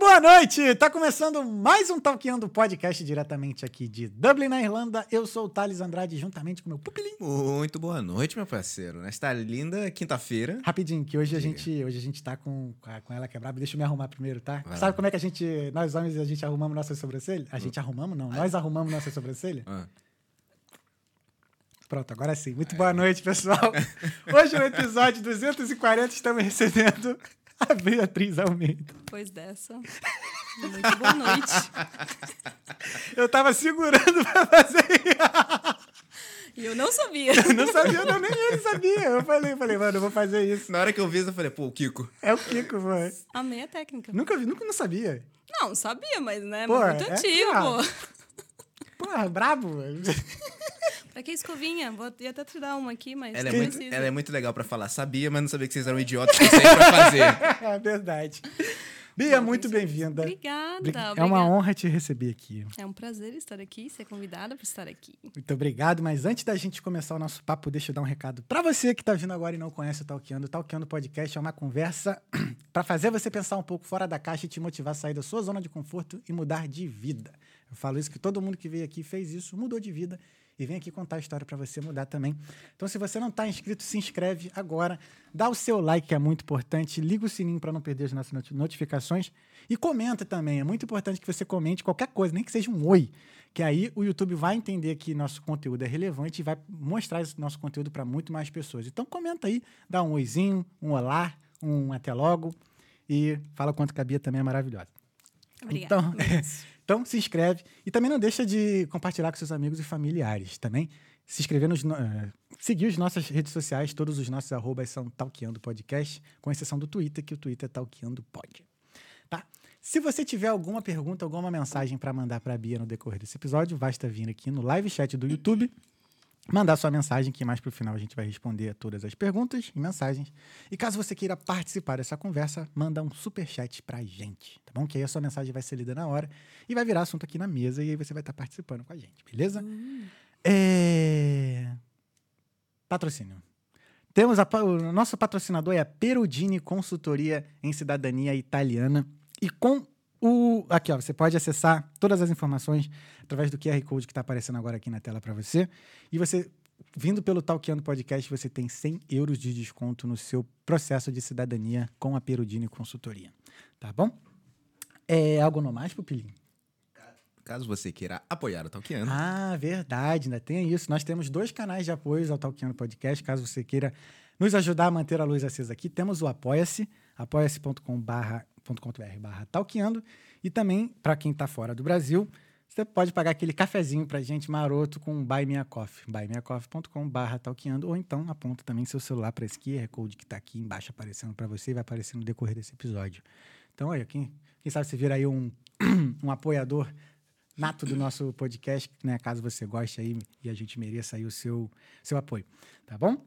boa noite! Tá começando mais um Talkando Podcast diretamente aqui de Dublin, na Irlanda. Eu sou o Thales Andrade, juntamente com meu pupilim. Muito boa noite, meu parceiro. Nesta linda quinta-feira. Rapidinho, que hoje a, gente, hoje a gente tá com, com ela quebrada. Deixa eu me arrumar primeiro, tá? Vai Sabe lá. como é que a gente, nós homens, a gente arrumamos nossas sobrancelhas? A gente hum. arrumamos, não. Nós arrumamos nossas sobrancelhas? Ah. Pronto, agora sim. Muito boa noite, pessoal. Hoje no episódio 240 estamos recebendo a Beatriz Almeida. Depois dessa. Muito boa noite. Eu tava segurando pra fazer. E eu não sabia. Eu não sabia, não, nem ele sabia. Eu falei, falei, mano, eu vou fazer isso. Na hora que eu vi, eu falei, pô, o Kiko. É o Kiko, mano. Amei a técnica. Nunca vi, nunca não sabia. Não, sabia, mas, né, pô, muito é, antigo, pô. Porra, brabo, mano. Pra que escovinha? Vou ia até te dar uma aqui, mas. Ela, é muito, ela é muito legal pra falar. Sabia, mas não sabia que vocês eram idiotas que pra fazer. é verdade. Bia, Bom, muito bem-vinda. Obrigada. É uma honra te receber aqui. É um prazer estar aqui, ser convidada para estar aqui. Muito obrigado, mas antes da gente começar o nosso papo, deixa eu dar um recado para você que está vindo agora e não conhece o Talkeando. O Talkeando Podcast é uma conversa para fazer você pensar um pouco fora da caixa e te motivar a sair da sua zona de conforto e mudar de vida. Eu falo isso que todo mundo que veio aqui fez isso, mudou de vida e vem aqui contar a história para você mudar também. Então, se você não está inscrito, se inscreve agora, dá o seu like, que é muito importante, liga o sininho para não perder as nossas notificações e comenta também. É muito importante que você comente qualquer coisa, nem que seja um oi, que aí o YouTube vai entender que nosso conteúdo é relevante e vai mostrar esse nosso conteúdo para muito mais pessoas. Então, comenta aí, dá um oizinho, um olá, um até logo e fala quanto que a Bia também é maravilhosa. Obrigada. Então, Então, se inscreve. E também não deixa de compartilhar com seus amigos e familiares também. Se inscrever nos. Uh, seguir as nossas redes sociais, todos os nossos arrobas são Talqueando Podcast, com exceção do Twitter, que o Twitter é Talqueando Pod. Tá? Se você tiver alguma pergunta, alguma mensagem para mandar para a Bia no decorrer desse episódio, basta vir aqui no live chat do YouTube mandar sua mensagem, que mais para o final a gente vai responder a todas as perguntas e mensagens. E caso você queira participar dessa conversa, manda um super chat para a gente, tá bom? Que aí a sua mensagem vai ser lida na hora e vai virar assunto aqui na mesa e aí você vai estar participando com a gente, beleza? Uhum. É... Patrocínio. Temos a, o nosso patrocinador é a Perudini Consultoria em Cidadania Italiana e com o, aqui, ó, você pode acessar todas as informações através do QR Code que está aparecendo agora aqui na tela para você. E você, vindo pelo Talkeando Podcast, você tem 100 euros de desconto no seu processo de cidadania com a Perudini Consultoria. Tá bom? É algo no mais, Pupilinho? Caso você queira apoiar o Talkeando. Ah, verdade, ainda tem isso. Nós temos dois canais de apoio ao Talkeando Podcast. Caso você queira nos ajudar a manter a luz acesa aqui, temos o Apoia-se, apoia-se.com.br .com.br barra talqueando. E também, para quem está fora do Brasil, você pode pagar aquele cafezinho para gente maroto com Buy Me a Coffee, buymeacoffee.com barra talqueando, ou então aponta também seu celular para esse QR Code que está aqui embaixo aparecendo para você e vai aparecer no decorrer desse episódio. Então, olha, quem, quem sabe você vira aí um, um apoiador nato do nosso podcast, né? Caso você goste aí e a gente mereça aí o seu, seu apoio, tá bom?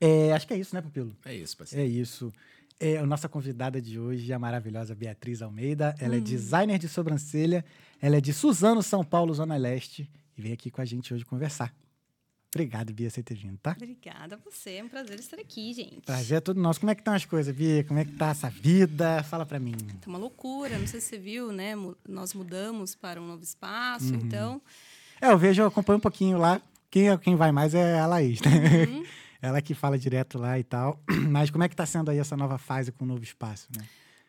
É, acho que é isso, né, Pupilo? É isso, parceiro. É isso. É, a nossa convidada de hoje é a maravilhosa Beatriz Almeida. Ela é hum. é designer de sobrancelha. Ela é de Suzano, São Paulo, Zona Leste. E veio aqui com a gente hoje conversar. Obrigado, Bia, por ter vindo, tá? Obrigada a você. É um prazer estar aqui, gente. Prazer é todo nosso. Como é que estão as coisas, Bia? Como é que tá essa vida? Fala para mim. Tá uma loucura. Não sei se você viu, né? Nós mudamos para um novo espaço, uhum. então... É, eu vejo, eu acompanho um pouquinho lá. Quem, quem vai mais é a Laís, né? Uhum. Ela que fala direto lá e tal. Mas como é que está sendo aí essa nova fase com o novo espaço, né?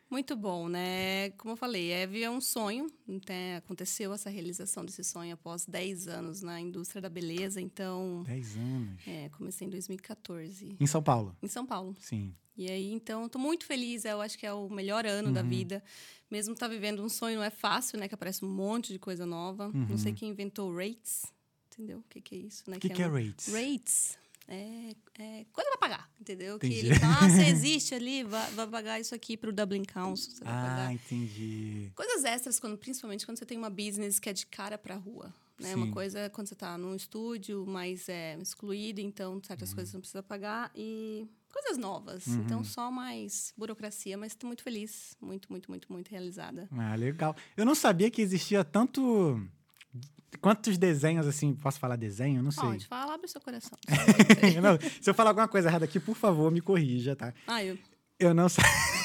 Muito bom, né? Como eu falei, é, é um sonho. Então, aconteceu essa realização desse sonho após 10 anos na indústria da beleza. Então. 10 anos. É, comecei em 2014. Em São Paulo? Em São Paulo. Sim. E aí, então, estou muito feliz. Eu acho que é o melhor ano uhum. da vida. Mesmo estar tá vivendo um sonho não é fácil, né? Que aparece um monte de coisa nova. Uhum. Não sei quem inventou rates. Entendeu? O que, que é isso, né? O que, que, é, é rates? Rates é, é, coisa pra pagar, entendeu? Entendi. Que ele fala, ah, você existe ali, vai, vai pagar isso aqui pro Dublin Council. Você ah, pagar. entendi. Coisas extras, quando, principalmente quando você tem uma business que é de cara pra rua. Né? Uma coisa quando você tá num estúdio mais é, excluído, então certas uhum. coisas não precisa pagar. E coisas novas. Uhum. Então, só mais burocracia, mas estou muito feliz. Muito, muito, muito, muito realizada. Ah, legal. Eu não sabia que existia tanto Quantos desenhos, assim, posso falar desenho? Não sei. Pode, fala, abre seu coração. não, se eu falar alguma coisa errada aqui, por favor, me corrija, tá? Ah, eu... Eu não sei.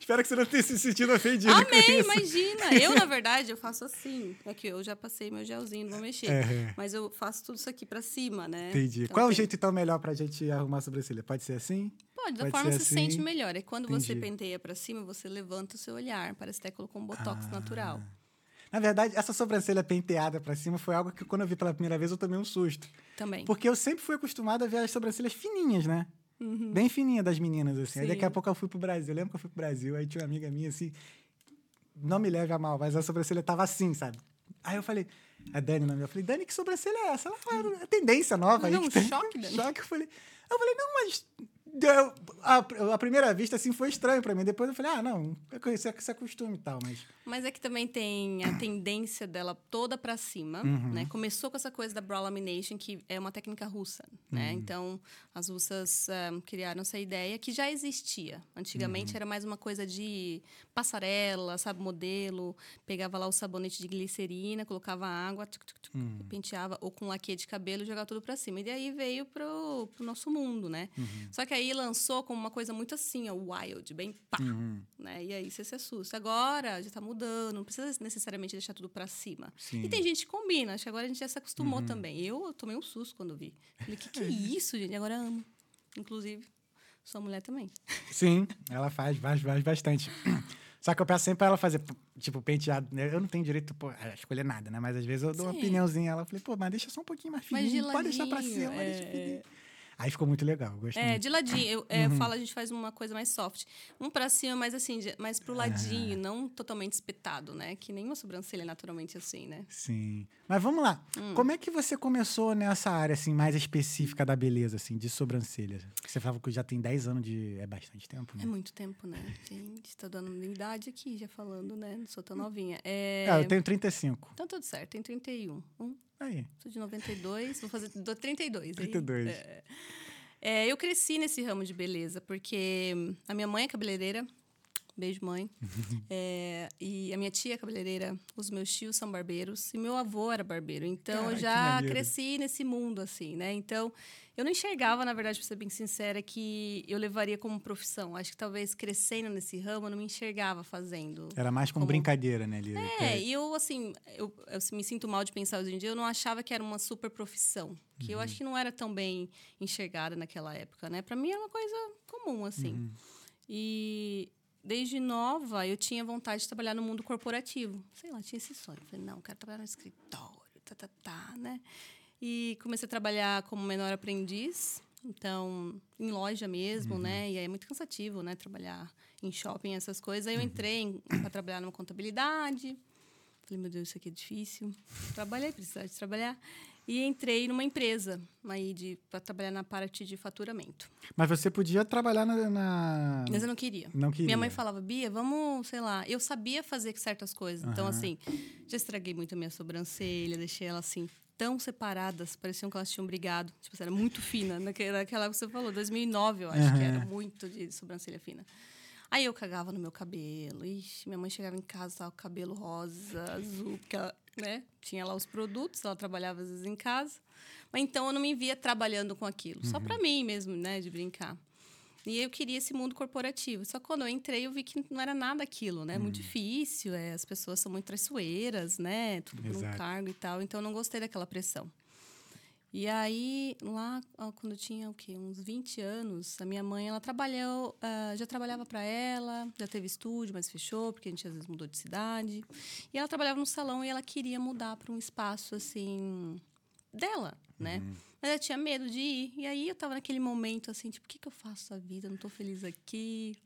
Espero que você não tenha se sentido ofendido. Amei, imagina. Eu, na verdade, eu faço assim. É que eu já passei meu gelzinho, não vou mexer. É. Mas eu faço tudo isso aqui pra cima, né? Entendi. Então, Qual é o jeito, então, melhor pra gente arrumar a sobrancelha? Pode ser assim? Pode, da Pode forma que você assim. sente melhor. É quando Entendi. você penteia pra cima, você levanta o seu olhar. Parece até colocou um botox ah. natural. Na verdade, essa sobrancelha penteada para cima foi algo que, quando eu vi pela primeira vez, eu tomei um susto. Também. Porque eu sempre fui acostumado a ver as sobrancelhas fininhas, né? Uhum. Bem fininha das meninas, assim. Sim. Aí daqui a pouco eu fui pro Brasil. Eu lembro que eu fui pro Brasil, aí tinha uma amiga minha, assim. Não me leve a mal, mas a sobrancelha tava assim, sabe? Aí eu falei, a Dani, não, eu falei, Dani, que sobrancelha é essa? Ela falou, é tendência nova não, aí. Um choque, Dani. choque. Eu falei, eu falei, não, mas Deu, a, a, primeira vista, assim, foi estranho para mim. Depois eu falei, ah, não, isso é, isso é costume e tal, mas... Mas é que também tem a tendência dela toda para cima, uhum. né? Começou com essa coisa da brow lamination, que é uma técnica russa, né? Uhum. Então, as russas um, criaram essa ideia que já existia. Antigamente uhum. era mais uma coisa de passarela, sabe, modelo. Pegava lá o sabonete de glicerina, colocava água, uhum. penteava, ou com laque de cabelo jogava tudo para cima. E daí veio pro, pro nosso mundo, né? Uhum. Só que aí aí lançou como uma coisa muito assim, ó, wild, bem pá. Uhum. Né? E aí você se assusta. Agora já está mudando, não precisa necessariamente deixar tudo para cima. Sim. E tem gente que combina, acho que agora a gente já se acostumou uhum. também. Eu, eu tomei um susto quando vi. Falei, que que é isso, gente? Agora amo. Inclusive, sou mulher também. Sim, ela faz, faz, faz bastante. Só que eu peço sempre pra ela fazer, tipo, penteado. Né? Eu não tenho direito pô, a escolher nada, né? Mas às vezes eu dou Sim. uma opiniãozinha. Ela falei, pô, mas deixa só um pouquinho mais fininho. Pode deixar pra cima, é... deixa fininho. Aí ficou muito legal, gostei. É, de ladinho. Eu, é, uhum. falo, a gente faz uma coisa mais soft. Um pra cima, mas assim, mais pro ladinho, ah. não totalmente espetado, né? Que nem uma sobrancelha é naturalmente assim, né? Sim. Mas vamos lá. Hum. Como é que você começou nessa área, assim, mais específica da beleza, assim, de sobrancelha? Você falava que já tem 10 anos de... É bastante tempo, né? É muito tempo, né? Gente, tá dando minha idade aqui, já falando, né? Não sou tão novinha. É... é eu tenho 35. Então tudo certo, tenho 31. Um, Aí. Sou de 92, vou fazer 32. 32. Aí, é, é, eu cresci nesse ramo de beleza, porque a minha mãe é cabeleireira. Beijo, mãe. é, e a minha tia é cabeleireira, os meus tios são barbeiros e meu avô era barbeiro. Então eu já cresci nesse mundo, assim, né? Então eu não enxergava, na verdade, para ser bem sincera, que eu levaria como profissão. Acho que talvez crescendo nesse ramo, eu não me enxergava fazendo. Era mais como, como... brincadeira, né, Lívia? É, e eu, assim, eu, eu, me sinto mal de pensar hoje em dia, eu não achava que era uma super profissão. Que uhum. eu acho que não era tão bem enxergada naquela época, né? Para mim era uma coisa comum, assim. Uhum. E desde nova, eu tinha vontade de trabalhar no mundo corporativo. Sei lá, tinha esse sonho. falei, não, quero trabalhar no escritório, tá, tá, tá, né? E comecei a trabalhar como menor aprendiz, então em loja mesmo, uhum. né? E aí é muito cansativo, né? Trabalhar em shopping, essas coisas. Aí eu uhum. entrei para trabalhar numa contabilidade. Falei, meu Deus, isso aqui é difícil. Trabalhei, precisava de trabalhar. E entrei numa empresa aí para trabalhar na parte de faturamento. Mas você podia trabalhar na, na, Mas eu não queria. Não queria. Minha mãe falava, Bia, vamos, sei lá. Eu sabia fazer certas coisas. Uhum. Então, assim, já estraguei muito a minha sobrancelha, deixei ela assim tão separadas, pareciam que elas tinham brigado. Tipo, era muito fina, naquela, naquela que você falou, 2009, eu acho uhum. que era muito de sobrancelha fina. Aí eu cagava no meu cabelo. Ixi, minha mãe chegava em casa, tava com o cabelo rosa, azul, porque ela, né, tinha lá os produtos, ela trabalhava às vezes em casa. Mas então eu não me via trabalhando com aquilo, uhum. só para mim mesmo, né, de brincar. E eu queria esse mundo corporativo. Só que quando eu entrei, eu vi que não era nada aquilo, né? É muito difícil, é, as pessoas são muito traiçoeiras, né? Tudo por um cargo e tal. Então, eu não gostei daquela pressão. E aí, lá, quando eu tinha o quê? Uns 20 anos, a minha mãe, ela trabalhou, uh, já trabalhava para ela, já teve estúdio, mas fechou, porque a gente às vezes mudou de cidade. E ela trabalhava no salão e ela queria mudar para um espaço, assim, dela, né? Uhum. Mas eu tinha medo de ir. E aí eu tava naquele momento assim, tipo, o que, que eu faço na vida? Não tô feliz aqui.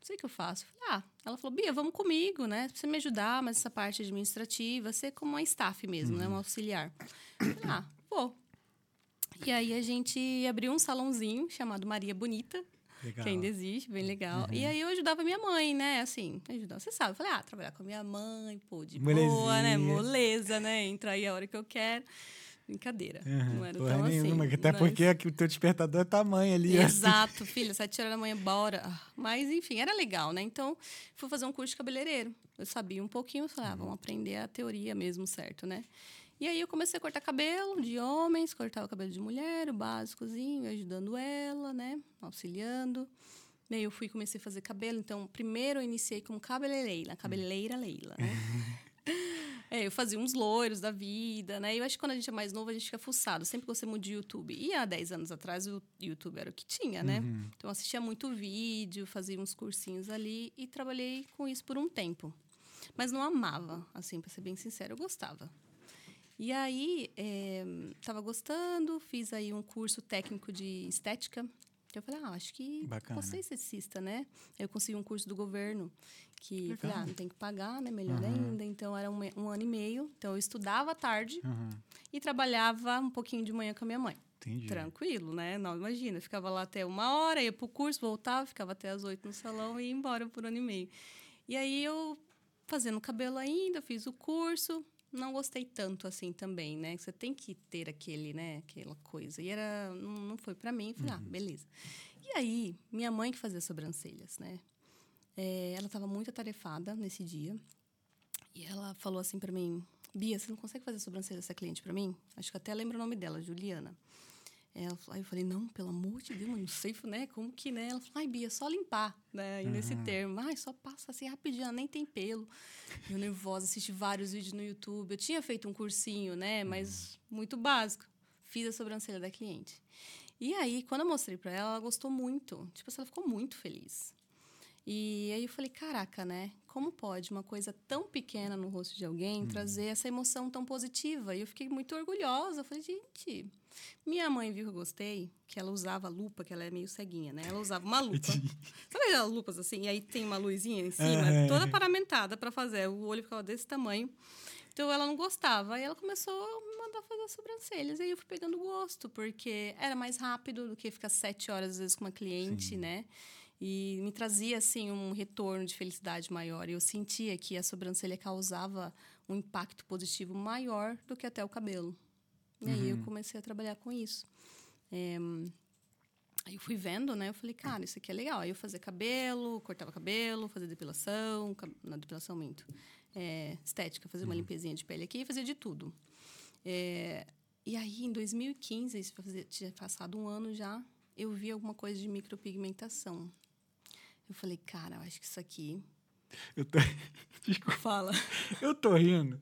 Não sei o que eu faço. Falei, ah, ela falou, Bia, vamos comigo, né? Você me ajudar, mas essa parte administrativa, ser como uma staff mesmo, uhum. né? Uma auxiliar. Falei, ah, vou. E aí a gente abriu um salãozinho chamado Maria Bonita. Legal. Que ainda existe, bem legal. Uhum. E aí eu ajudava minha mãe, né? Assim, ajudava. Você sabe, eu falei, ah, trabalhar com a minha mãe, pô, de Molezinha. boa, né? Moleza, né? Entrar aí a hora que eu quero. Brincadeira. Uhum. Não era Porra tão nenhuma, assim. Até mas... porque o teu despertador é tamanho ali. Exato, assim. filha, sete horas da manhã, bora. Mas, enfim, era legal, né? Então, fui fazer um curso de cabeleireiro. Eu sabia um pouquinho, falei, ah, vamos aprender a teoria mesmo, certo, né? E aí eu comecei a cortar cabelo de homens, cortava cabelo de mulher, o básicozinho, ajudando ela, né? Auxiliando. E aí eu fui e comecei a fazer cabelo. Então, primeiro eu iniciei como cabeleireira, cabeleireira Leila, né? É, eu fazia uns loiros da vida, né? Eu acho que quando a gente é mais novo, a gente fica fuçado. Sempre gostei muito de YouTube. E há 10 anos atrás, o YouTube era o que tinha, né? Uhum. Então, eu assistia muito vídeo, fazia uns cursinhos ali e trabalhei com isso por um tempo. Mas não amava, assim, para ser bem sincero, eu gostava. E aí, é, tava gostando, fiz aí um curso técnico de estética. Eu falei, ah, acho que Bacana. posso ser esteticista, né? Eu consegui um curso do governo, que, falei, ah, não tem que pagar, né? Melhor Aham. ainda. Então, era um, um ano e meio. Então, eu estudava à tarde Uhum. e trabalhava um pouquinho de manhã com a minha mãe. Entendi. Tranquilo, né? Não, imagina, eu ficava lá até uma hora, ia pro curso, voltava, ficava até as oito no salão e ia embora por ano e meio. E aí eu fazendo cabelo ainda, fiz o curso, não gostei tanto assim também, né? Você tem que ter aquele, né, aquela coisa. E era não, não foi para mim, falei, ah, beleza. E aí, minha mãe que fazia sobrancelhas, né? É, ela estava muito atarefada nesse dia. E ela falou assim para mim: Bia, você não consegue fazer sobrancelha dessa cliente para mim? Acho que até lembro o nome dela, Juliana. Ela, falou- aí eu falei, não, pelo amor de Deus, não sei, né? Como que, né? Ela falou, ai, Bia, só limpar, né? E nesse termo, ai, só passa assim rapidinho, ela nem tem pelo. Eu nervosa, assisti vários vídeos no YouTube. Eu tinha feito um cursinho, né? Mas muito básico. Fiz a sobrancelha da cliente. E aí, quando eu mostrei pra ela, ela gostou muito. Tipo assim, ela ficou muito feliz. E aí eu falei, caraca, né? Como pode uma coisa tão pequena no rosto de alguém trazer essa emoção tão positiva? E eu fiquei muito orgulhosa. Eu falei, gente, minha mãe viu que eu gostei, que ela usava lupa, que ela é meio ceguinha, né? Ela usava uma lupa. Sabe aquelas lupas assim? E aí tem uma luzinha em cima, Aham. toda paramentada para fazer. O olho ficava desse tamanho. Então ela não gostava. Aí ela começou a me mandar fazer as sobrancelhas. Aí eu fui pegando gosto, porque era mais rápido do que ficar sete horas, às vezes, com uma cliente, né? E me trazia, assim, um retorno de felicidade maior. E eu sentia que a sobrancelha causava um impacto positivo maior do que até o cabelo. E aí eu comecei a trabalhar com isso. É, Aí eu fui vendo, né? Eu falei, cara, isso aqui é legal. Aí eu fazia cabelo, cortava cabelo, fazia depilação, na depilação minto. É, estética, fazia uma limpezinha de pele aqui, fazia de tudo. É, e aí, em 2015, isso fazia- tinha passado um ano já, eu vi alguma coisa de micropigmentação. Eu falei, cara, eu acho que isso aqui. Eu tô... Desculpa. Fala. Eu tô rindo.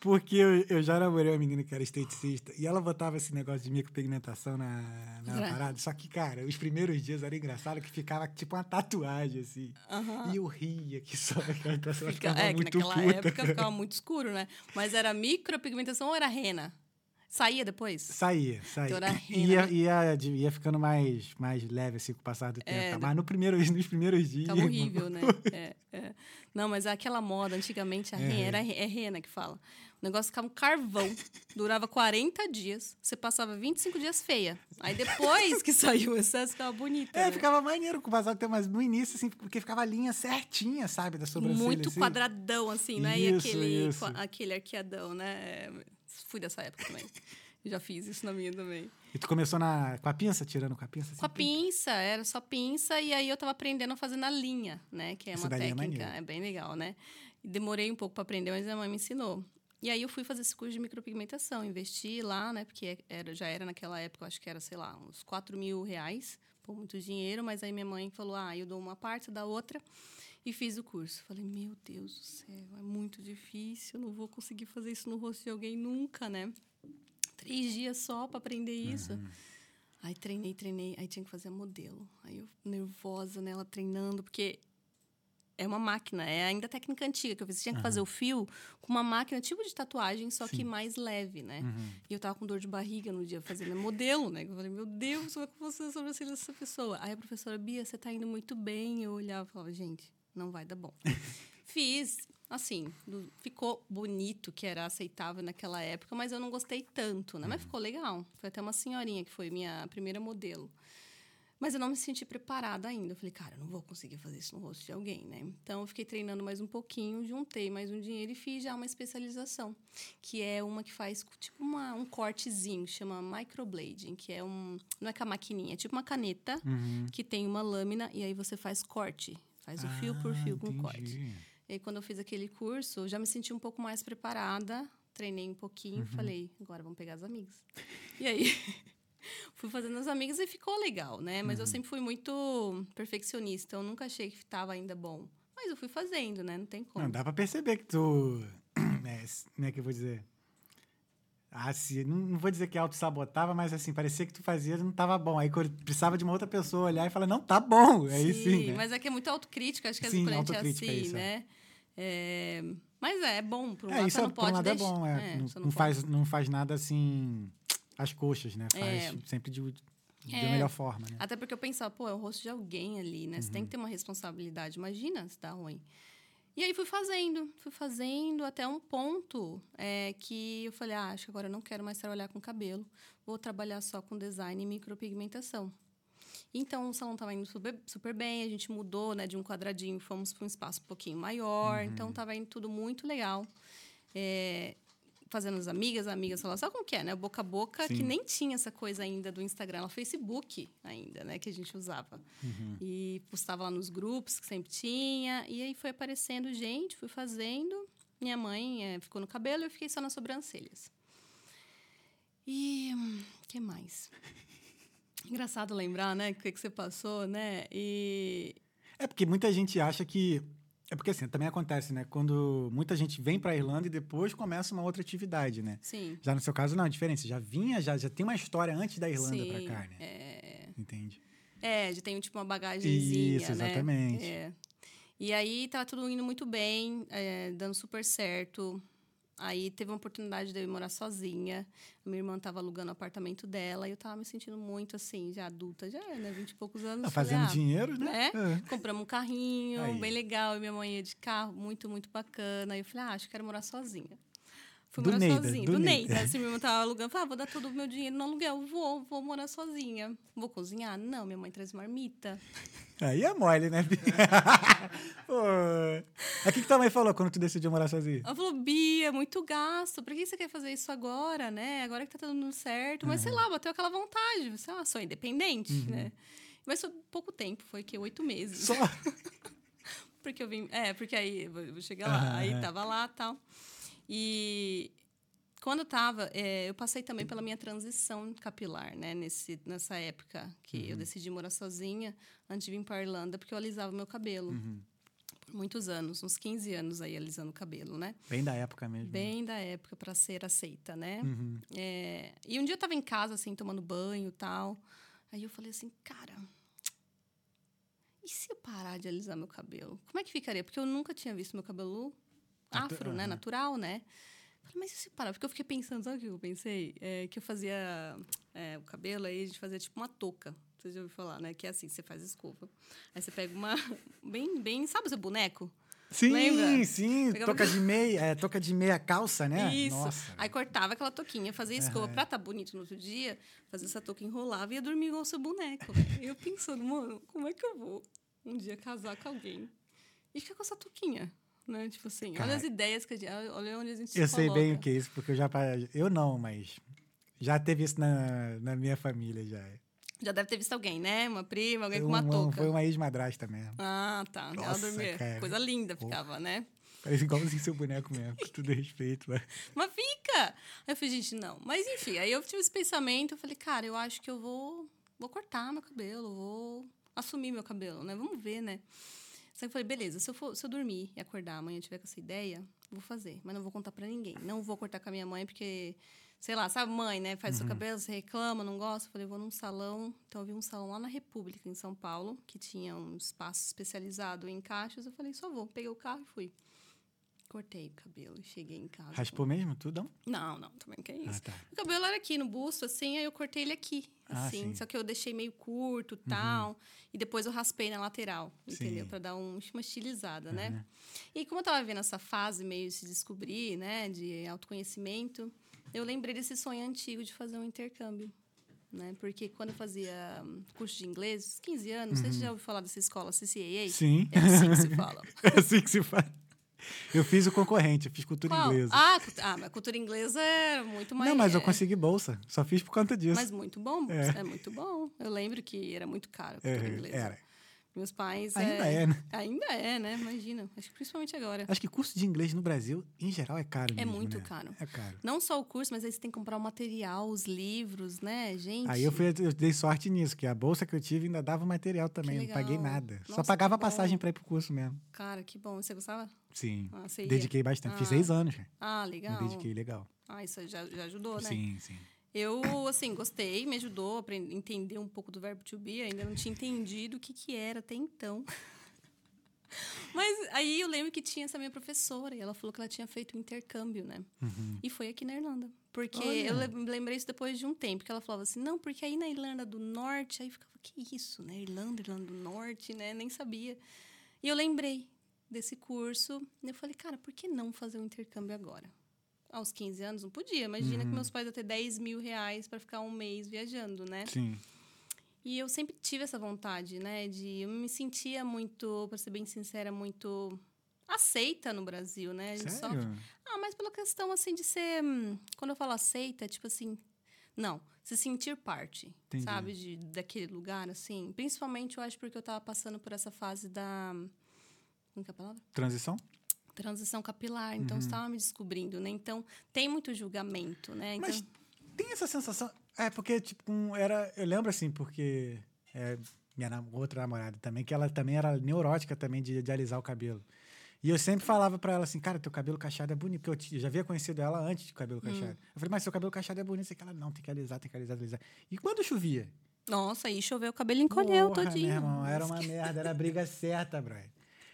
Porque eu, eu já namorei uma menina que era esteticista e ela botava esse negócio de micropigmentação na, na Gra- parada. Só que, cara, os primeiros dias era engraçado que ficava tipo uma tatuagem, assim. Aham. E eu ria que só aquela ela Fica- ficava é, que muito naquela puta. época ficava muito escuro, né? Mas era micropigmentação ou era rena? Saía depois? Saía, saía. Ia, né? ia, ia ficando mais, mais leve, assim, com o passar do tempo. É, Mas no primeiro, nos primeiros dias... Tava horrível, né? É, é. Não, mas aquela moda, antigamente, a É. rena, era, é rena que fala. O negócio ficava um carvão, durava 40 dias, você passava 25 dias feia. Aí depois que saiu o excesso, ficava bonita. É, né? ficava maneiro com o passar do tempo, mas no início, assim, porque ficava a linha certinha, sabe, da sobrancelha. Muito assim. quadradão, assim, né? Isso, e aquele, isso. aquele arqueadão, né? Fui dessa época também. Já fiz isso na minha também. E tu começou na, com a pinça, tirando com a pinça? Com a assim? pinça, era só pinça, e aí eu tava aprendendo a fazer na linha, né? Que é Isso uma é técnica, maneiro. é, bem legal, né? Demorei um pouco para aprender, mas a mãe me ensinou. E aí eu fui fazer esse curso de micropigmentação, investi lá, né? Porque era, já era naquela época, acho que era, sei lá, uns 4 mil reais, pô, muito dinheiro, mas aí minha mãe falou: ah, eu dou uma parte da outra. E fiz o curso. Falei, meu Deus do céu, é muito difícil, não vou conseguir fazer isso no rosto de alguém nunca, né? Três dias só para aprender isso. Aí treinei, treinei, aí tinha que fazer a modelo. Aí eu nervosa nela treinando, porque é uma máquina, é ainda a técnica antiga que eu fiz. Tinha que fazer o fio com uma máquina tipo de tatuagem, só que mais leve, né? E eu tava com dor de barriga no dia fazendo modelo, né? Eu falei, meu Deus, como é que eu a sobrancelha dessa pessoa? Aí a professora, Bia, você tá indo muito bem. Eu olhava e falava, gente, não vai dar bom. Fiz, assim, ficou bonito, que era aceitável naquela época, mas eu não gostei tanto, né? Mas ficou legal. Foi até uma senhorinha que foi minha primeira modelo. Mas eu não me senti preparada ainda. Eu falei, cara, eu não vou conseguir fazer isso no rosto de alguém, né? Então, eu fiquei treinando mais um pouquinho, juntei mais um dinheiro e fiz já uma especialização, que é uma que faz tipo uma, um cortezinho, chama microblading, que é um. Não é com a maquininha, é tipo uma caneta Uhum. que tem uma lâmina e aí você faz corte. Faz o fio por Ah, fio com entendi. corte. E aí, quando eu fiz aquele curso, já me senti um pouco mais preparada, treinei um pouquinho, Uhum. falei, agora vamos pegar as amigas. E aí, fui fazendo as amigas e ficou legal, né? Mas eu sempre fui muito perfeccionista. Eu nunca achei que estava ainda bom. Mas eu fui fazendo, né? Não tem como. Não, dá pra perceber que tu. É, como é que eu vou dizer? Ah, se, não, vou dizer que auto-sabotava, mas assim, parecia que tu fazia e não tava bom. Aí precisava de uma outra pessoa olhar e falar, não, tá bom. Aí sim. né? mas é que é muito autocrítica, acho que Sim, quando a gente é autocrítica, assim, é. né? É, Mas é, é bom, por um É, lado isso é, não um pode lado é deixar. bom. É, é, não, não não faz, não faz nada assim às coxas, né? Faz É. sempre de, de É. melhor forma, né? Até porque eu pensava, pô, é o rosto de alguém ali, né? Você tem que ter uma responsabilidade. Imagina se dá ruim. E aí fui fazendo, fui fazendo até um ponto é, que eu falei, ah, acho que agora eu não quero mais trabalhar com cabelo. Vou trabalhar só com design e micropigmentação. Então o salão estava indo super, super bem, a gente mudou né, de um quadradinho, fomos para um espaço um pouquinho maior, então estava indo tudo muito legal. É, fazendo as amigas, as amigas falavam, sabe como que é, né? Boca a boca, que Sim. nem tinha essa coisa ainda do Instagram, era Facebook ainda, né? Que a gente usava. E postava lá nos grupos, que sempre tinha. E aí foi aparecendo gente, fui fazendo. Minha mãe eh, ficou no cabelo, eu fiquei só nas sobrancelhas. E o que mais? Engraçado lembrar, né? O que, que você passou, né? E É porque muita gente acha que. É porque assim, também acontece, né? Quando muita gente vem pra Irlanda e depois começa uma outra atividade, né? sim. Já no seu caso, não, é diferente. Já vinha, já, já tem uma história antes da Irlanda pra cá, né? É, Entende? é, já tem tipo uma bagagenzinha, Isso, né? exatamente. É. E aí tava tudo indo muito bem, é, dando super certo. Aí teve uma oportunidade de eu ir morar sozinha. Minha irmã tava alugando o apartamento dela e eu tava me sentindo muito assim, já adulta, já, né? Vinte e poucos anos. Tá Falei, fazendo ah, dinheiro, né? né? É. Compramos um carrinho, Aí. bem legal. E minha mãe ia de carro, muito, muito bacana. E eu falei, ah, acho que quero morar sozinha. Fui Do morar Neida, sozinha. do Do, Neida. Neida. Assim, minha irmã tava alugando. Falei, ah, vou dar todo o meu dinheiro no aluguel. Vou, vou morar sozinha. Vou cozinhar? Não, minha mãe traz marmita. Aí é mole, né? Aí o que, que tua mãe falou quando tu decidiu morar sozinha? Ela falou, Bia, muito gasto. Por que você quer fazer isso agora, né? Agora que tá dando certo. Mas, sei lá, bateu aquela vontade. Você é uma sou independente, né? Mas foi pouco tempo. Foi que oito meses. Só. Porque eu vim. É, porque aí, vou chegar lá. Aham, aí é. tava lá tal. E quando eu tava, é, eu passei também pela minha transição capilar, né? Nesse, nessa época que eu decidi morar sozinha antes de vir para Irlanda, porque eu alisava meu cabelo. Por muitos anos, uns 15 anos aí alisando o cabelo, né? Bem da época mesmo. Bem da época para ser aceita, né? Uhum. É, e um dia eu tava em casa, assim, tomando banho e tal. Aí eu falei assim, cara, e se eu parar de alisar meu cabelo? Como é que ficaria? Porque eu nunca tinha visto meu cabelo Afro, né? aham. Natural, né? Falei, mas e se parar? Porque eu fiquei pensando, sabe o que eu pensei? É, que eu fazia é, o cabelo, aí a gente fazia tipo uma touca. Você já ouviu falar, né? Que é assim, você faz escova. Aí você pega uma... Bem, bem... Sabe o seu boneco? Sim, Lembra? sim. Pegava- Toca de meia, é, toca de meia calça, né? Isso. Nossa. Aí cortava aquela touquinha, fazia escova Aham. pra estar bonito no outro dia, fazia essa touca, enrolava e ia dormir igual o seu boneco. eu pensando, mano, como é que eu vou um dia casar com alguém e ficar com essa touquinha? Né? Tipo assim, olha as ideias que a gente. Olha onde a gente se Eu sei bem o que é isso, porque eu já. Eu não, mas. Já teve isso na, na minha família já. Já deve ter visto alguém, né? Uma prima, alguém com Um- uma um- touca. Foi uma ex-madrasta mesmo. Ah, tá. Ela Nossa, dormia. cara. Coisa linda Pô. ficava, né? Parece igualzinho seu boneco mesmo, com todo respeito. Mas... Mas fica! Aí eu falei, gente, não. Mas enfim, aí eu tive esse pensamento, eu falei, cara, eu acho que eu vou, vou cortar meu cabelo, vou assumir meu cabelo, né? Vamos ver, né? Só que eu falei, beleza, se eu, for, se eu dormir e acordar amanhã tiver com essa ideia, vou fazer. Mas não vou contar pra ninguém. Não vou cortar com a minha mãe, porque, sei lá, sabe, mãe, né? Faz seu cabelo, você reclama, não gosta. Eu falei, vou num salão. Então eu vi um salão lá na República, em São Paulo, que tinha um espaço especializado em caixas. Eu falei, só vou. Peguei o carro e fui. Cortei o cabelo e cheguei em casa. Raspou mesmo tudo? Não? Não, também que é isso. Ah, tá. O cabelo era aqui no busto, assim, aí eu cortei ele aqui, Ah, assim. sim. Uhum. só que eu deixei meio curto e tal. E depois eu raspei na lateral, entendeu? Sim. Pra dar um, uma estilizada, né? E como eu tava vendo essa fase meio de se descobrir, né? De autoconhecimento, eu lembrei desse sonho antigo de fazer um intercâmbio. Né? Porque quando eu fazia hum, curso de inglês, 15 anos, você já ouviu falar dessa escola CCAA? Uhum. Sim. É assim que se fala. É assim que se faz. Eu fiz o concorrente, eu fiz cultura Qual? inglesa. Ah, ah, mas cultura inglesa é muito mais. não, mas eu é- consegui bolsa. Só fiz por conta disso. Mas muito bom, É. é. muito bom. Eu lembro que era muito caro a É, cultura inglesa. era. Meus pais. Ainda é, né? Ainda é, né? Imagina. Acho que principalmente agora. Acho que curso de inglês no Brasil, em geral, é caro. É mesmo, muito né? caro. É caro. Não só o curso, mas aí você tem que comprar o material, os livros, né, gente? Aí eu, fui, eu dei sorte nisso, que a bolsa que eu tive ainda dava o material também. Não paguei nada. Só Nossa, pagava a passagem pra ir pro curso mesmo. Cara, que bom. Você gostava? Sim. Ah, você? Dediquei bastante. Fiz Ah. seis anos. Ah, Me legal. dediquei legal. Ah, isso já, já ajudou, né? Sim, sim. Eu, assim, gostei, me ajudou a aprender, entender um pouco do verbo to be. Ainda não tinha entendido o que, que era até então. Mas aí eu lembro que tinha essa minha professora e ela falou que ela tinha feito um intercâmbio, né? E foi aqui na Irlanda. Porque Olha. eu lembrei isso depois de um tempo, que ela falava assim, não, porque aí na Irlanda do Norte, aí ficava, que isso, né? Irlanda, Irlanda do Norte, né? Nem sabia. E eu lembrei desse curso, e eu falei, cara, por que não fazer um intercâmbio agora? Aos 15 anos não podia. Imagina que meus pais iam ter 10 mil reais para ficar um mês viajando, né? Sim. E eu sempre tive essa vontade, né? De eu me sentia muito, para ser bem sincera, muito aceita no Brasil, né? Sério? sofre- Ah, mas pela questão assim de ser, hum, quando eu falo aceita, é tipo assim, não, se sentir parte, Entendi. sabe, de daquele lugar assim. Principalmente eu acho porque eu tava passando por essa fase da como que é a palavra? Transição? Transição capilar, então eu estava me descobrindo, né? Então tem muito julgamento, né? Então, Mas tem essa sensação. É, porque, tipo, era. Eu lembro assim, porque. é, minha nam- outra namorada também, que ela também era neurótica também de, de alisar o cabelo. E eu sempre falava pra ela assim, cara, teu cabelo cacheado é bonito, porque eu, eu já havia conhecido ela antes de cabelo Hum. cacheado. Eu falei, mas seu cabelo cacheado é bonito. Que ela, não, tem que alisar, tem que alisar, alisar. E quando chovia? nossa, aí choveu, o cabelo encolheu Porra, todinho. Meu irmão, era uma merda, era a briga certa, brother.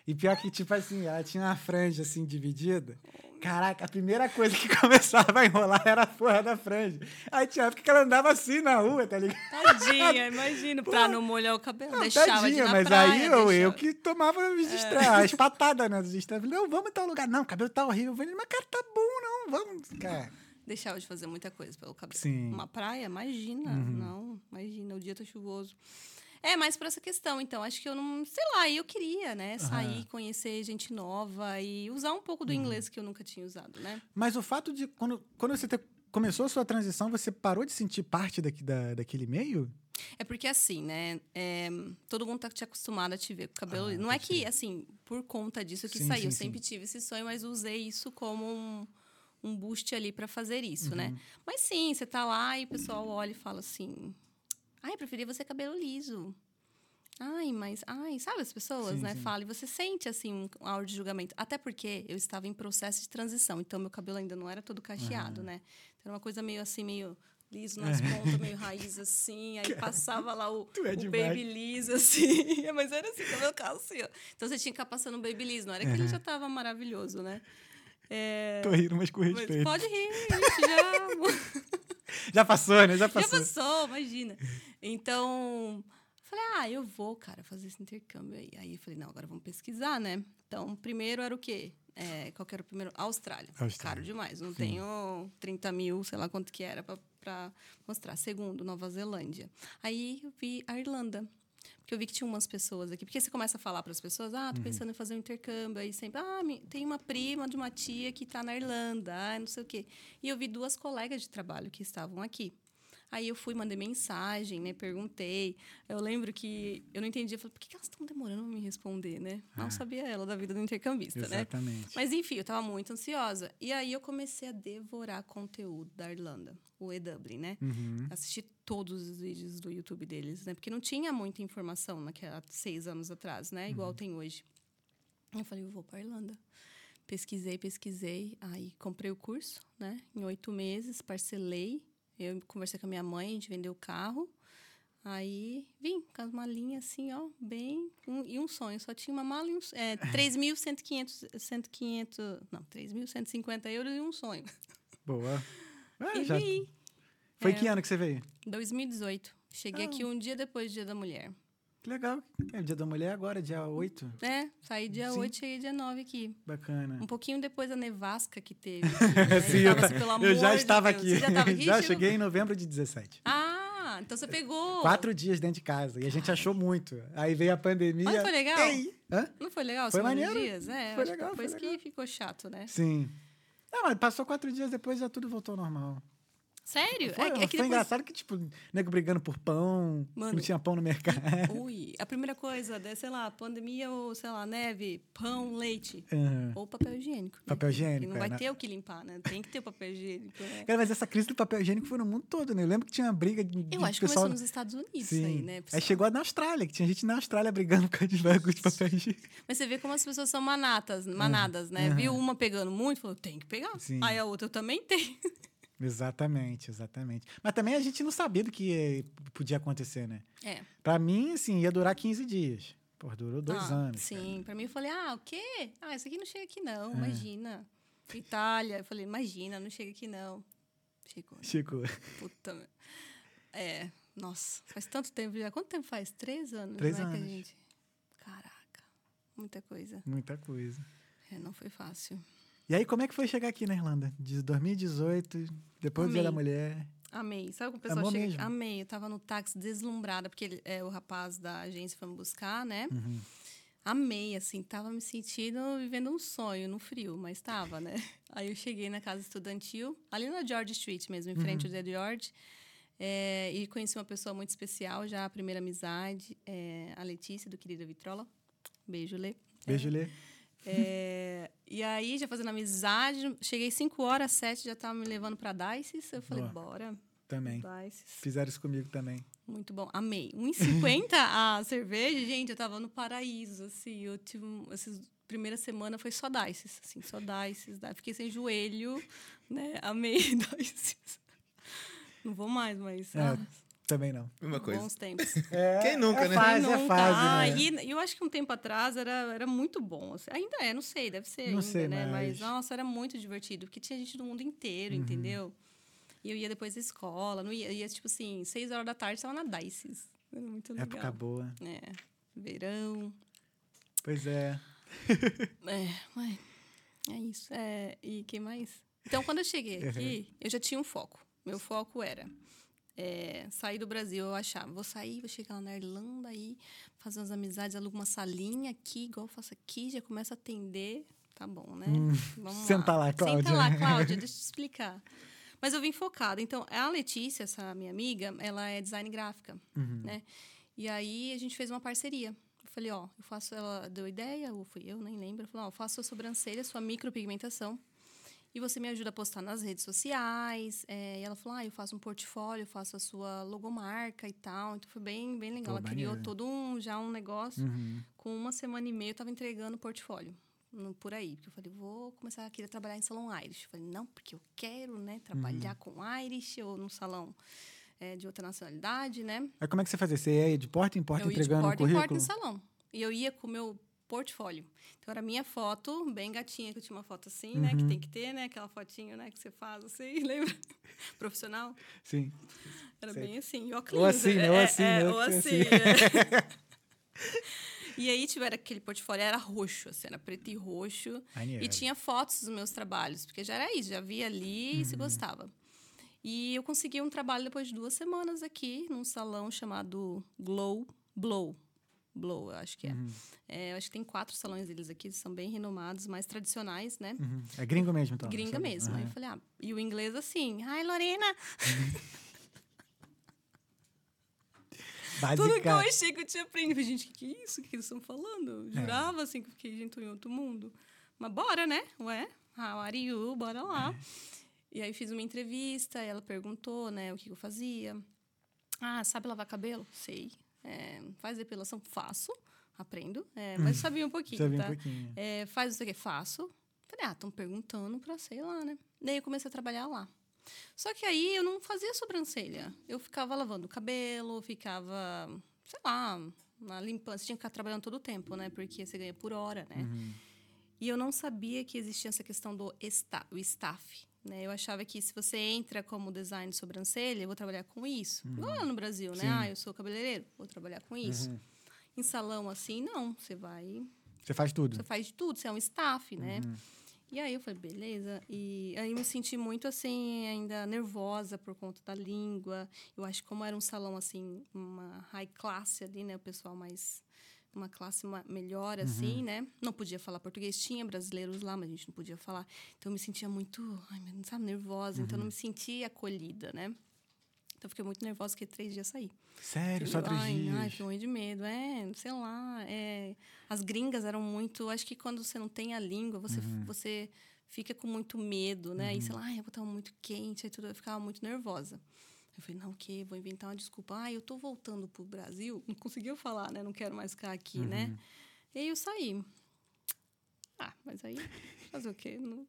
E pior que, tipo assim, ela tinha uma franja assim dividida. Caraca, a primeira coisa que começava a enrolar era a porra da franja. Aí tinha época que ela andava assim na rua, tá ligado? Tadinha, imagina, pra não molhar o cabelo. Não, deixava de tadinha, na mas praia, aí eu, eu. É. que tomava estra- as patadas, né? Dos estranhos. Não, vamos em tal lugar. Não, o cabelo tá horrível. Eu falei, mas cara, tá bom, não, vamos. Cara, Deixava de fazer muita coisa pelo cabelo. Sim. Uhum. Uma praia, imagina. Não, imagina, o dia tá chuvoso. É, mais por essa questão, então. Acho que eu não. Sei lá, eu queria, né? Sair, conhecer gente nova e usar um pouco do Uhum. inglês que eu nunca tinha usado, né? mas o fato de, quando, quando você te- começou a sua transição, você parou de sentir parte daqui, da, daquele meio? É porque assim, né? é, todo mundo tá te acostumado a te ver com o cabelo. Ah, não é que, assim, por conta disso que Sim, saiu. sim, Eu sim. sempre tive esse sonho, mas usei isso como um, um boost ali para fazer isso, né? Uhum. Mas sim, você tá lá e o pessoal olha e fala assim: ai, preferia você cabelo liso. Ai, mas. Ai, sabe as pessoas, Sim, né? sim. Falam e você sente, assim, um áudio de julgamento. Até porque eu estava em processo de transição, então meu cabelo ainda não era todo cacheado, né? Então era uma coisa meio assim, meio liso nas pontas, meio raiz assim. Aí passava lá o, é o demais. baby liso, assim. Mas era assim, cabelo calço assim. Então você tinha que ficar passando um baby liso. Não era que ele já tava maravilhoso, né? É, Tô rindo, mas com mas respeito. pode rir, gente, já. Já passou, né? Já Já passou. passou, imagina. Então, falei, ah, eu vou, cara, fazer esse intercâmbio aí. Aí eu falei, não, agora vamos pesquisar, né? Então, primeiro era o quê? É, qual que era o primeiro? Austrália. Austrália. Caro demais. Não tenho 30 mil, sei lá quanto que era pra mostrar. Segundo, Nova Zelândia. Aí eu vi a Irlanda. Porque eu vi que tinha umas pessoas aqui. Porque você começa a falar para as pessoas, ah, tô pensando em fazer um intercâmbio. Aí sempre, ah, tem uma prima de uma tia que tá na Irlanda, ah, não sei o quê. E eu vi duas colegas de trabalho que estavam aqui. Aí eu fui, mandei mensagem, né? Perguntei. Eu lembro que eu não entendi. Eu falei, por que que elas estão demorando a me responder, né? Não sabia ela da vida do intercambista, né? Exatamente. Mas enfim, eu estava muito ansiosa. E aí eu comecei a devorar conteúdo da Irlanda, o E-Dublin, né? Uhum. Assisti todos os vídeos do YouTube deles, né? Porque não tinha muita informação naquela seis anos atrás, né? Igual Uhum. tem hoje. Eu falei, eu vou para Irlanda. Pesquisei, pesquisei. Aí comprei o curso, né? Em oito meses, parcelei. Eu conversei com a minha mãe, a gente vendeu o carro. Aí vim com as malinhas assim, ó, bem. um- e um sonho. Só tinha uma mala e um. É, 3.100, 1.500. Não, 3.150 euros e um sonho. Boa. É, E já- vim. Foi É. que ano que você veio? 2018. Cheguei Ah. aqui um dia depois do Dia da Mulher. Que legal. É o dia da mulher agora, dia 8. É, saí dia Sim. 8, cheguei dia 9 aqui. Bacana. Um pouquinho depois da nevasca que teve. né? Sim, eu, tava assim, eu já de estava Deus. aqui. Você já estava aqui? já cheguei em novembro de 17. Ah, então você pegou. Quatro dias dentro de casa. E a gente achou muito. Aí veio a pandemia. Olha, foi legal. Não foi legal Foi maneiro. dias? É, Foi que legal, foi depois que legal. ficou chato, né? Sim. Ah, mas passou quatro dias depois já tudo voltou ao normal. Sério? Foi, é, que- é que foi depois... engraçado que, tipo, nego brigando por pão, que Mano. não tinha pão no mercado. Ui, a primeira coisa, né, sei lá, pandemia ou, sei lá, neve, pão, leite. Aham. Ou papel higiênico. né? Papel Que higiênico, não é, vai né? ter o que limpar, né? Tem que ter o papel higiênico, né? Cara, mas essa crise do papel higiênico foi no mundo todo, né? Eu lembro que tinha uma briga de, Eu acho que pessoal... começou nos Estados Unidos Sim. aí, né? Aí pessoal? chegou na Austrália, que tinha gente na Austrália brigando por causa de bagulho de papel higiênico. Mas você vê como as pessoas são manatas, manadas, né? Aham. Viu uma pegando muito, falou, tem que pegar. Sim. Aí a outra, eu também tenho. Exatamente, exatamente. Mas também a gente não sabia do que eh, podia acontecer, né? É. Pra mim, assim, ia durar 15 dias. Pô, durou dois Ah, anos. Sim, pra mim eu falei, ah, o quê? Ah, isso aqui não chega aqui não, É. imagina. Itália, eu falei, imagina, não chega aqui não. Chegou. né? Chico, Puta. É, nossa, faz tanto tempo já. Quanto tempo faz? Três anos, Três né, que a anos. gente... Caraca, muita coisa. muita coisa. É, não foi fácil. E aí, como é que foi chegar aqui na Irlanda? De 2018, depois do Dia da Amei. Mulher. Amei. Sabe quando o pessoal Amou chega? mesmo? Amei. Eu tava no táxi deslumbrada, porque ele, é, o rapaz da agência foi me buscar, né? Uhum. Amei, assim, tava me sentindo vivendo um sonho no frio, mas tava, né? Aí eu cheguei na casa estudantil, ali na George Street mesmo, em frente ao The George, é, e conheci uma pessoa muito especial, já a primeira amizade, é, a Letícia, do Querida Vitrola. Beijo, Lê. Beijo, Lê. É, e aí, já fazendo amizade, cheguei 5 horas, 7 já tava me levando pra Dices. Eu falei, Boa. bora. Também. Dices. Fizeram isso comigo também. Muito bom, amei. 1,50 a cerveja, gente, eu tava no paraíso, assim. Eu tive. Essas primeira semana foi só Dices, assim, só. Dices. Fiquei sem joelho, né? Amei Dices. Não vou mais, mas. É, ah, Também não. Mesma coisa. bons tempos. É, Quem nunca, é né? Fase, Quem é nunca? fase, Ah, né? e, e eu acho que um tempo atrás era, era muito bom. assim. Ainda é, não sei, deve ser Não ainda, sei né? mais. Mas, nossa, era muito divertido, porque tinha gente do mundo inteiro, Uhum. entendeu? E eu ia depois da escola, não ia, ia tipo assim, seis horas da tarde, estava na Dices. Era muito legal. Época boa. É, verão. Pois é. É, ué, é isso. É, e quem mais? Então, quando eu cheguei aqui, eu já tinha um foco. Meu foco era é, sair do Brasil. Eu achava, vou sair, vou chegar lá na Irlanda aí, fazer umas amizades, alugo uma salinha aqui, igual eu faço aqui, já começo a atender. Tá bom, né? Vamos senta lá, Cláudia. Senta lá, Cláudia, deixa eu te explicar. Mas eu vim focada. Então, a Letícia, essa minha amiga, ela é design gráfica, né? E aí a gente fez uma parceria. Eu falei, ó, eu faço, ela deu ideia, ou fui eu, nem lembro. Eu falei, ó, eu faço a sobrancelha, sua micropigmentação. E você me ajuda a postar nas redes sociais. É, e ela falou, ah, eu faço um portfólio, faço a sua logomarca e tal. Então foi bem, bem legal. Pô, ela criou maneiro. todo um, já um negócio. Uhum. Com uma semana e meia eu tava entregando o portfólio. Por aí. Porque eu falei, vou começar a querer trabalhar em salão Irish. Eu falei, não, porque eu quero, né, trabalhar com Irish ou num salão é, de outra nacionalidade, né? Aí como é que você fazia? Você ia de porta em porta eu ia de entregando o porta em porta currículo? em salão. E eu ia com o meu portfólio. Então, era minha foto, bem gatinha, que eu tinha uma foto assim, né? Uhum. Que tem que ter, né? Aquela fotinho, né? Que você faz assim, lembra? Profissional. Sim. Era bem assim. E Ou óculos, assim, né? Ou assim, né? Ou Assim. assim, é. E aí, tiveram aquele portfólio, era roxo, assim, era preto e roxo. Maneiro. E tinha fotos dos meus trabalhos, porque já era isso, já via ali e Uhum. se gostava. E eu consegui um trabalho depois de duas semanas aqui, num salão chamado Glow Blow. Blow, eu acho que é. Uhum. É, eu acho que tem quatro salões deles aqui, são bem renomados, mais tradicionais, né? Uhum. É gringo mesmo, então? Gringa sabe? mesmo. Aí Aham. eu falei, ah, e o inglês assim, ai, Lorena, tudo que eu achei que eu tinha aprendido. Gente, o que, que é isso? O que, que eles estão falando? É. jurava, assim, que eu fiquei gente em outro mundo. Mas bora, né? Ué, how are you? Bora lá. É. E aí fiz uma entrevista, ela perguntou, né, o que eu fazia. Ah, sabe lavar cabelo? Sei. É, faz depilação? Faço. Aprendo. É, mas sabia um pouquinho, vi tá? um pouquinho. É, faz isso aqui? Faço. Falei, ah, estão perguntando pra sei lá, né? Daí eu comecei a trabalhar lá. Só que aí eu não fazia sobrancelha. Eu ficava lavando o cabelo, ficava, sei lá, na limpando. Você tinha que ficar trabalhando todo o tempo, né? Porque você ganha por hora, né? Uhum. E eu não sabia que existia essa questão do esta, o staff. Né? Eu achava que se você entra como design de sobrancelha, eu vou trabalhar com isso. Igual lá no Brasil, né? Sim. Ah, eu sou cabeleireiro, vou trabalhar com isso. Uhum. Em salão, assim, não. Você vai Você faz tudo. você faz de tudo, você é um staff, né? Uhum. E aí eu falei, beleza. E aí eu me senti muito assim, ainda nervosa por conta da língua. Eu acho que como era um salão assim, uma high class ali, né? O pessoal mais uma classe melhor, assim, né? Não podia falar português, tinha brasileiros lá, mas a gente não podia falar. Então eu me sentia muito, ai, Deus, sabe, nervosa. Então eu não me sentia acolhida, né? Então eu fiquei muito nervosa, fiquei três dias sair. Sério, só três ai, dias. Ai, fiquei morrendo de medo. É, sei lá. É, as gringas eram muito. Acho que quando você não tem a língua, você, Uhum. você fica com muito medo, né? E sei lá, ai, eu vou estar muito quente, aí tudo, eu ficava muito nervosa. Eu falei, não, o quê? Vou inventar uma desculpa. Ah, eu tô voltando pro Brasil. Não conseguiu falar, né? Não quero mais ficar aqui, Uhum. né? E aí eu saí. Ah, mas aí, fazer o quê? Não,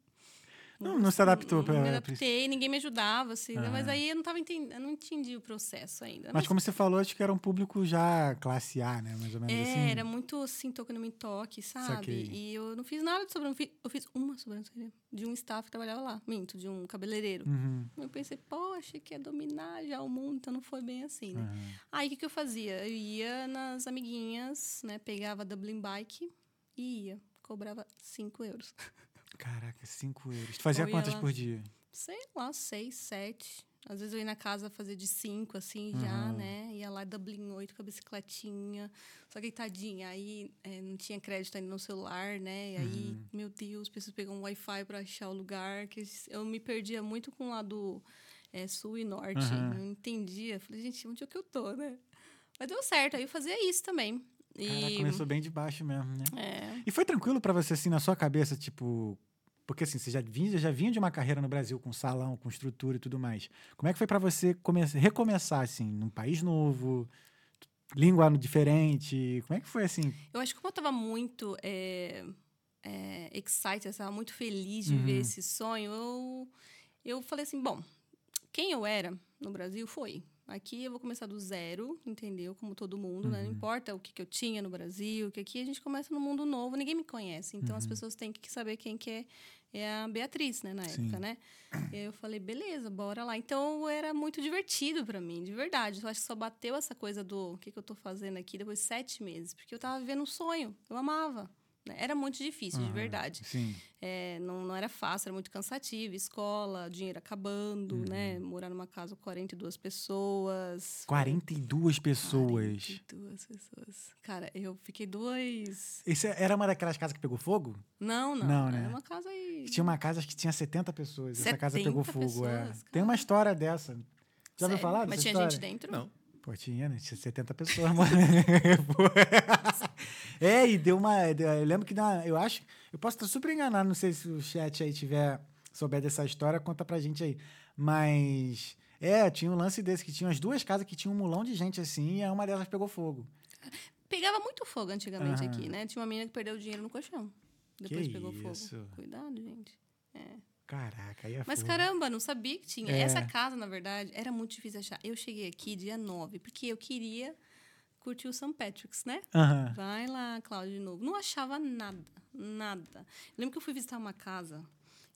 Não, não se adaptou não pra- me adaptei, ninguém me ajudava, assim, né? Mas Ah. aí eu não tava entendendo, não entendi o processo ainda. Mas como você falou, acho que era um público já classe A, né? Mais ou menos É, assim. era muito assim, toque no me toque, sabe? Saquei. E eu não fiz nada de sobrancelha. Eu fiz uma sobrancelha de um staff que trabalhava lá. Minto, de um cabeleireiro. Uhum. Eu pensei, poxa, quer dominar já o mundo, então não foi bem assim, né? Uhum. Aí o que, que eu fazia? Eu ia nas amiguinhas, né? Pegava a Dublin Bike e ia. Cobrava 5 euros. Caraca, cinco euros. Tu fazia quantas lá. por dia? Sei lá, seis, sete. Às vezes eu ia na casa fazer de cinco, assim, já, Uhum. né? Ia lá Dublin 8 com a bicicletinha. Só que, tadinha, aí é, não tinha crédito ainda no celular, né? E aí, Uhum. meu Deus, preciso pegar um Wi-Fi pra achar o lugar. que Eu me perdia muito com o lado é, sul e norte. Uhum. Não entendia. Falei, gente, onde é que eu tô, né? Mas deu certo, aí eu fazia isso também. E, Caraca, começou bem de baixo mesmo, né? é, E foi tranquilo pra você, assim, na sua cabeça, tipo... Porque, assim, você já vinha, já vinha de uma carreira no Brasil com salão, com estrutura e tudo mais. Como é que foi pra você come- recomeçar, assim, num país novo, língua diferente? Como é que foi, assim? Eu acho que como eu tava muito é, é, excited, eu tava muito feliz de ver Uhum. esse sonho, eu, eu falei assim, bom, quem eu era no Brasil foi. Aqui eu vou começar do zero, entendeu? Como todo mundo, né? Não Uhum. importa o que, que eu tinha no Brasil, que aqui a gente começa num mundo novo, ninguém me conhece. Então Uhum. as pessoas têm que saber quem que é, é a Beatriz, né? Na Sim. época, né? Eu falei, beleza, bora lá. Então era muito divertido para mim, de verdade. Eu acho que só bateu essa coisa do o que, que eu tô fazendo aqui depois de sete meses, porque eu tava vivendo um sonho, eu amava. Né? Era muito difícil, de Aham, verdade. Sim. É, não, não era fácil, era muito cansativo. Escola, dinheiro acabando, Uhum. né? Morar numa casa com 42 pessoas. 42 pessoas. 42 pessoas. Cara, eu fiquei dois. Isso era uma daquelas casas que pegou fogo? Não, não. Não, era né? uma casa aí. Tinha uma casa acho que tinha 70 pessoas. Essa casa 70 pegou fogo, é. pessoas, Tem uma história dessa. Já ouviu Sério? falar Mas dessa tinha história? gente dentro? Não. Pô, tinha, né? Tinha 70 pessoas. é, e deu uma. Eu lembro que dá. Eu acho. Eu posso estar super enganado, não sei se o chat aí tiver souber dessa história, conta pra gente aí. Mas. É, tinha um lance desse, que tinha as duas casas que tinha um mulão de gente assim, e uma delas pegou fogo. Pegava muito fogo antigamente Aham. aqui, né? Tinha uma menina que perdeu o dinheiro no colchão. Depois Que pegou isso? fogo. Cuidado, gente. Caraca, aí é Mas fogo. caramba, não sabia que tinha. É. Essa casa, na verdade, era muito difícil achar. Eu cheguei aqui dia 9, porque eu queria curtir o St. Patrick's, né? Aham. Vai lá, Cláudia, de novo. Não achava nada, nada. Eu lembro que eu fui visitar uma casa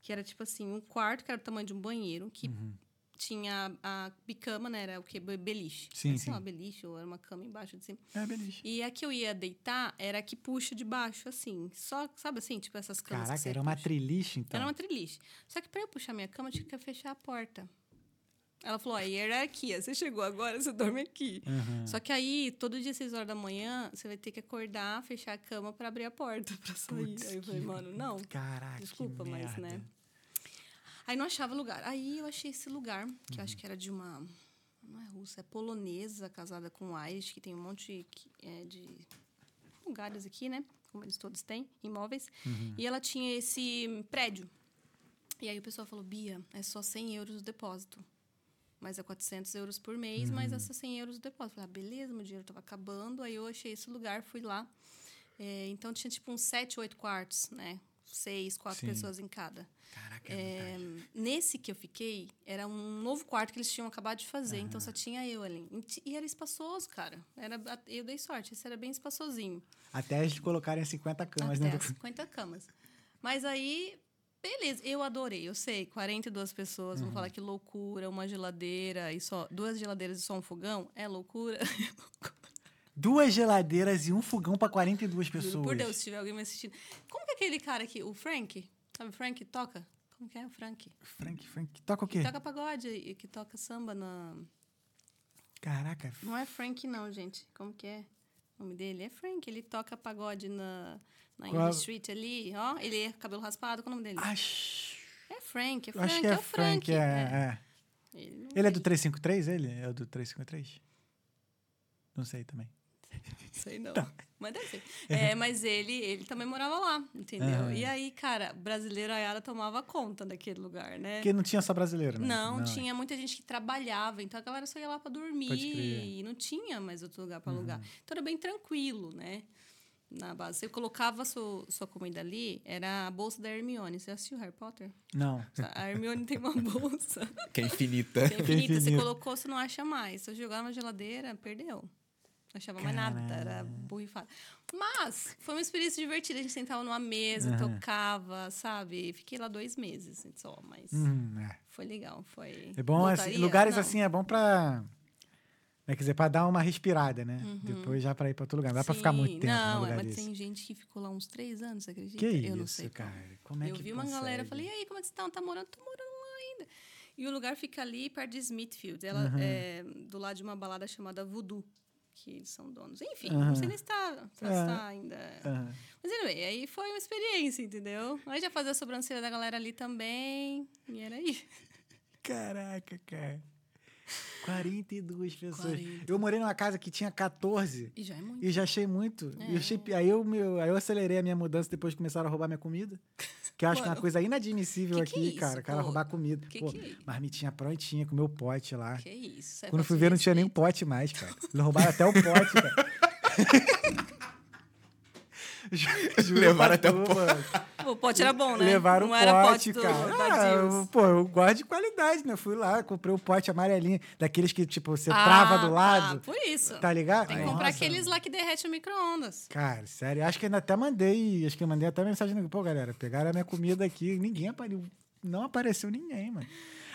que era tipo assim, um quarto que era do tamanho de um banheiro, que Uhum. tinha a bicama, né? Era o quê? Be- Beliche. Sim, Era, sei sim. lá, beliche, ou era uma cama embaixo de cima. É, beleza. E a que eu ia deitar era a que puxa de baixo, assim. Só, sabe assim, tipo essas camas que Caraca, era uma puxa. triliche, então. Era uma triliche. Só que para eu puxar minha cama, eu tinha que fechar a porta. Ela falou: ó, hierarquia, você chegou agora, você dorme aqui. Uhum. Só que aí, todo dia, 6 horas da manhã, você vai ter que acordar, fechar a cama para abrir a porta para sair. Aí eu falei, mano, não. Caraca, Desculpa, que mas, merda. né? Aí não achava lugar. Aí eu achei esse lugar, que eu acho que era de uma. Não é russa, é polonesa, casada com Irish, que tem um monte que- é, de lugares aqui, né? Como eles todos têm, imóveis. Uhum. E ela tinha esse prédio. E aí o pessoal falou: Bia, é só 100 euros o depósito. Mas é 400 euros por mês, Uhum. mas é só 100 euros o depósito. Falei, ah, beleza, meu dinheiro estava acabando. Aí eu achei esse lugar, fui lá. É, então tinha tipo uns 7, 8 quartos, né? Seis, quatro Sim. pessoas em cada. Caraca, É, verdade. nesse que eu fiquei, era um novo quarto que eles tinham acabado de fazer, então só tinha eu ali. E era espaçoso, cara. Era, eu dei sorte, esse era bem espaçosinho. Até eles colocarem 50 camas Até dentro as 50 camas. Mas aí, beleza, eu adorei, eu sei, 42 pessoas, Uhum. vou falar que loucura, uma geladeira e só duas geladeiras e só um fogão, é loucura. Duas geladeiras e um fogão pra 42 pessoas. Juro por Deus, se tiver alguém me assistindo. Como que é aquele cara aqui, o Frank? Sabe o Frank toca? Como que é o Frank? Frank, Frank. Toca o quê? Que toca pagode e que toca samba na. Caraca. Não é Frank, não, gente. Como que é? O nome dele é Frank. Ele toca pagode na, na Qual- Street ali, ó. Ele é cabelo raspado. Qual é o nome dele? Acho, É Frank, é eu acho Frank, que é, o Frank. Frank, é, é. Ele, não Ele é do 353, ele? É o do 353? Não sei também. sei não. Tá. Mas deve ser. É, mas ele, ele também morava lá, entendeu? Aham. E aí, cara, brasileiro Ayara tomava conta daquele lugar, né? Porque não tinha só brasileiro, né? Não, tinha muita gente que trabalhava, então a galera só ia lá pra dormir Pode crer. Uhum. e não tinha mais outro lugar pra alugar. Então era bem tranquilo, né? Na base. Você colocava sua, sua comida ali, era a bolsa da Hermione. Você assistiu Harry Potter? Não. A Hermione tem uma bolsa. Que é infinita. Que é infinita. Você infinito. colocou, você não acha mais. Se eu jogar na geladeira, perdeu. Não achava mais nada, era borrifado. Mas foi uma experiência divertida. A gente sentava numa mesa, tocava, sabe? Fiquei lá dois meses só, mas Hum, é. foi legal. Foi. É bom, assim, lugares Não. assim é bom pra. Né, quer dizer, pra dar uma respirada, né? Depois já pra ir pra outro lugar. Não dá pra ficar muito tempo Não, num lugar mas desse. tem gente que ficou lá uns três anos, você acredita? Que eu não isso, sei como. cara? Como é eu que vi uma galera, consegue? falei, e aí, como é que você tá? Tá morando? Tô morando lá ainda. E o lugar fica ali perto de Smithfield. Ela Uhum. é do lado de uma balada chamada Voodoo, que eles são donos. Enfim, Aham. não sei nem se tá, se É. tá ainda. Aham. Mas anyway, aí foi uma experiência, entendeu? Aí já fazia a sobrancelha da galera ali também. E era aí. Caraca, cara. 42 pessoas. 40. Eu morei numa casa que tinha 14 E já é muito. e já achei muito. E eu É. achei- aí, eu, meu, aí eu acelerei a minha mudança depois que começaram a roubar minha comida. Que eu acho que é uma coisa inadmissível que que é aqui, isso, cara. O cara roubar comida. Que pô, que é marmitinha prontinha com meu pote lá. Que isso? é Quando fui ver, não tinha nem um pote mais, cara. Eles roubaram até o pote, cara. Levaram até o mano. O pote era bom, né? Levaram o pote, pote do, cara. da Ah, pô, eu gosto de qualidade, né? Fui lá, comprei o pote amarelinho, daqueles que, tipo, você Ah, trava do tá, lado. por isso. Tá ligado? Tem que Nossa. comprar aqueles lá que derrete o micro-ondas. Cara, sério, acho que ainda até mandei, acho que mandei até mensagem no pô, galera, pegaram a minha comida aqui, ninguém apareceu, não apareceu ninguém, mano.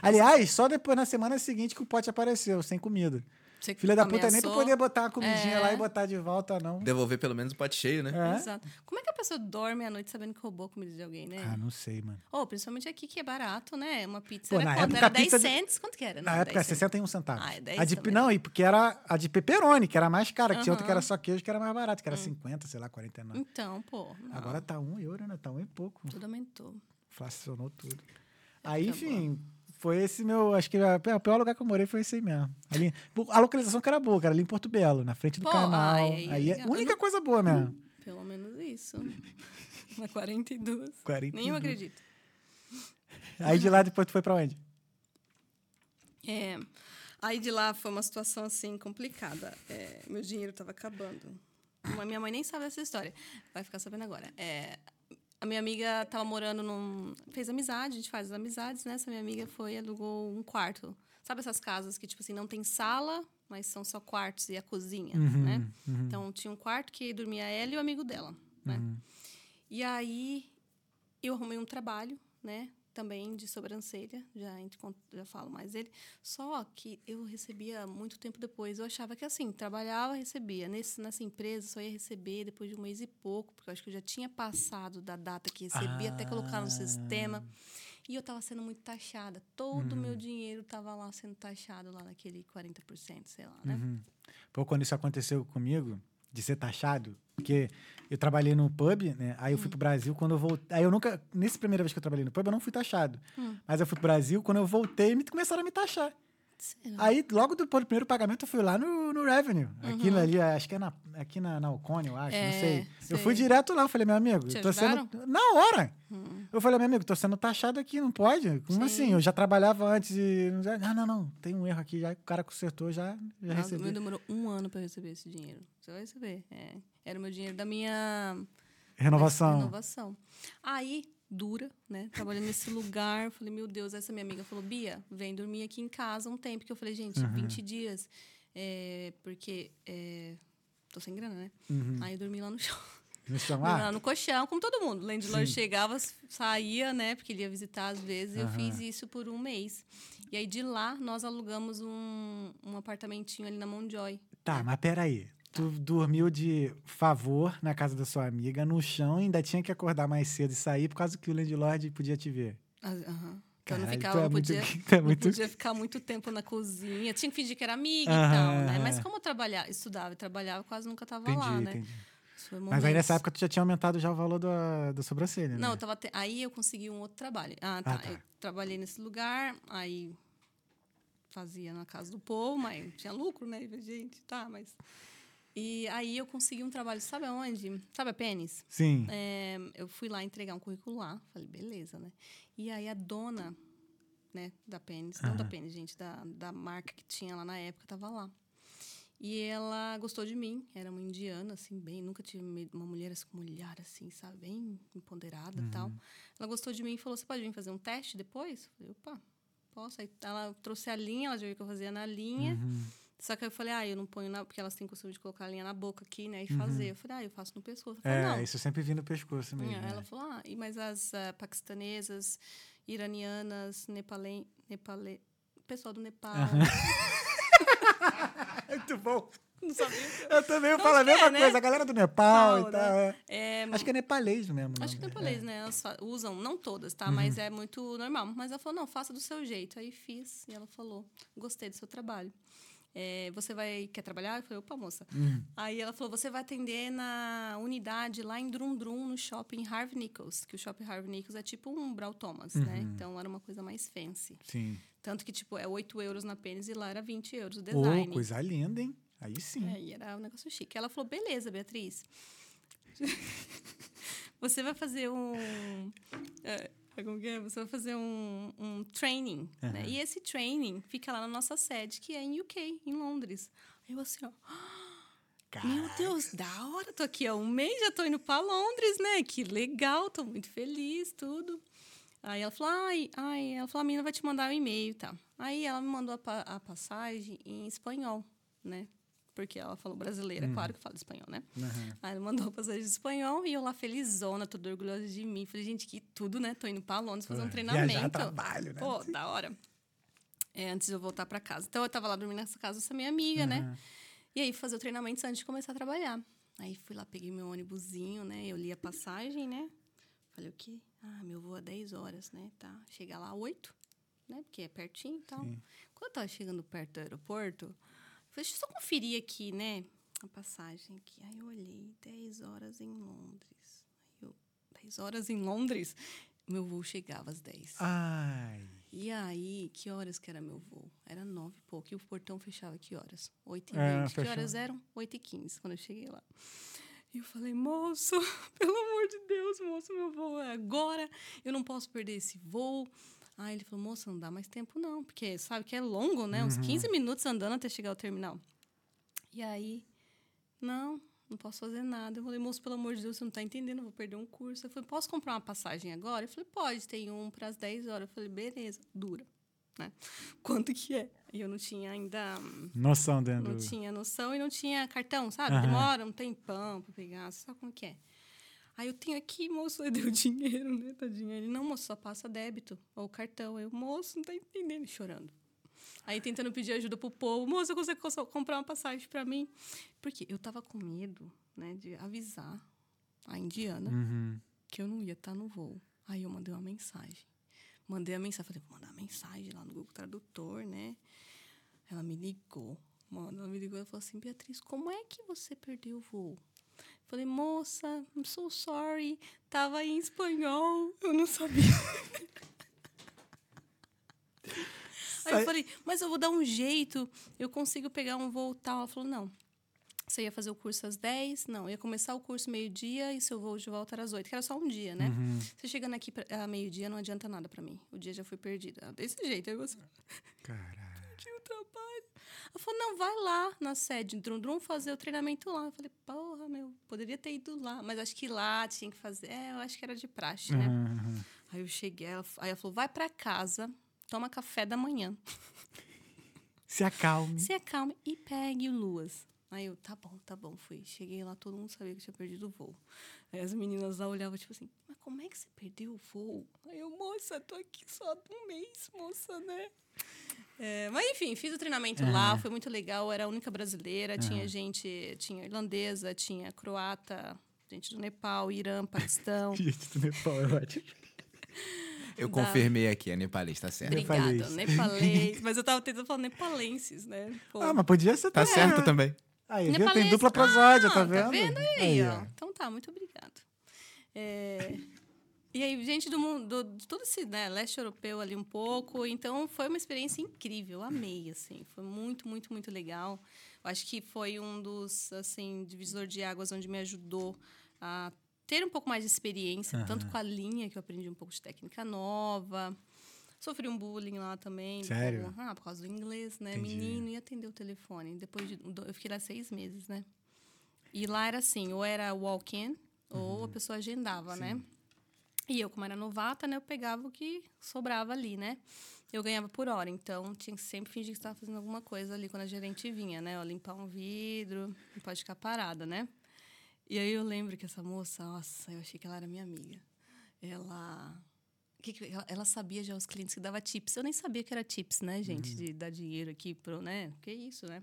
Aliás, só depois na semana seguinte que o pote apareceu, sem comida. Você Filha da puta nem pra poder botar uma comidinha É. lá e botar de volta, não. Devolver pelo menos o pote cheio, né? É? Exato. Como é que a pessoa dorme à noite sabendo que roubou a comida de alguém, né? Ah, não sei, mano. Ou, principalmente aqui, que é barato, né? Uma pizza Pô, era na quanto? época Era a 10 pizza de- cents? Quanto que era? Na Não, época, 10 cents. 61 centavos. Ah, é 10 a de, também. não, e porque era a de pepperoni, que era mais cara, que tinha outra que era só queijo, que era mais barato, que era 50, sei lá, 49. Então, pô. não. Agora tá um euro, né? Tá um e pouco. Tudo aumentou. Inflacionou tudo. Aí, Tá enfim, foi esse meu. Acho que a- o pior lugar que eu morei foi esse aí mesmo. Ali, a localização que era boa, cara, ali em Porto Belo, na frente do Pô, canal. ai, aí é a única não- coisa boa mesmo. Pelo menos isso. Uma 42. 42. Nem eu acredito. Aí de lá depois tu foi pra onde? É, aí de lá foi uma situação assim complicada. É, meu dinheiro estava acabando. Minha mãe nem sabe dessa história. Vai ficar sabendo agora. É, a minha amiga estava morando num. Fez amizade, a gente faz as amizades, né? Essa minha amiga foi e alugou um quarto. Sabe essas casas que, tipo assim, não tem sala, mas são só quartos e a cozinha, né? Então tinha um quarto que dormia ela e o amigo dela, né? E aí eu arrumei um trabalho, né? Também de sobrancelha, já, já falo mais dele. Só que eu recebia muito tempo depois. Eu achava que assim, trabalhava, recebia. Nesse, nessa empresa só ia receber depois de um mês e pouco, porque eu acho que eu já tinha passado da data que recebia, até colocar no sistema. E eu estava sendo muito taxada. Todo o meu dinheiro estava lá sendo taxado, lá naquele 40%, sei lá, né? Uhum. Pô, quando isso aconteceu comigo, de ser taxado, porque eu trabalhei no pub, né? Aí eu Hum. fui pro Brasil, quando eu voltei. Aí eu nunca. Nessa primeira vez que eu trabalhei no pub, eu não fui taxado. Hum. Mas eu fui pro Brasil, quando eu voltei, me começaram a me taxar. Aí, logo depois do primeiro pagamento, eu fui lá no, no Revenue. Aqui Uhum. ali, acho que é na, aqui na, na Alcone, eu acho, não É, sei. Eu sei. fui direto lá, eu falei, meu amigo, Te tô sendo. ajudaram? Na hora! Hum. Eu falei, meu amigo, tô sendo taxado aqui, não pode? Como Sim. assim? Eu já trabalhava antes e. Ah, não, não, tem um erro aqui, já o cara consertou, já, já o recebi. meu demorou um ano para receber esse dinheiro. Você vai receber. É. Era o meu dinheiro da minha Renovação. renovação. Aí, dura, né? Trabalhando nesse lugar. Falei, meu Deus, essa minha amiga falou, Bia, vem dormir aqui em casa um tempo. Que eu falei, gente, Uhum. 20 dias. É, porque é, tô sem grana, né? Uhum. Aí eu dormi lá no chão. No chão, lá ah, no colchão, como todo mundo. Landlord Sim. chegava, saía, né? Porque ele ia visitar às vezes. E eu fiz isso por um mês. E aí, de lá, nós alugamos um, um apartamentinho ali na Montjoy. tá, mas peraí. Tu dormiu de favor na casa da sua amiga, no chão, e ainda tinha que acordar mais cedo e sair por causa que o landlord podia te ver. Ah, aham. Então não ficava, é muito- podia, é muito- podia ficar muito tempo na cozinha. Tinha que fingir que era amiga Aham, e tal, né? Mas como eu trabalhava, estudava e trabalhava, quase nunca tava lá, né? entendi. Mas aí nessa época tu já tinha aumentado já o valor da, da sobrancelha, Não, né? eu tava te- aí eu consegui um outro trabalho. Ah, tá. Ah, tá. Eu trabalhei nesse lugar, aí fazia na casa do povo, mas tinha lucro, né? Gente, tá, mas. E aí eu consegui um trabalho, sabe aonde? Sabe a Pênis? Sim. É, eu fui lá entregar um currículo lá. Falei, beleza, né? E aí a dona, né, da Pênis, não da. Pênis, gente, da, da marca que tinha lá na época, tava lá. E ela gostou de mim, era uma indiana, assim, bem, nunca tive uma mulher assim, com um olhar assim, sabe, bem empoderada e tal. Ela gostou de mim e falou: Você pode vir fazer um teste depois? Eu falei: Opa, posso. Aí ela trouxe a linha, ela já viu que eu fazia na linha. Uhum. Só que eu falei: Ah, eu não ponho na. Porque elas têm costume de colocar a linha na boca aqui, né? E fazer. Eu falei: Ah, eu faço no pescoço. Falou: É, Não. isso eu sempre vi no pescoço mesmo. É, né? Ela falou, ah, e mas as ah, paquistanesas, iranianas, nepalen, nepale, pessoal do Nepal. Muito bom. Não sabia. Eu também eu Não, falo a que é, mesma né? coisa. A galera do Nepal Tal, e tal. é. É, Acho que é nepalês mesmo. acho que não, nepalês, né? Elas usam, não todas, tá? Uhum. Mas é muito normal. Mas ela falou, não, faça do seu jeito. Aí fiz, e ela falou, gostei do seu trabalho. É, você vai, quer trabalhar? Eu falei, opa, moça. Uhum. Aí ela falou, você vai atender na unidade lá em Drum Drum, no shopping Harvey Nichols. Que o shopping Harvey Nichols é tipo um Brau Thomas, né? Uhum. Então era uma coisa mais fancy. Sim. Tanto que, tipo, é 8 euros na pênis e lá era 20 euros o design. coisa linda, hein? Aí sim. É, e era um negócio chique. Ela falou, beleza, Beatriz. Você vai fazer um... É, como que é? Você vai fazer um, um training, né? Aham. E esse training fica lá na nossa sede, que é em UK, em Londres. Aí eu assim, ó... Meu Cara, Deus, da hora, tô aqui há um mês, já tô indo pra Londres, né? Que legal, tô muito feliz, tudo. Aí ela falou, ai, ai, ela falou, a menina vai te mandar um e-mail, tá? Aí ela me mandou a, pa- a passagem em espanhol, né? Porque ela falou brasileira, claro que fala espanhol, né? Aham. Aí ela mandou a passagem em espanhol e eu lá felizona, toda orgulhosa de mim. Falei, gente, que tudo, né? Tô indo pra Londres fazer um Pô, treinamento. Viajar a trabalho, né? Pô, da hora. É, antes de eu voltar pra casa. Então eu tava lá dormindo nessa casa dessa minha amiga, né? Aham. E aí, fazer o treinamento antes de começar a trabalhar. Aí fui lá, peguei meu ônibusinho, né? Eu li a passagem, né? Falei, o quê? Ah, meu voo é 10 horas, né? Tá. Chegar lá 8, né? Porque é pertinho e tal. Sim. Quando eu tava chegando perto do aeroporto, falei, deixa eu só conferir aqui, né? A passagem aqui. Aí eu olhei, 10 horas em Londres. Aí eu, 10 horas em Londres? Meu voo chegava às 10. Ai. E aí, que horas que era meu voo? Era nove e pouco. E o portão fechava que horas? Oito e É, vinte. que fechava. horas eram? Oito e quinze, quando eu cheguei lá. E eu falei, moço, pelo amor de Deus, moço, meu voo é agora. Eu não posso perder esse voo. Aí ele falou, moça, não dá mais tempo não. Porque sabe que é longo, né? Uhum. Uns 15 minutos andando até chegar ao terminal. E aí, não, não posso fazer nada. Eu falei, moço, pelo amor de Deus, você não tá entendendo, eu vou perder um curso. Eu falei, posso comprar uma passagem agora? Ele falou, pode, tem um para as 10 horas. Eu falei, beleza, dura. Né? Quanto que é? E eu não tinha ainda. Noção dentro. Não tinha noção e não tinha cartão, sabe? Aham. Demora um tempão pra pegar, sabe como que é. Aí eu tenho aqui, moço, deu dinheiro, né? Tadinho. Ele, não, moço, só passa débito ou cartão. Eu, moço, não tá entendendo, chorando. Aí tentando pedir ajuda pro povo, moço, você consegue cons- comprar uma passagem pra mim? Porque eu tava com medo, né, de avisar a indiana Uhum. que eu não ia estar no voo. Aí eu mandei uma mensagem. Mandei a mensagem, falei, vou mandar uma mensagem lá no Google Tradutor, né? Ela me ligou. Mano, ela me ligou e falou assim, Beatriz, como é que você perdeu o voo? Falei, moça, I'm so sorry. Tava em espanhol, eu não sabia. Aí eu falei, mas eu vou dar um jeito, eu consigo pegar um voo tal. Ela falou, não. Você ia fazer o curso às 10? Não, ia começar o curso meio-dia e seu voo de volta era às 8, que era só um dia, né? Uhum. Você chegando aqui a meio-dia não adianta nada pra mim. O dia já foi perdido. Desse jeito, aí você Caralho. tinha o trabalho. Ela falou, não, vai lá na sede Drum Drum fazer o treinamento lá. Eu falei, porra, meu, poderia ter ido lá. Mas acho que lá tinha que fazer. É, eu acho que era de praxe, né? Uhum. Aí eu cheguei, ela, aí ela falou, vai pra casa, toma café da manhã. Se acalme. Se acalme e pegue luas. Aí eu, tá bom, tá bom, fui. Cheguei lá, todo mundo sabia que eu tinha perdido o voo. Aí as meninas lá olhavam, tipo assim, como é que você perdeu o voo? Aí eu, moça, tô aqui só há um mês, moça, né? É, mas enfim, fiz o treinamento lá, Aham. foi muito legal. Era a única brasileira, tinha gente, tinha irlandesa, tinha croata, gente do Nepal, Irã, Paquistão. Gente do Nepal é ótimo. Eu da- confirmei aqui, a nepalês, tá certo. Obrigada, Nepalês. Mas eu tava tentando falar nepalenses, né? Pô. Ah, mas podia ser Tá certo também. Aí? Nepalês. Tem dupla prosódia, tá Ah, vendo? Tá vendo aí, ó. ó. Então tá, muito obrigada. É, E aí, gente do mundo, do- de todo esse né, leste europeu ali um pouco. Então, foi uma experiência incrível. Amei, assim. Foi muito, muito, muito legal. Eu acho que foi um dos, assim, divisor de águas onde me ajudou a ter um pouco mais de experiência, tanto com a linha, que eu aprendi um pouco de técnica nova. Sofri um bullying lá também. Sério? Por, ah, por causa do inglês, né? Entendi. Menino, ia atender o telefone. Depois de, eu fiquei lá seis meses, né? E lá era assim, ou era walk-in, ou a pessoa agendava, né? E eu, como era novata, né, eu pegava o que sobrava ali, né? Eu ganhava por hora, então tinha que sempre fingir que estava fazendo alguma coisa ali quando a gerente vinha, né? Ó, limpar um vidro, não pode ficar parada, né? E aí eu lembro que essa moça, nossa, eu achei que ela era minha amiga. Ela. ela, sabia já os clientes que dava tips. Eu nem sabia que era tips, né, gente? De dar dinheiro aqui pro, né? Que isso, né?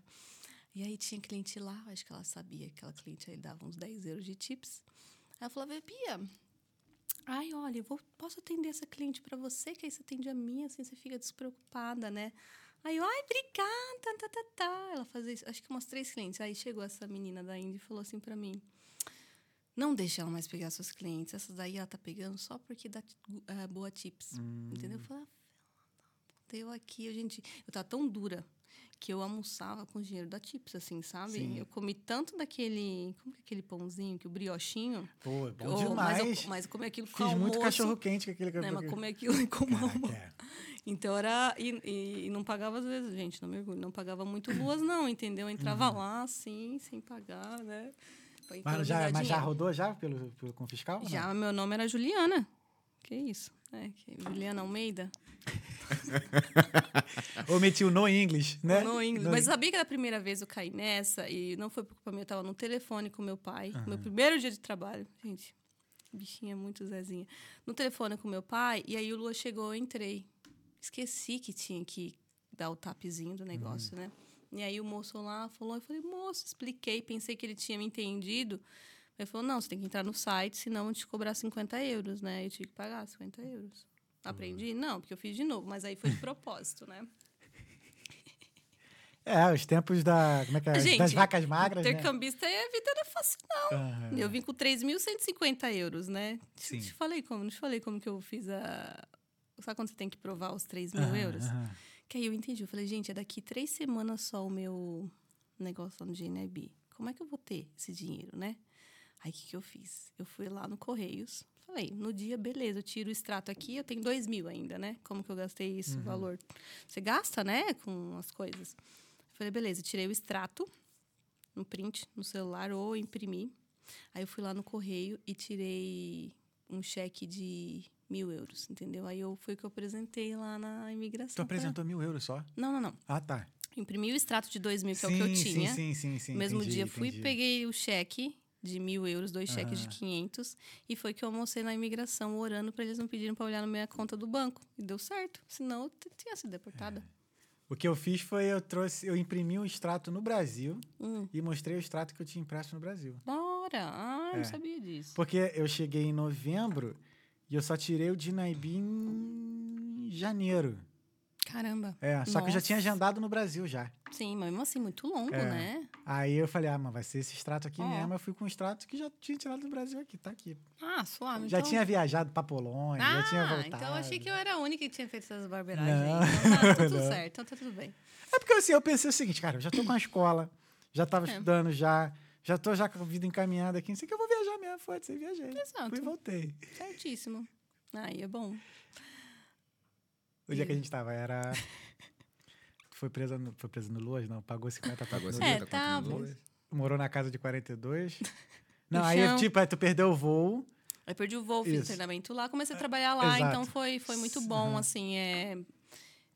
E aí tinha cliente lá, acho que ela sabia que aquela cliente aí dava uns 10 euros de tips. Aí ela falava, Bia, ai, olha, eu vou, posso atender essa cliente para você, que aí você atende a minha, assim você fica despreocupada, né? Aí eu, ai, obrigada, tá, tá, tá. Ela fazia isso, acho que umas três clientes. Aí chegou essa menina da Índia e falou assim para mim, não deixa ela mais pegar seus clientes. Essas daí ela tá pegando só porque dá eh, boa tips. Entendeu? Eu falei, ah, eu aqui, eu, gente, eu tava tão dura que eu almoçava com o dinheiro da tips, assim, sabe? Sim. Eu comi tanto daquele, como que é aquele pãozinho, que o briochinho. Pô, é bom demais. Mas eu, mas eu comi aquilo com Fiz muito almoço, cachorro quente com aquele né? Mas comer aquilo como Caraca, almoço. é. Então era. E, e- e não pagava às vezes, gente, não me orgulho. Não pagava muito luas, não, entendeu? Eu entrava lá, assim, sem pagar, né? Pra Uhum. Mas já, mas já rodou já pelo, pelo com fiscal? ou não? Já, meu nome era Juliana. Que isso? É, que- Juliana Almeida. Ou meti o no English, né? No inglês. No Mas sabia que da primeira vez eu caí nessa e não foi por culpa minha, eu tava no telefone com meu pai, meu primeiro dia de trabalho. Gente, bichinha muito Zezinha. No telefone com meu pai, e aí o Lua chegou, eu entrei. Esqueci que tinha que dar o tapzinho do negócio, né? E aí o moço lá falou, eu falei, moço, expliquei, pensei que ele tinha me entendido. Ele falou, não, você tem que entrar no site, senão te cobrar 50 euros, né? Eu tive que pagar 50 euros. Aprendi? Não, porque eu fiz de novo, mas aí foi de propósito, né? É, os tempos da. Como é que é? Gente, das vacas magras, né? Intercambista é a vida não é fácil, não. Aham. Eu vim com 3.150 euros, né? Sim. Te falei como, não te falei como que eu fiz a. Sabe quando você tem que provar os 3 mil Aham, euros? Que aí eu entendi. Eu falei, gente, é daqui três semanas só o meu negócio lá no GNIB. Como é que eu vou ter esse dinheiro, né? Aí o que, que eu fiz? Eu fui lá no Correios. Falei, no dia, beleza, eu tiro o extrato aqui, eu tenho dois mil ainda, né? Como que eu gastei isso, o valor? Você gasta, né, com as coisas. Falei, beleza, tirei o extrato, no print, no celular, ou imprimi. Aí eu fui lá no correio e tirei um cheque de mil euros, entendeu? Aí eu fui que eu apresentei lá na imigração. Tu pra- apresentou mil euros só? Não, não, não. Ah, tá. Imprimi o extrato de dois mil, que é o que eu Sim, tinha. Sim, sim, sim. sim No mesmo entendi, dia fui, entendi. peguei o cheque de mil euros, dois cheques de Ah. 500, e foi que eu almocei na imigração orando para eles não pedirem para olhar na minha conta do banco. E deu certo, senão eu tinha sido deportada. O que eu fiz foi eu trouxe, eu imprimi um extrato no Brasil Hum. e mostrei o extrato que eu tinha impresso no Brasil. Bora! Ah, É. não sabia disso. Porque eu cheguei em novembro e eu só tirei o de Naibi em janeiro. Caramba. É, só que eu já tinha Nossa. agendado no Brasil já. Sim, mas mesmo assim, muito longo, É. né? Aí eu falei, ah, mas vai ser esse extrato aqui Ó. mesmo. Eu fui com o extrato que já tinha tirado do Brasil aqui, tá aqui. Ah, suave. Já então... tinha viajado pra Polônia, Ah, já tinha voltado. então eu achei que eu era a única que tinha feito essas barberagens Não. Então tá tudo Não. certo, então tá tudo bem. É porque assim, eu pensei o seguinte, cara, eu já tô com a escola, já tava É. estudando já, já tô já com a vida encaminhada aqui, não sei que eu vou viajar mesmo, foda-se, viajei. Exato. Fui e voltei. Certíssimo. Aí é bom. O dia E- que a gente tava era... Foi presa no, foi presa no Loas? Não, pagou 50 Pagou no 50 É, tá. Lula. Morou na casa de 42. Não, aí, chão. tipo, aí tu perdeu o voo. Aí perdi o voo, fiz Isso. treinamento lá, comecei a trabalhar lá, exato. então foi, foi muito bom, Aham. assim, é,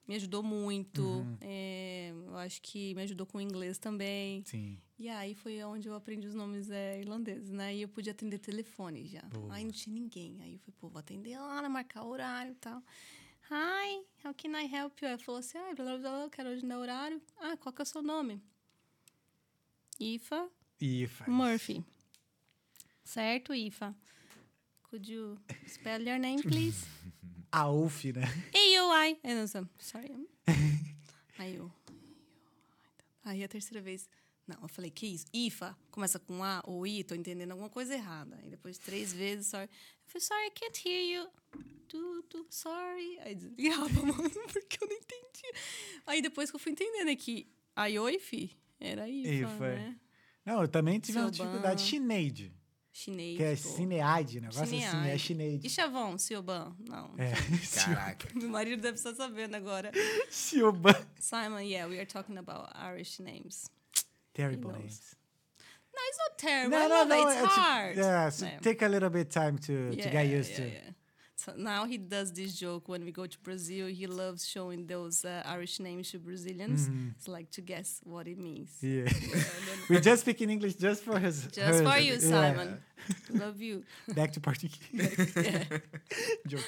me ajudou muito. Uhum. é, eu acho que me ajudou com o inglês também. Sim. E aí foi onde eu aprendi os nomes é, irlandeses, né? E eu podia atender telefone já. Boa. Aí não tinha ninguém. Aí eu falei, pô, vou atender lá, né, marcar o horário e tal. Hi, how can I help you? Aí falou assim, ah, blá, blá, blá, eu quero agendar horário. Ah, qual que é o seu nome? Ifa faz. Murphy. Certo, Ifa? Could you spell your name, please? A UF, né? Nós, sorry. Aí eu. Aí a terceira vez. Não, eu falei, que isso? IFA, começa com A ou I, tô entendendo alguma coisa errada. Aí depois três vezes, sorry. Eu falei, sorry, I can't hear you. Tu, tu, sorry. Aí desligava, mano, porque eu não entendi. Aí depois que eu fui entendendo é que a IOIF era IFA, IFA, é. né? Não, eu também tive uma Sioban. dificuldade. Chineide, Chinês. que é cineade, negócio assim, é chineide. E Chavon, Sioban? Não. É, Caraca. Meu marido deve estar sabendo agora. Sioban. Simon, yeah, we are talking about Irish names. Terrible names. No, it's not terrible. No, no, that it's tipo- hard. yeah, so take a little bit time to, to get used yeah, to. yeah. So now he does this joke when we go to Brazil. He loves showing those uh, Irish names to Brazilians. It's like to guess what it means. Yeah. We just speak in English just for his. Just for you, yeah. Simon. Love you. Back to Portuguese. Joke.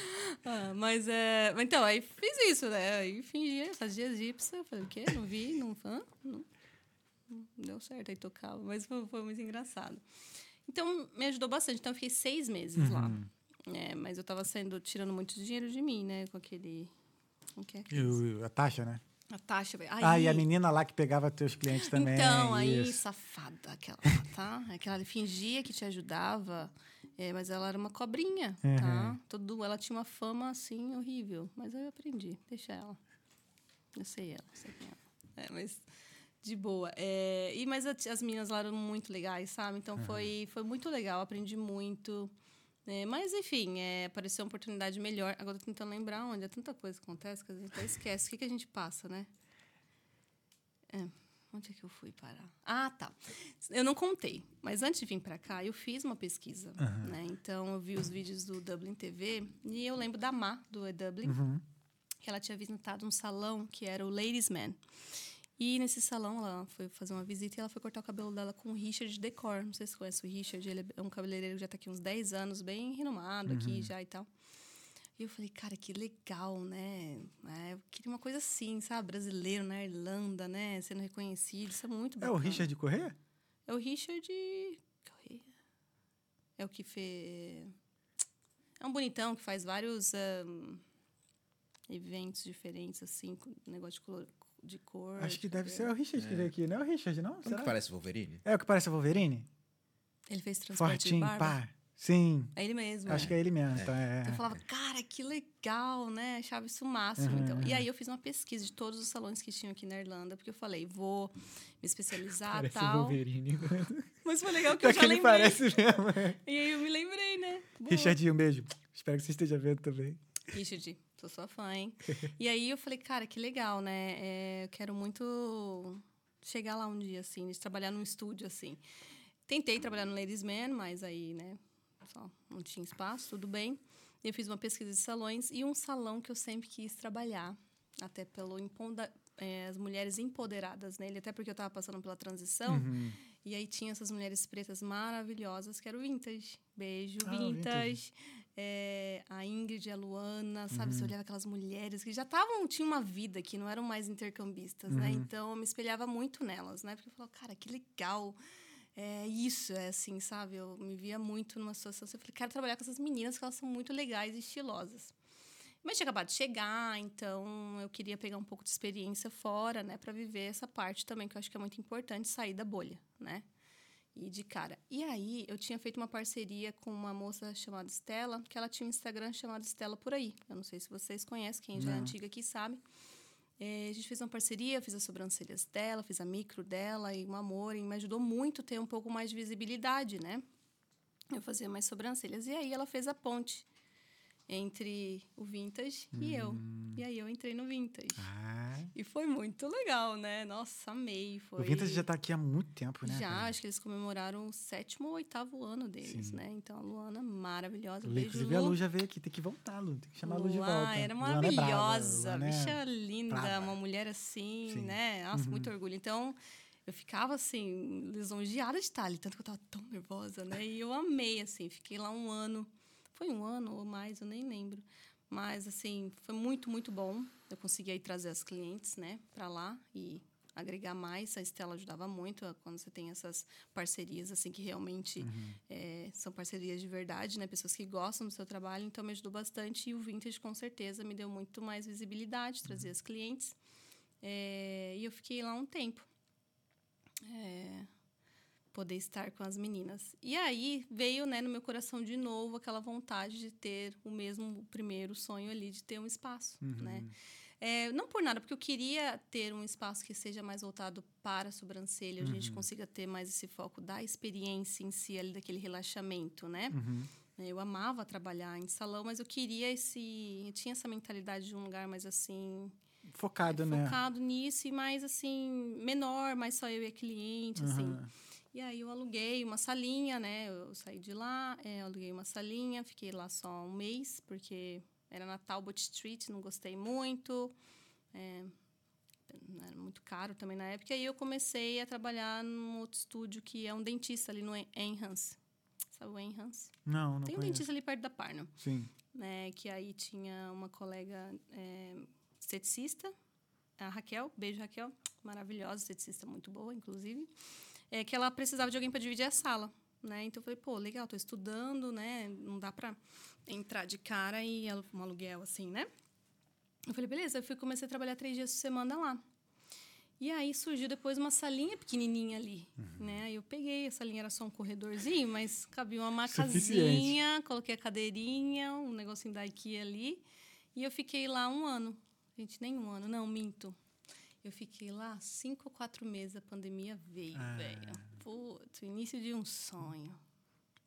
Ah, mas é. Então, aí fiz isso, né? Aí fingia, fazia egípcia. Falei, o quê? Não vi, não fã? Não deu certo, aí tocava. Mas foi, foi muito engraçado. Então, me ajudou bastante. Então, eu fiquei seis meses lá. É, mas eu tava sendo, tirando muito dinheiro de mim, né? Com aquele. Como que é? O- a taxa, né? A taxa. Aí, Ah, e a menina lá que pegava teus clientes também. Então, aí, isso. safada aquela, tá? Aquela fingia que te ajudava, é, mas ela era uma cobrinha, tá? Uhum. Todo, ela tinha uma fama, assim, horrível. Mas eu aprendi, deixa ela. Eu sei ela, sei quem é ela. É, mas de boa. É, e, mas as meninas lá eram muito legais, sabe? Então, foi, foi muito legal, aprendi muito. É, mas, enfim, é, apareceu uma oportunidade melhor. Agora, tô tentando lembrar onde. É tanta coisa que acontece que a gente até esquece. O que, que a gente passa, né? É, onde é que eu fui parar? Ah, tá. Eu não contei, mas antes de vir para cá, eu fiz uma pesquisa, né? Então, eu vi os vídeos do Dublin TV e eu lembro da Má, do E-Dublin, Uhum. que ela tinha visitado um salão que era o Ladies Man. E nesse salão, ela foi fazer uma visita e ela foi cortar o cabelo dela com o Richard Decor. Não sei se você conhece o Richard, ele é um cabeleireiro que já está aqui uns 10 anos, bem renomado aqui já e tal. E eu falei, cara, que legal, né? É, eu queria uma coisa assim, sabe? Brasileiro na Irlanda, né? Sendo reconhecido, isso é muito É bacana. o Richard Corrêa? É o Richard. Correia. É o que fez. É um bonitão que faz vários ahn, eventos diferentes, assim, negócio de. De cor Acho que de deve ser o Richard que veio aqui. Não é o Richard, não? Como Será? que parece Wolverine? É o que parece a Wolverine? Ele fez transplante de Fortinho, barba. pá. Sim. É ele mesmo. Acho que é ele mesmo. Então é. Então eu falava, cara, que legal, né? Achava isso o máximo. Uhum, Então. E uhum. aí eu fiz uma pesquisa de todos os salões que tinham aqui na Irlanda, porque eu falei, vou me especializar e Parece o tal. Wolverine. Mas foi legal que eu já que ele lembrei. parece mesmo. é. E aí eu me lembrei, né? Boa. Richard, um beijo. Espero que você esteja vendo também. Richard, sou sua fã, hein? e aí eu falei, cara, que legal, né? É, eu quero muito chegar lá um dia, assim, de trabalhar num estúdio, assim. Tentei trabalhar no Ladies Man, mas aí, né, só não tinha espaço, tudo bem. Eu fiz uma pesquisa de salões e um salão que eu sempre quis trabalhar, até pelo empoda- é, as mulheres empoderadas nele, até porque eu estava passando pela transição. Uhum. E aí tinha essas mulheres pretas maravilhosas, que era o Vintage. Beijo, Ah, Vintage. Vintage. É, a Ingrid, a Luana, sabe? Uhum. Você olhava aquelas mulheres que já estavam, tinham uma vida, que não eram mais intercambistas, né? Uhum. Então eu me espelhava muito nelas, né? Porque eu falava, cara, que legal. É isso, é assim, sabe? Eu me via muito numa situação. assim, Eu falei, quero trabalhar com essas meninas, que elas são muito legais e estilosas. Mas tinha acabado de chegar, então eu queria pegar um pouco de experiência fora, né, para viver essa parte também, que eu acho que é muito importante sair da bolha, né? E de cara. E aí eu tinha feito uma parceria com uma moça chamada Estela, que ela tinha um Instagram chamado Estela por aí. Eu não sei se vocês conhecem, quem já é Não. antiga aqui sabe. É, a gente fez uma parceria, fiz as sobrancelhas dela, fiz a micro dela e um amor, e me ajudou muito a ter um pouco mais de visibilidade, né? Eu fazia mais sobrancelhas. E aí ela fez a ponte entre o vintage e eu. E aí eu entrei no vintage. Ah, E foi muito legal, né? Nossa, amei. Foi... o Vintage já tá aqui há muito tempo, né? Já, acho que eles comemoraram o sétimo ou oitavo ano deles, Sim. né? Então a Luana, maravilhosa. Lu- Beijo, Inclusive a Lu. Lu já veio aqui, tem que voltar, Lu. Tem que chamar a Lu de Lu, volta. ah, era Luana é brava, maravilhosa. Luana é- bicha linda, brava. uma mulher assim, Sim. né? Nossa, Uhum. muito orgulho. Então, eu ficava assim, lisonjeada de estar ali, tanto que eu tava tão nervosa, né? E eu amei, assim, fiquei lá um ano. Foi um ano ou mais, eu nem lembro. Mas, assim, foi muito, muito bom. Eu consegui aí trazer as clientes, né, pra lá e agregar mais. A Estela ajudava muito a- quando você tem essas parcerias, assim, que realmente é, são parcerias de verdade, né? Pessoas que gostam do seu trabalho. Então, me ajudou bastante. E o Vintage, com certeza, me deu muito mais visibilidade, trazia as clientes. É, e eu fiquei lá um tempo. É, poder estar com as meninas. E aí veio, né, no meu coração de novo aquela vontade de ter o mesmo primeiro sonho ali de ter um espaço, né? É, não por nada, porque eu queria ter um espaço que seja mais voltado para a sobrancelha, a gente consiga ter mais esse foco da experiência em si, ali, daquele relaxamento, né? Eu amava trabalhar em salão, mas eu queria esse. Eu tinha essa mentalidade de um lugar mais assim. Focado, né? focado nisso e mais assim, menor, mais só eu e a cliente, assim. E aí eu aluguei uma salinha, né? Eu saí de lá, é, aluguei uma salinha, fiquei lá só um mês, porque era na Talbot Street, não gostei muito. É, era muito caro também na época. E aí eu comecei a trabalhar num outro estúdio que é um dentista ali no En- Enhance. Sabe o Enhance? Não, não Tem um conheço. dentista ali perto da Parna Sim. né? Que aí tinha uma colega é, esteticista, a Raquel, beijo Raquel, maravilhosa, esteticista muito boa, inclusive, é que ela precisava de alguém para dividir a sala, né? Então eu falei, pô, legal, tô estudando, né? Não dá para entrar de cara e um aluguel assim, né? Eu falei, beleza, eu fui comecei a trabalhar três dias por semana lá. E aí surgiu depois uma salinha pequenininha ali, né? Aí eu peguei, a salinha era só um corredorzinho, mas cabia uma Suficiente. macazinha, coloquei a cadeirinha, um negocinho da IKEA ali, e eu fiquei lá um ano. Gente, nem um ano, não, minto. Eu fiquei lá cinco ou quatro meses, a pandemia veio, Ah. velho. Putz, início de um sonho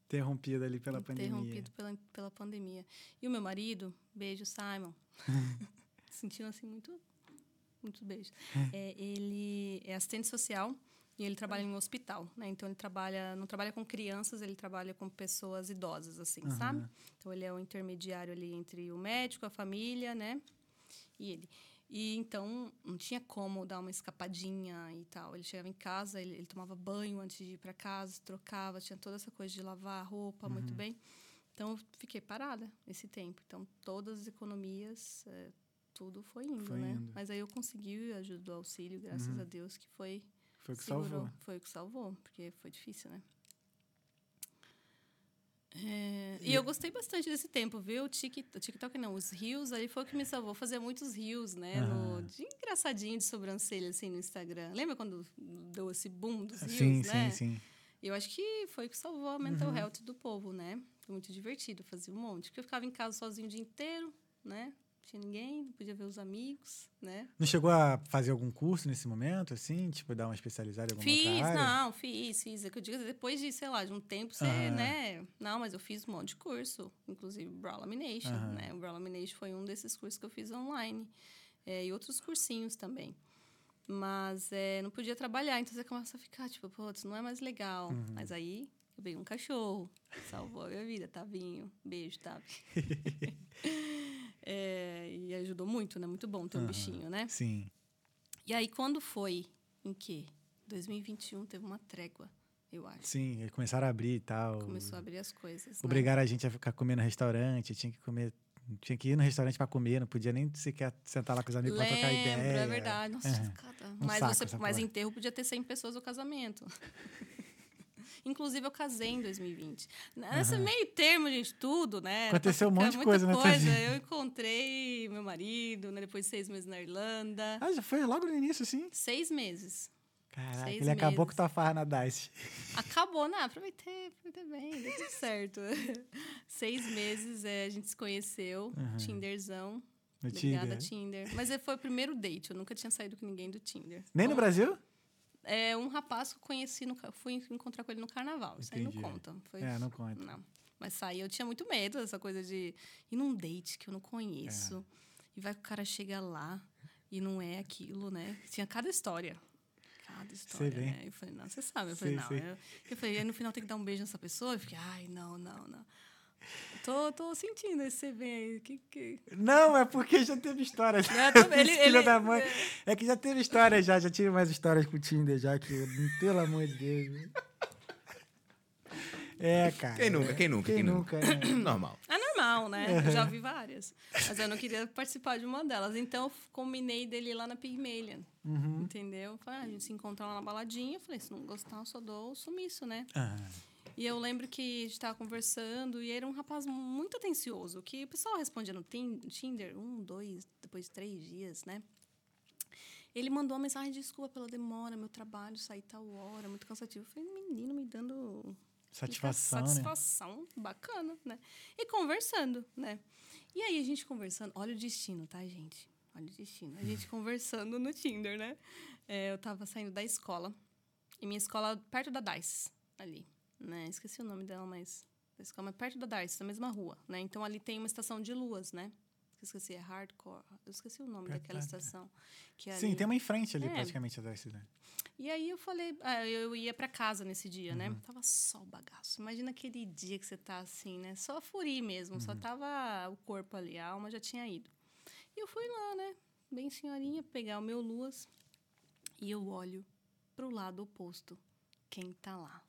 Interrompido ali pela pandemia. interrompido pela, pela pandemia. E o meu marido, beijo, Simon. Sentindo assim muito, muitos beijos. É, ele é assistente social e ele trabalha em um hospital, né? Então ele trabalha, não trabalha com crianças, ele trabalha com pessoas idosas, assim, sabe? Então ele é o intermediário ali entre o médico, a família, né? E ele. E então não tinha como dar uma escapadinha e tal. Ele chegava em casa, ele, ele tomava banho antes de ir para casa, trocava, tinha toda essa coisa de lavar a roupa muito bem. Então eu fiquei parada esse tempo. Então todas as economias, eh, tudo foi indo, Foi né? indo. Mas aí eu consegui a ajuda do auxílio, graças a Deus, que foi Foi o que salvou. Foi o que salvou, porque foi difícil, né? É, e eu gostei bastante desse tempo, viu? O Tik- o TikTok não, os rios ali foi o que me salvou. Fazer muitos rios, né? No, de engraçadinho de sobrancelha, assim, no Instagram. Lembra quando deu esse boom dos rios, Sim, né? sim, sim. Eu acho que foi o que salvou a mental health do povo, né? Foi muito divertido, fazia um monte. Porque eu ficava em casa sozinho o dia inteiro, né? Tinha ninguém, não podia ver os amigos, né? Não chegou a fazer algum curso nesse momento, assim? Tipo, dar uma especializada em alguma Fiz, área? não, fiz, fiz. É que eu digo, depois de, sei lá, de um tempo, você, né? Não, mas eu fiz um monte de curso, inclusive Brow Lamination, né? O Brow Lamination foi um desses cursos que eu fiz online. É, e outros cursinhos também. Mas é, não podia trabalhar, então você começa a ficar, tipo, putz, não é mais legal. Uhum. Mas aí eu veio um cachorro, salvou a minha vida, Tavinho. Beijo, Tavi. É, e ajudou muito, né? Muito bom ter um bichinho, né? Sim. E aí, quando foi? Em que? 2021 teve uma trégua, eu acho. Sim, começaram a abrir e tal. Começou a abrir as coisas. né? Obrigaram a gente a ficar comendo no restaurante, tinha que comer. Tinha que ir no restaurante pra comer, não podia nem sequer sentar lá com os amigos pra trocar Lembro, ideia. é verdade. Nossa, É. cada... Um mas, saco você, mas porra. enterro podia ter 100 pessoas no casamento. Inclusive, eu casei em 2020. Nesse meio termo de tudo, né? pra Aconteceu um monte de coisa tua coisa. Eu encontrei meu marido, né? Depois de seis meses na Irlanda. Ah, já foi logo no início, assim? Seis meses. Caraca, Seis ele acabou meses. com tua farra na DICE. Acabou, né? Aproveitei, aproveitei bem, deu tudo certo. Seis meses é, a gente se conheceu, Tinderzão. No Obrigada, Tinder. Tinder. Mas foi o primeiro date, eu nunca tinha saído com ninguém do Tinder. Nem no Um- Brasil? É um rapaz que eu conheci, no, fui encontrar com ele no carnaval. Isso aí não Entendi. conta. Foi, É, não conta. Não. Mas sair, eu tinha muito medo dessa coisa de ir num date que eu não conheço. E vai que o cara chega lá e não é aquilo, né? Tinha cada história. Cada história, bem. né? Eu falei, não, você sabe. Eu falei, Sei, não. sei. Eu, eu falei, aí no final tem que dar um beijo nessa pessoa? Eu fiquei, ai, não, não, não. Tô, tô sentindo esse vem aí. Que, que... Não, é porque já teve história. Tô- ele- Filho ele- da mãe. É que já teve história já, já tive mais histórias com o Tinder já, que, pelo amor de Deus. É, cara. Quem nunca, quem nunca, Quem, quem nunca, né? Normal. É normal, né? Eu já vi várias. Mas eu não queria participar de uma delas. Então, eu combinei dele lá na Pygmalion. Uhum. Entendeu? Falei, ah, a gente se encontra lá na baladinha. Eu falei, se não gostar, eu só dou o sumiço, né? Ah, E eu lembro que a gente tava conversando e era um rapaz muito atencioso, que o pessoal respondia no Tin- Tinder um, dois, depois de três dias, né? Ele mandou uma mensagem, desculpa pela demora, meu trabalho sair tal hora, muito cansativo. Eu falei, menino, me dando satisfação, né? satisfação, bacana, né? E conversando, né? E aí a gente conversando, olha o destino, tá, gente? Olha o destino. A gente conversando no Tinder, né? É, eu tava saindo da escola, e minha escola perto da DICE, ali, né? Esqueci o nome dela, mas a escola é perto da DICE, na mesma rua, né? Então ali tem uma estação de luas, né? Esqueci, é Hardcore. Eu esqueci o nome Perto daquela da- estação. Que é Sim, ali. tem uma em frente ali, É. praticamente, da cidade. E aí eu falei, ah, eu ia pra casa nesse dia, né? Uhum. Tava só o bagaço. Imagina aquele dia que você tá assim, né? Só a furi mesmo, só Uhum. tava o corpo ali, a alma já tinha ido. E eu fui lá, né? Bem senhorinha, pegar o meu Luas e eu olho pro lado oposto. Quem tá lá?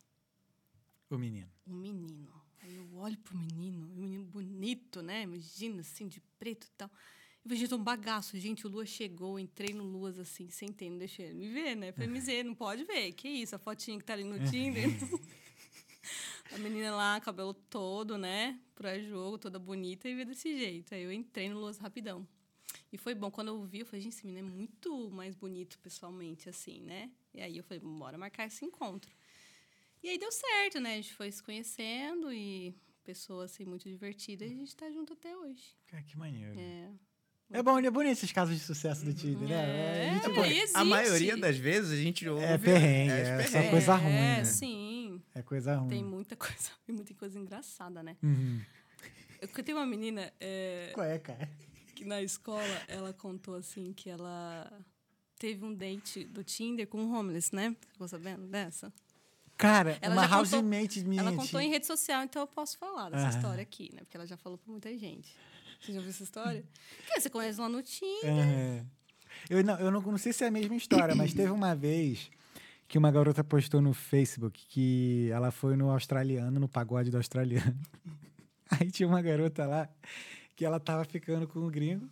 O menino. O menino. Aí eu olho pro menino, um menino bonito, né? Imagina, assim, de preto e tal. Eu vejo gente, um bagaço. Gente, o Lua chegou, entrei no Luas, assim, sentei, não deixei ele me ver, né? Falei, me ver, não pode ver. Que isso, a fotinha que tá ali no Tinder. a menina lá, cabelo todo, né? Pra jogo, toda bonita, e veio desse jeito. Aí eu entrei no Luas rapidão. E foi bom, quando eu vi, eu falei, gente, esse menino é muito mais bonito pessoalmente, assim, né? E aí eu falei, bora marcar esse encontro. E aí deu certo, né? A gente foi se conhecendo e pessoa assim muito divertida e a gente tá junto até hoje. Cara, que maneiro. É. É bom, é bonito esses casos de sucesso do Tinder, né? É, a gente- Tipo, existe. a maioria das vezes a gente ouve... É perrengue, os é só coisa ruim, É, né? sim. é coisa ruim. Tem muita coisa, tem muita coisa engraçada, né? Uhum. Eu eu tenho uma menina é, Qual é, cara? que na escola ela contou assim que ela teve um date do Tinder com um homeless, né? Ficou sabendo dessa? Cara, Ela uma housemate minha. Ela contou tinha- em rede social, então eu posso falar dessa história aqui, né? Porque ela já falou pra muita gente. Você já ouviu essa história? Que você conhece lá no Tinder. Aham. Eu, não, eu não, não sei se é a mesma história, mas teve uma vez que uma garota postou no Facebook que ela foi no australiano, no pagode do australiano. Aí tinha uma garota lá que ela tava ficando com um gringo.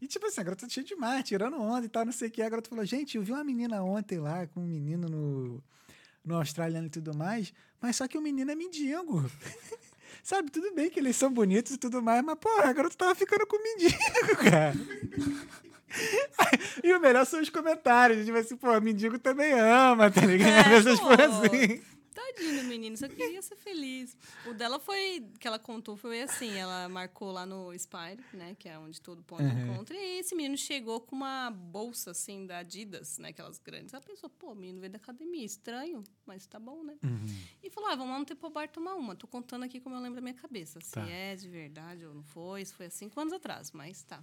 E, tipo assim, a garota cheia de mar, tirando onda e tal, não sei o que. A garota falou: Gente, eu vi uma menina ontem lá com um menino no, no australiano e tudo mais, mas só que o menino é mendigo. Sabe, tudo bem que eles são bonitos e tudo mais, mas, porra, a garota tava ficando com o mendigo, cara. E o melhor são os comentários. Tipo assim, pô, mendigo também ama, tá ligado? É, Essas pô. assim. Tadinho do menino, só queria ser feliz. O dela foi, que ela contou, foi assim, ela marcou lá no Spire, né, que é onde todo ponto Uhum. encontra, e esse menino chegou com uma bolsa, assim, da Adidas, né, aquelas grandes. Ela pensou, pô, o menino veio da academia, estranho, mas tá bom, né? E falou, ah, vamos lá no Tempo Bar tomar uma. Tô contando aqui como eu lembro da minha cabeça, se Tá. é de verdade ou não foi, se foi há cinco anos atrás, mas tá.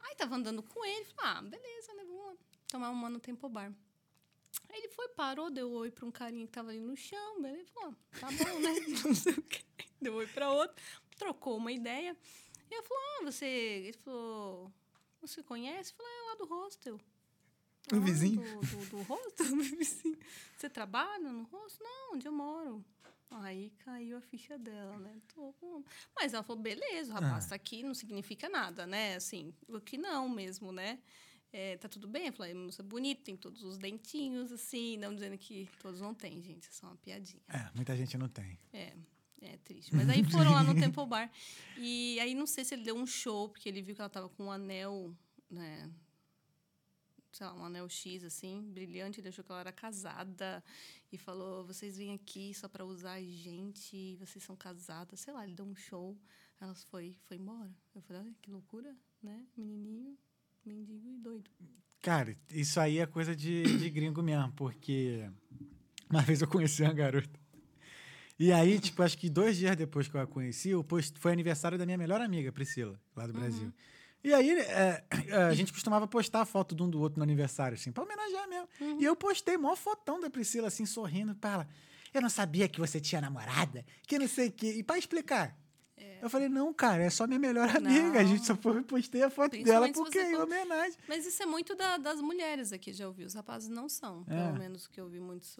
Aí tava andando com ele, falei, ah, beleza, né, vamos lá tomar uma no Tempo Bar. Aí ele foi, parou, deu oi pra um carinha que tava ali no chão. Ele falou, tá bom, né? Não sei o quê. Deu oi pra outro, trocou uma ideia. E eu falei, ah, você... Ele falou, você conhece? Eu falei, é lá do hostel. O "Ah, vizinho?" Do, do, do hostel? Do vizinho. Você trabalha no hostel? Não, onde eu moro. Aí caiu a ficha dela, né? Mas ela falou, beleza, o rapaz Ah. tá aqui, não significa nada, né? Assim, o que não mesmo, né? É, tá tudo bem? Eu falei, moça bonita, tem todos os dentinhos, assim, não dizendo que todos não têm, gente, é só uma piadinha. É, muita gente não tem. É, é triste. Mas aí foram lá no Temple Bar. E aí não sei se ele deu um show, porque ele viu que ela tava com um anel, né? Sei lá, um anel X, assim, brilhante. Ele achou que ela era casada. E falou: vocês vêm aqui só pra usar a gente, vocês são casadas. Sei lá, ele deu um show. Ela foi, foi embora. Eu falei: olha que loucura, né? Menininho, mendigo e doido. Cara, isso aí é coisa de, de gringo mesmo, porque uma vez eu conheci uma garota. E aí, tipo, acho que dois dias depois que eu a conheci, eu post... foi aniversário da minha melhor amiga, Priscila, lá do Brasil. E aí, é, a gente costumava postar foto de um do outro no aniversário, assim, pra homenagear mesmo. E eu postei maior fotão da Priscila, assim, sorrindo pra ela. Eu não sabia que você tinha namorada, que não sei o quê. E pra explicar, Eu falei, não, cara, é só minha melhor amiga. A gente só foi- postei a foto dela porque é homenagem. Mas isso é muito da- das mulheres aqui, já ouvi. Os rapazes não são, É. pelo menos que eu vi muitos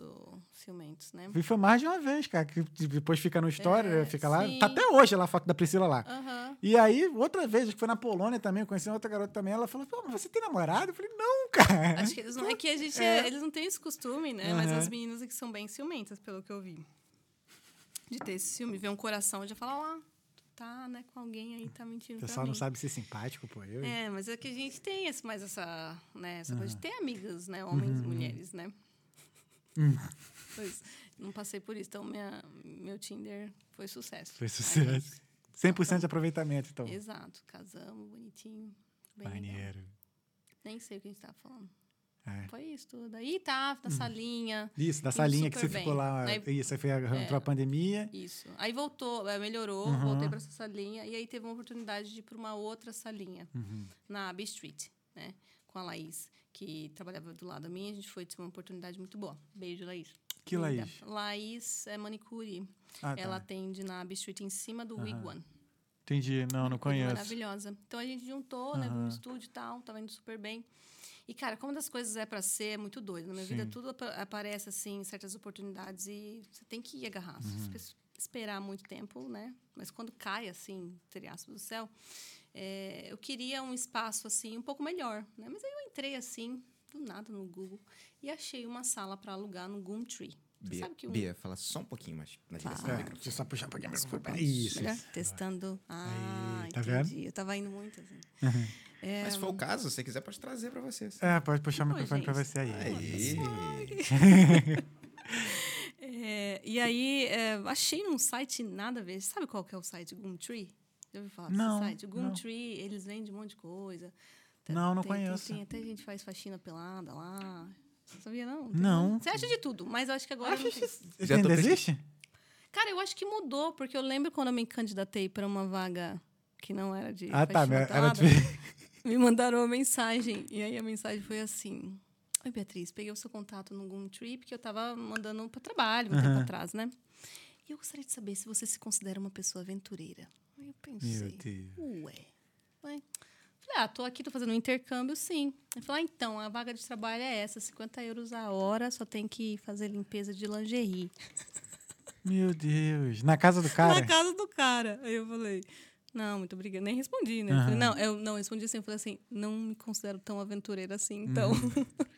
ciumentos, né? E foi mais de uma vez, cara, que depois fica no story, É, fica lá. sim. Tá até hoje lá a foto da Priscila lá. E aí, outra vez, acho que foi na Polônia também, eu conheci uma outra garota também, ela falou, pô, mas você tem namorado? Eu falei, não, cara. Acho que eles não. É que a gente. É. Eles não têm esse costume, né? Mas as meninas aqui são bem ciumentas, pelo que eu vi. De ter esse ciúme, ver um coração e já falar, ó, tu tá, né, com alguém aí, tá mentindo O pessoal mim. não sabe ser simpático, pô. Eu, É, mas é que a gente tem esse, mais essa, né, essa coisa de ter amigas, né? Homens Uhum. e mulheres, né? Pois, não passei por isso. Então, minha, meu Tinder foi sucesso. Foi Aí, sucesso. 100% de aproveitamento, então. Exato. Casamos, bonitinho. Bem. Maneiro. Nem sei o que a gente tava falando. É. Foi isso tudo. Aí tá, na salinha. Isso, da salinha que você super ficou bem. lá. Aí- isso, aí foi a, entrou a pandemia. Isso. Aí voltou, eh, melhorou, Uhum. voltei para essa salinha. E aí teve uma oportunidade de ir para uma outra salinha, Uhum. na Abbey Street, né? Com a Laís, que trabalhava do lado da minha. A gente foi ter uma oportunidade muito boa. Beijo, Laís. Que Linda. Laís? Laís é manicure. Ah, tá. Ela atende na Abbey Street em cima do Wig One. Entendi. Não, não conheço. Maravilhosa. Então a gente juntou, né, no estúdio e tal, tava indo super bem. E, cara, como das coisas é para ser, é muito doido. Na minha vida, Sim. tudo apa- aparece, assim, certas oportunidades e você tem que ir agarrar. Uhum. esperar muito tempo, né? Mas quando cai, assim, entre aspas, do céu, é, eu queria um espaço, assim, um pouco melhor, né? Mas aí eu entrei, assim, do nada no Google e achei uma sala para alugar no Goom Tree. Você Bia, sabe que um... Bia, fala só um pouquinho mais na direção do. É, eu só puxar um pouquinho mais. Desculpa. Isso. Isso. Testando. Ah, Aí, tá entendi. vendo? Eu tava indo muito, assim. É, Mas se for o caso, se você quiser, pode trazer pra vocês. É, pode puxar o Pô, microfone pra gente. você aí. Aí. É, e aí, é, achei num site nada a ver. Sabe qual que é o site Gumtree? Já ouviu falar Não, desse site? não. Gumtree, eles vendem um monte de coisa. Tem- Não, não tem- tem- conheço. Tem, até gente faz faxina pelada lá. Você sabia, não? Não. Você acha de tudo, mas eu acho que agora Acho não que tem. Já ainda existe? Cara, eu acho que mudou, porque eu lembro quando eu me candidatei para uma vaga que não era de Ah, tá. faxina Era pelada, de... me mandaram uma mensagem. E aí a mensagem foi assim: Oi, Beatriz, peguei o seu contato no Gumtree, porque eu estava mandando para trabalho um tempo atrás, né? E eu gostaria de saber se você se considera uma pessoa aventureira. Aí eu pensei, Meu Deus. ué. ué. Falei, ah, tô aqui, tô fazendo um intercâmbio, sim. Ele falou, ah, então, a vaga de trabalho é essa, 50 euros a hora, só tem que fazer limpeza de lingerie. Meu Deus. Na casa do cara? Na casa do cara. Aí eu falei, não, muito obrigada. Nem respondi, né? Eu falei, não, eu não respondi assim, eu falei assim, não me considero tão aventureira assim, então.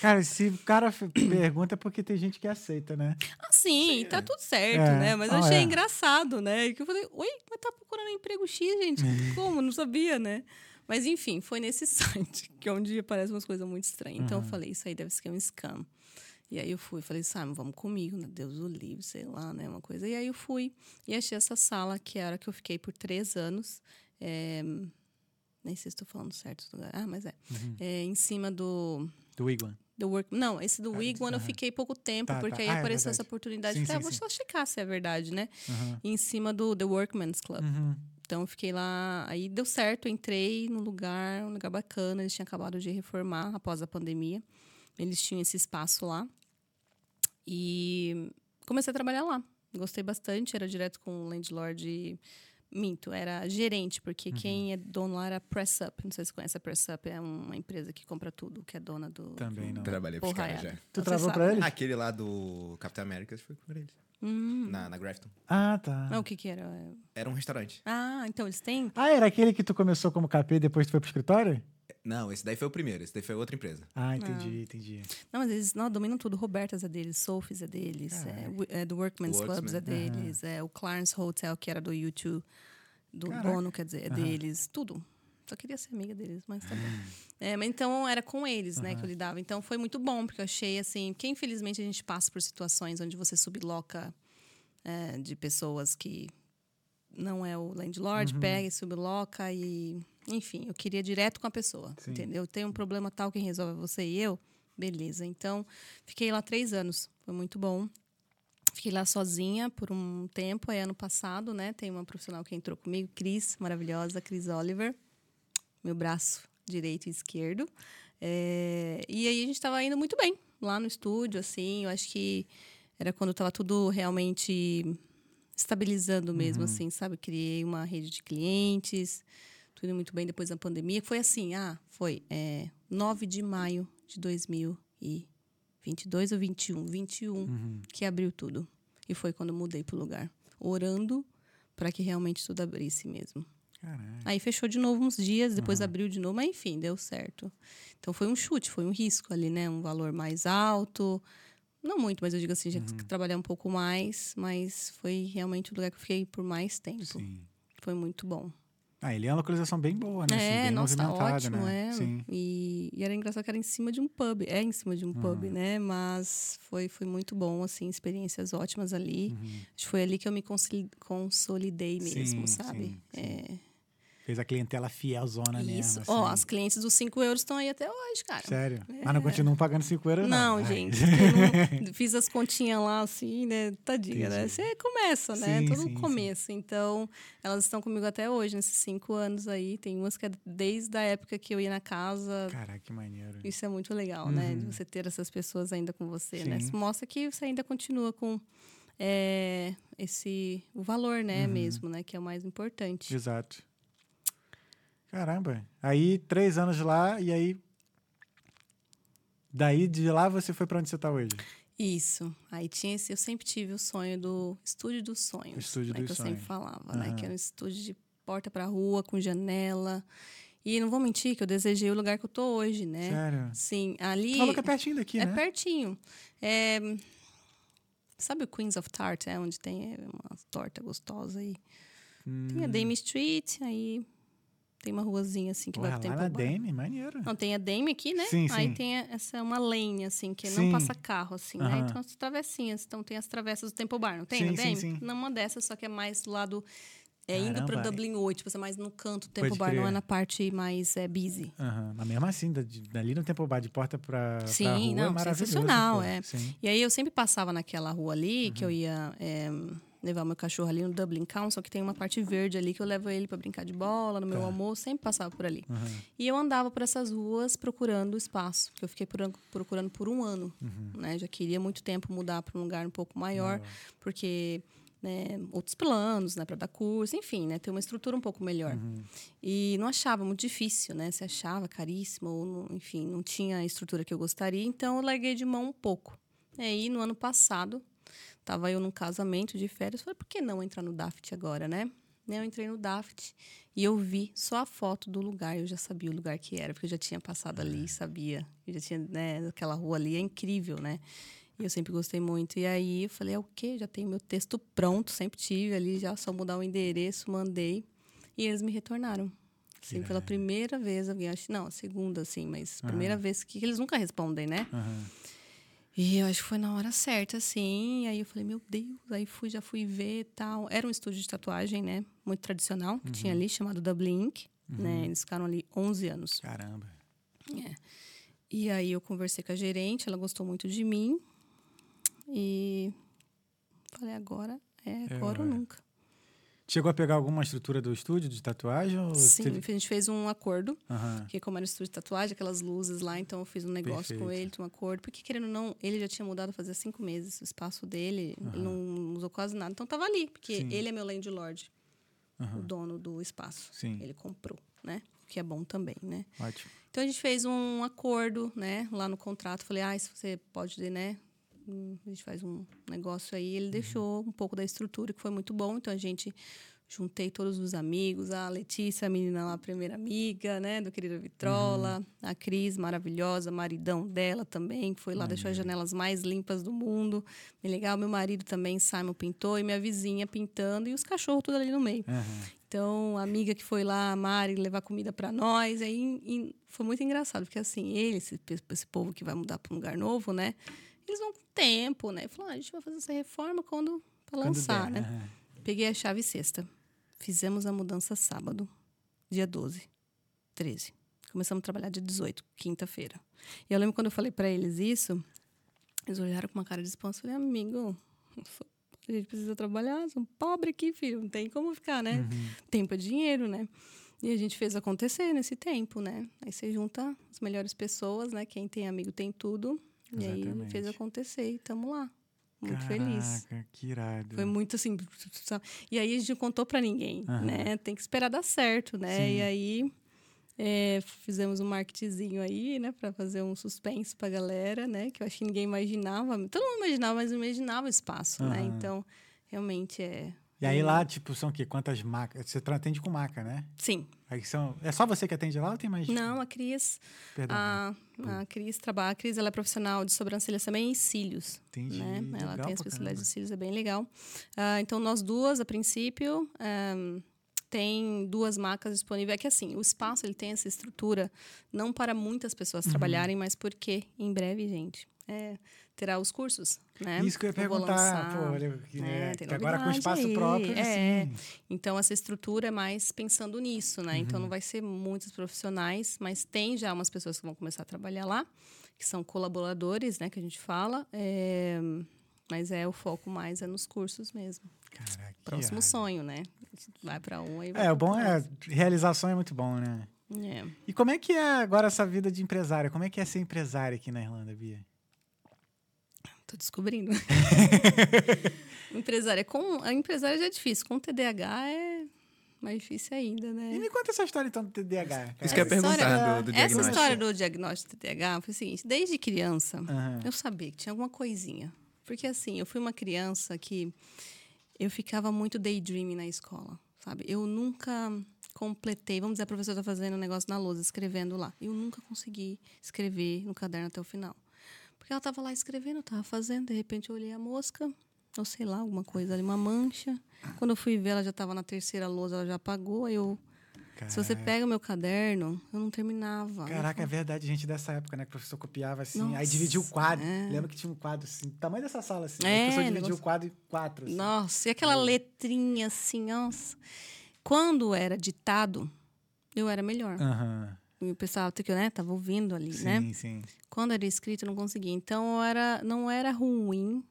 Cara, se o cara pergunta é porque tem gente que aceita, né? assim, tá tudo certo, É. né? Mas eu Ah, achei é. engraçado, né? E que eu falei, oi, mas tá procurando emprego X, gente? Como? Não sabia, né? Mas enfim, foi nesse site que um dia aparecem umas coisas muito estranhas. Então eu falei, isso aí deve ser um scam. E aí eu fui, falei, Simon, vamos comigo, né? Deus o livre, sei lá, né? Uma coisa. E aí eu fui e achei essa sala, que era que eu fiquei por três anos. É, Nem sei se estou falando certo. Ah, mas é. Uhum. É, em cima do. Do Wigwam. Do work... Não, esse do Wig One eu aham. fiquei pouco tempo, Tá, porque tá. aí Ah, é apareceu essa verdade. oportunidade. Sim, Falei, ah, sim, vou sim. só checar se é verdade, né? Aham. Em cima do The Workman's Club. Uhum. Então eu fiquei lá, aí deu certo, eu entrei no lugar, um lugar bacana, eles tinham acabado de reformar após a pandemia. Eles tinham esse espaço lá. E comecei a trabalhar lá. Gostei bastante, era direto com o landlord minto, era gerente, porque Uhum. quem é dono lá era Press Up. Não sei se você conhece a Press Up, é uma empresa que compra tudo, que é dona do. Também não. Trabalhei pros caras é. já. Tu sabe, pra né? ele? Aquele lá do Capitão América foi por eles. Hum. Na, na Grafton. Ah, tá. Ah, o que que era? Era um restaurante. Ah, então eles têm? Ah, era aquele que tu começou como KP e depois tu foi pro escritório? Não, esse daí foi o primeiro. Esse daí foi outra empresa. Ah, entendi, entendi. Não, mas eles não, dominam tudo. Robertas é deles, Sophie's é deles, é, é do Workman's Worksman, Clubs é deles, é o Clarence Hotel, que era do YouTube, do Caraca. dono, quer dizer, é deles, tudo. Só queria ser amiga deles, mas tá bom. É, mas então era com eles, né, que eu lidava. Então foi muito bom, porque eu achei assim, que infelizmente a gente passa por situações onde você subloca é, de pessoas que não é o landlord, Uhum. pega e subloca e. Enfim, eu queria direto com a pessoa, Sim. entendeu? Tem um problema tal, quem resolve é você e eu. Beleza. Então, fiquei lá três anos. Foi muito bom. Fiquei lá sozinha por um tempo. Aí, ano passado, né? Tem uma profissional que entrou comigo, Cris, maravilhosa, Cris Oliver. Meu braço direito e esquerdo. É, e aí, a gente estava indo muito bem lá no estúdio, assim. Eu acho que era quando estava tudo realmente estabilizando mesmo, assim, sabe? Criei uma rede de clientes, tudo muito bem depois da pandemia. Foi assim, ah, foi é, 9 de maio de 2022 ou 21? 21 que abriu tudo. E foi quando eu mudei pro lugar. Orando para que realmente tudo abrisse mesmo. Caraca. Aí fechou de novo uns dias, depois abriu de novo, mas enfim, deu certo. Então foi um chute, foi um risco ali, né? Um valor mais alto. Não muito, mas eu digo assim, já que trabalhar um pouco mais, mas foi realmente o lugar que eu fiquei por mais tempo. Sim. Foi muito bom. Ah, ele é uma localização bem boa, né? Assim, É, bem nossa, movimentada, ótimo, né? é. Sim. E, e era engraçado que era em cima de um pub. É em cima de um pub, né? Mas foi, foi muito bom, assim, experiências ótimas ali. Acho que foi ali que eu me consoli- consolidei mesmo, Uhum. Sim, sabe? sim, sim. É, Fez a clientela fielzona mesmo. isso. assim. Ó, as clientes dos 5 euros estão aí até hoje, cara. Sério? Mas não continuam pagando 5 euros, não. Não, Ai. gente. não- fiz as continhas lá, assim, né? Tadinha, né? Entendi. Você começa, né? Sim, Todo sim, começo. Então, elas estão comigo até hoje, nesses cinco anos aí. Tem umas que é desde a época que eu ia na casa. Caraca, que maneiro. Isso é muito legal, né? De você ter essas pessoas ainda com você, né? Uhum. Sim. Isso mostra que você ainda continua com é, esse o valor, né? Uhum. Mesmo, né? Que é o mais importante. Exato. Caramba. Aí, três anos lá, e aí. Daí de lá você foi pra onde você tá hoje? Isso. Aí tinha esse, eu sempre tive o sonho do estúdio dos sonhos. Estúdio né, dos que eu sempre sonhos. falava, né? Aham. Que era um estúdio de porta para rua, com janela. E não vou mentir que eu desejei o lugar que eu tô hoje, né? Sério? Sim, ali. Tu falou que é pertinho daqui, é né? pertinho. É, Sabe o Queens of Tart, é onde tem uma torta gostosa aí? Tem a Hum. Dame Street, aí tem uma ruazinha assim que Porra, vai pro lá Temple na. Dame, maneiro. Não, tem a Dame aqui, né? Sim, Aí sim. tem essa uma lane, assim, que Sim. não passa carro, assim, né? Então, as travessinhas. Então, tem as travessas do Temple Bar, não tem? Sim, no sim, Dame? sim. Não, uma dessas, só que é mais do lado... É indo Caramba. para Dublin 8, tipo, você é mais no canto do Temple Pode Bar, não é na parte mais é, busy. Aham, Mas mesmo assim, dali no Tempo Bar de porta pra, Sim, pra rua, é não, maravilhoso. sensacional, é. Sim. E aí eu sempre passava naquela rua ali, que Uhum. eu ia é, levar meu cachorro ali no Dublin Council, que tem uma parte verde ali que eu levo ele para brincar de bola, no meu Tá. almoço, sempre passava por ali. Aham. E eu andava por essas ruas procurando espaço, porque eu fiquei procuran- procurando por um ano, Uhum. né? Já queria muito tempo mudar para um lugar um pouco maior, porque né, outros planos, né, para dar curso, enfim, né, ter uma estrutura um pouco melhor. Uhum. E não achava muito difícil, né? Se achava caríssimo, ou não- enfim, não tinha a estrutura que eu gostaria, então eu larguei de mão um pouco. E aí, no ano passado, tava eu num casamento de férias, falei, por que não entrar no Daft agora, né? Eu entrei no Daft e eu vi só a foto do lugar, eu já sabia o lugar que era, porque eu já tinha passado ali, sabia. Eu já tinha, né, aquela rua ali é incrível, né? E eu sempre gostei muito. E aí eu falei, é o quê? Já tenho meu texto pronto, sempre tive ali, já só mudar o endereço, mandei. E eles me retornaram. Assim, pela primeira vez, alguém, acho, não, a segunda, assim, mas primeira vez que, que eles nunca respondem, né? Aham. E eu acho que foi na hora certa, assim. E aí eu falei, meu Deus, aí fui, já fui ver e tal. Era um estúdio de tatuagem, né? Muito tradicional, que tinha ali, chamado Dublin Ink. Né? Eles ficaram ali 11 anos. Caramba. E aí eu conversei com a gerente, ela gostou muito de mim. E falei, agora é agora ou hora. nunca. Chegou a pegar alguma estrutura do estúdio de tatuagem? Ou Sim, teve- a gente fez um acordo. Aham. Porque como era estúdio de tatuagem, aquelas luzes lá, então eu fiz um negócio com Perfeito. ele, tinha um acordo. Porque, querendo ou não, ele já tinha mudado fazia cinco meses. O espaço dele, ele não usou quase nada. Então tava ali, porque Sim. ele é meu landlord, o dono do espaço. Sim. Ele comprou, né? O que é bom também, né? Ótimo. Então a gente fez um acordo, né? Lá no contrato, falei, ah, se você pode, né? A gente faz um negócio aí. Ele deixou um pouco da estrutura, que foi muito bom. Então a gente juntei todos os amigos, a Letícia, a menina lá, a primeira amiga, né? Do querido Vitrola, a Cris, maravilhosa, maridão dela também, que foi lá, deixou as janelas mais limpas do mundo. Bem legal. Meu marido também, Simon, pintou, e minha vizinha pintando, e os cachorros tudo ali no meio. Aham. Então, a amiga que foi lá, a Mari, levar comida para nós. Aí e foi muito engraçado, porque assim, ele, esse, esse povo que vai mudar para um lugar novo, né? Eles vão com tempo, né? Falaram, ah, a gente vai fazer essa reforma quando para lançar, der, né? aham. Peguei a chave sexta. Fizemos a mudança sábado, dia 12, 13. Começamos a trabalhar dia 18, quinta-feira. E eu lembro quando eu falei para eles isso, eles olharam com uma cara de espanto. Falei, amigo, a gente precisa trabalhar, sou pobre aqui, filho, não tem como ficar, né? Tempo é dinheiro, né? E a gente fez acontecer nesse tempo, né? Aí você junta as melhores pessoas, né? Quem tem amigo tem tudo. E aí fez acontecer e estamos lá. muito feliz. Caraca, que irado. Foi muito assim. E aí a gente não contou pra ninguém, Aham. né? Tem que esperar dar certo, né? Sim. E aí é, fizemos um marketingzinho aí, né? Pra fazer um suspense pra galera, né? Que eu acho que ninguém imaginava. Todo mundo imaginava, mas não imaginava o espaço, né? Aham. Então, realmente é. E aí lá, tipo, são o quê? Quantas macas? Você atende com maca, né? Sim. Aí são... É só você que atende lá ou tem mais? Não, a Cris. Perdão. A, a Cris trabalha. A Cris ela é profissional de sobrancelhas também e cílios. Entendi. né? Ela Legal tem a especialidade de cílios, é bem legal. Ah, então, nós duas, a princípio, ahm, tem duas marcas disponíveis. É que assim, o espaço ele tem essa estrutura não para muitas pessoas Uhum. trabalharem, mas porque em breve, gente, é, terá os cursos, né? Isso que eu ia perguntar. lançar. Pô, olha, que, né? Tem que agora com espaço aí. próprio, É. sim. Então, essa estrutura é mais pensando nisso, né? Uhum. Então, não vai ser muitos profissionais, mas tem já umas pessoas que vão começar a trabalhar lá, que são colaboradores, né? Que a gente fala. é, Mas é o foco mais é nos cursos mesmo. Caraca, Próximo sonho, né? A gente Vai para um aí vai É, o bom é... Realização é muito bom, né? É. E como é que é agora essa vida de empresária? Como é que é ser empresária aqui na Irlanda, Bia? Tô descobrindo. empresária com a empresária já é difícil, com TDAH é mais difícil ainda, E né? me conta essa história então do TDAH. cara. Isso que eu ia Essa história- perguntar do, do Essa diagnóstico. história do diagnóstico de TDAH foi o seguinte: desde criança, Aham. eu sabia que tinha alguma coisinha. Porque assim, eu fui uma criança que eu ficava muito daydreaming na escola, sabe? Eu nunca completei, vamos dizer, a professora está fazendo um negócio na lousa, escrevendo lá. Eu nunca consegui escrever no caderno até o final. Porque ela estava lá escrevendo, estava fazendo, de repente eu olhei a mosca, ou sei lá, alguma coisa ali, uma mancha. Quando eu fui ver, ela já estava na terceira lousa, ela já apagou, aí eu... Se você pega o meu caderno, eu não terminava. Caraca, é verdade, gente dessa época, né? Que o professor copiava assim, aí Nossa, dividia o quadro. é. Lembra que tinha um quadro assim, tamanho dessa sala assim. É, aí o professor dividia negócio- o quadro em quatro. Assim. Nossa, e aquela letrinha assim, nossa. Quando era ditado, eu era melhor. Aham. E o pessoal que né, tava ouvindo ali, Sim, né? sim. Quando era escrito, eu não conseguia. Então, eu era, não era ruim,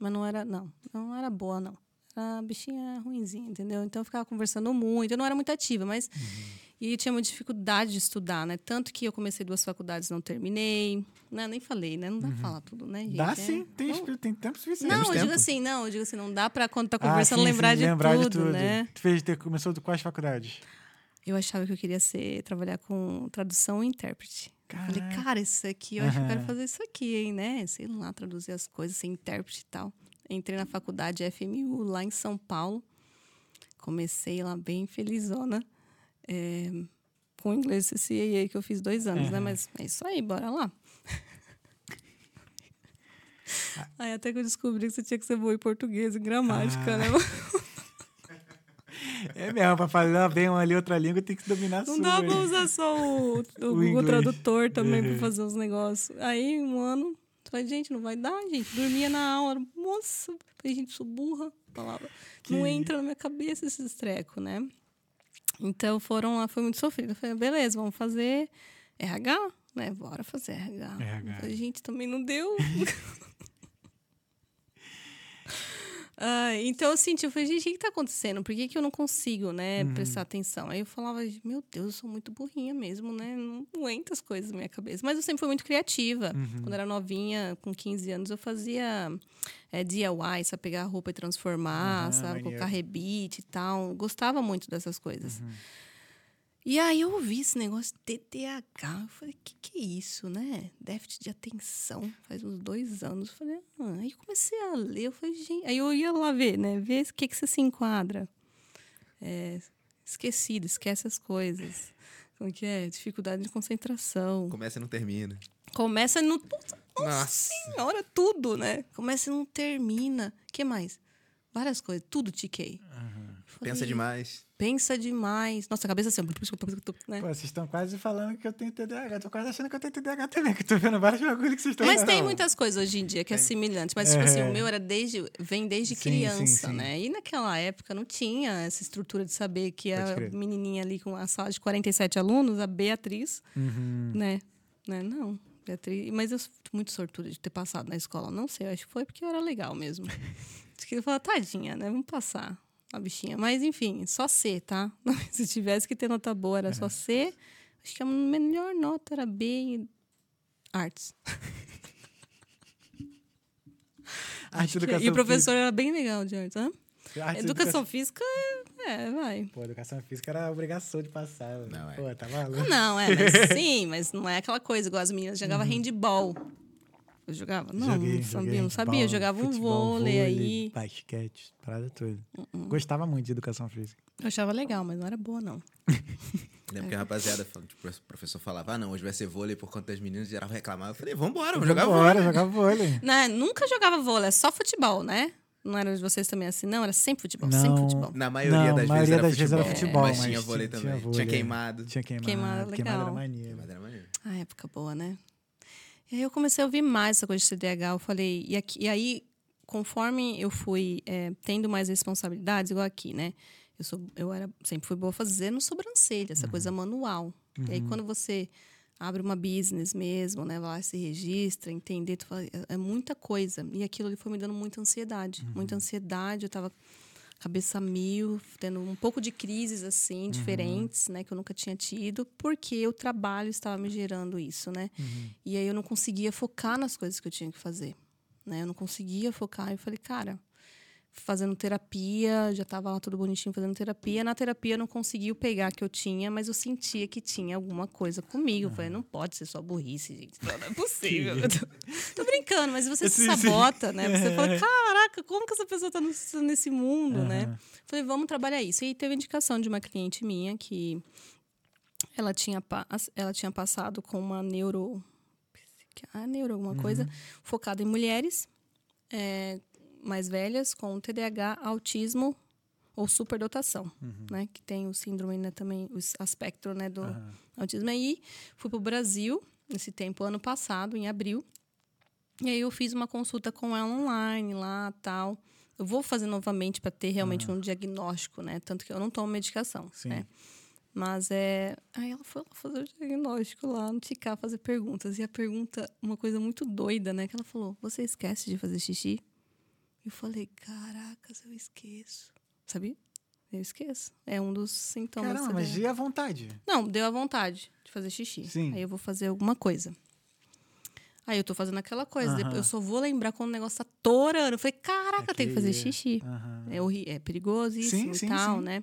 mas não era, não, não era boa, não. A bichinha ruinzinha, entendeu? Então, eu ficava conversando muito. Eu não era muito ativa, mas... Uhum. E tinha uma dificuldade de estudar, né? Tanto que eu comecei duas faculdades, não terminei. Né? Nem falei, né? Não dá pra falar tudo, né, gente? Uhum. Dá É- sim, tem, Não, tem tempo suficiente. não, eu tempo. digo assim, não, eu digo assim, não dá pra quando tá Ah, conversando sim, lembrar, sim, de, lembrar tudo, né? Tu fez, ter, começou de quais faculdades? Eu achava que eu queria ser, trabalhar com tradução e intérprete. Eu Falei, Caraca. cara, isso aqui, eu acho que eu quero fazer isso aqui, hein, né? Sei lá, traduzir as coisas, ser intérprete e tal. Entrei na faculdade FMU lá em São Paulo. Comecei lá bem felizona. É, com inglês CCAA, que eu fiz dois anos, né? Aham. Mas é isso aí, bora lá. Aí até que eu descobri que você tinha que ser boa em português e gramática, Ah. né? É mesmo, pra falar bem uma ali outra língua tem que dominar a Não sua. dá pra usar só o, o, Google inglês. Tradutor também Uhum. pra fazer os negócios. Aí, um ano, falei, gente, não vai dar, gente. Dormia na aula. Nossa, falei, gente, sou burra. Palavra. Não Que- entra na minha cabeça esses trecos, né? Então foram lá, foi muito sofrido. Eu falei, beleza, vamos fazer RH, né? Bora fazer RH. RH. Falei, gente, também não deu. Ah, então eu senti, eu falei, gente, o que, que tá acontecendo? Por que, que eu não consigo, né, Uhum. prestar atenção? Aí eu falava, meu Deus, eu sou muito burrinha mesmo, né? Não aguento as coisas na minha cabeça. Mas eu sempre fui muito criativa. Uhum. Quando era novinha, com 15 anos, eu fazia é, DIY, sabe? Pegar a roupa e transformar, Aham, sabe? maneiro. Colocar rebite e tal. Gostava muito dessas coisas. Uhum. E aí eu ouvi esse negócio de TDAH. Eu falei, o que, que é isso, né? Déficit de atenção. Faz uns dois anos. Eu falei, ah. Aí comecei a ler. Eu falei, gente. Aí eu ia lá ver, né? Ver o que, que você se enquadra. É, esquecido, esquece as coisas. Como que é? Dificuldade de concentração. Começa e não termina. Começa e não. Nossa. Senhora, tudo, né? Começa e não termina. O que mais? Várias coisas. Tudo tiquei. Falei, Pensa demais. Pensa demais. Nossa, a cabeça assim, né? Pô, vocês estão quase falando que eu tenho TDAH. Tô quase achando que eu tenho TDAH também, que eu tô vendo vários bagulhos que vocês estão Mas tem muitas coisas hoje em dia que é semelhante. Mas, tipo assim, É. o meu era desde. Vem desde Sim, criança, sim, sim. né? E naquela época não tinha essa estrutura de saber que Pode a crer. menininha ali com a sala de 47 alunos, a Beatriz, Uhum. né? né? Não. Beatriz. Mas eu sou muito sortuda de ter passado na escola. Não sei, eu acho que foi porque eu era legal mesmo. Acho que eu falava, tadinha, né? Vamos passar a bichinha. Mas, enfim, só C, tá? Se tivesse que ter nota boa, era só C. Acho que a melhor nota era B em artes. Arte Que- educação E o professor era bem legal de artes. física. Arte Educação física, é, vai. Pô, educação física era obrigação de passar. velho. Não, é. Pô, tá maluco. Não, é, mas sim, mas não é aquela coisa igual as meninas jogavam handball. Eu jogava? Não. Joguei, não sabia, joguei não sabia. Eu jogava um futebol, vôlei, aí. Basquete, parada toda. Gostava muito de educação física. Eu achava legal, mas não era boa, não. Lembro que a rapaziada, tipo, o professor falava, ah, não, hoje vai ser vôlei por conta das meninas, geral reclamava. Eu falei, vambora, vamos jogar vôlei. Bora, jogar vôlei. Né, nunca jogava vôlei, é só futebol, né? Não era de vocês também assim, não? Era sempre futebol, Não. sempre futebol. Na maioria Não, das maioria vezes, era, das vezes era futebol, futebol, mas, mas tinha vôlei tinha- também. tinha Tinha, vôlei. queimado. Tinha queimado. Queimado, Queimado era legal. maneiro. Queimado era maneiro. A época boa, né? E aí eu comecei a ouvir mais essa coisa de TDAH. Eu falei, e, aqui, e aí, conforme eu fui é, tendo mais responsabilidades, igual aqui, né? Eu, sou, eu era, sempre fui boa fazendo sobrancelha, essa coisa manual. E aí, quando você abre uma business mesmo, né? Vai lá, se registra, entender, fala, é, é muita coisa. E aquilo ali foi me dando muita ansiedade. Muita ansiedade, eu tava cabeça mil, tendo um pouco de crises assim, diferentes, né, que eu nunca tinha tido, porque o trabalho estava me gerando isso, né? E aí eu não conseguia focar nas coisas que eu tinha que fazer, né? Eu não conseguia focar. Eu falei, cara, fazendo terapia, já estava lá tudo bonitinho fazendo terapia. Na terapia eu não conseguia pegar que eu tinha, mas eu sentia que tinha alguma coisa comigo. Eu falei, não pode ser só burrice, gente. Não, não é possível. Tô, tô brincando, mas você se sabota, né? Você fala, caraca, como que essa pessoa tá nesse mundo, né? Falei, vamos trabalhar isso. E teve indicação de uma cliente minha que ela tinha, ela tinha passado com uma neuro. A neuro, alguma coisa, focada em mulheres é, mais velhas com TDAH, autismo ou superdotação, né? Que tem o síndrome, né, também, o aspecto, né, do autismo. Aí fui pro Brasil, nesse tempo, ano passado, em abril. E aí eu fiz uma consulta com ela online lá, tal. Eu vou fazer novamente para ter realmente um diagnóstico, né? Tanto que eu não tomo medicação, Sim. né? Mas é. Aí ela foi lá fazer o diagnóstico lá no TICA, fazer perguntas. E a pergunta, uma coisa muito doida, né? Que ela falou: Você esquece de fazer xixi? Eu falei: Caracas, eu esqueço. Sabia? Eu esqueço. É um dos sintomas. Caramba, mas TDAH. e a vontade? Não, deu a vontade de fazer xixi. Sim. Aí eu vou fazer alguma coisa. Aí eu tô fazendo aquela coisa. Aham. depois Eu só vou lembrar quando o negócio tá torando. Eu falei, caraca, tem que fazer xixi. Aham. É, horri- é perigosíssimo Sim, e sim, tal, sim. né?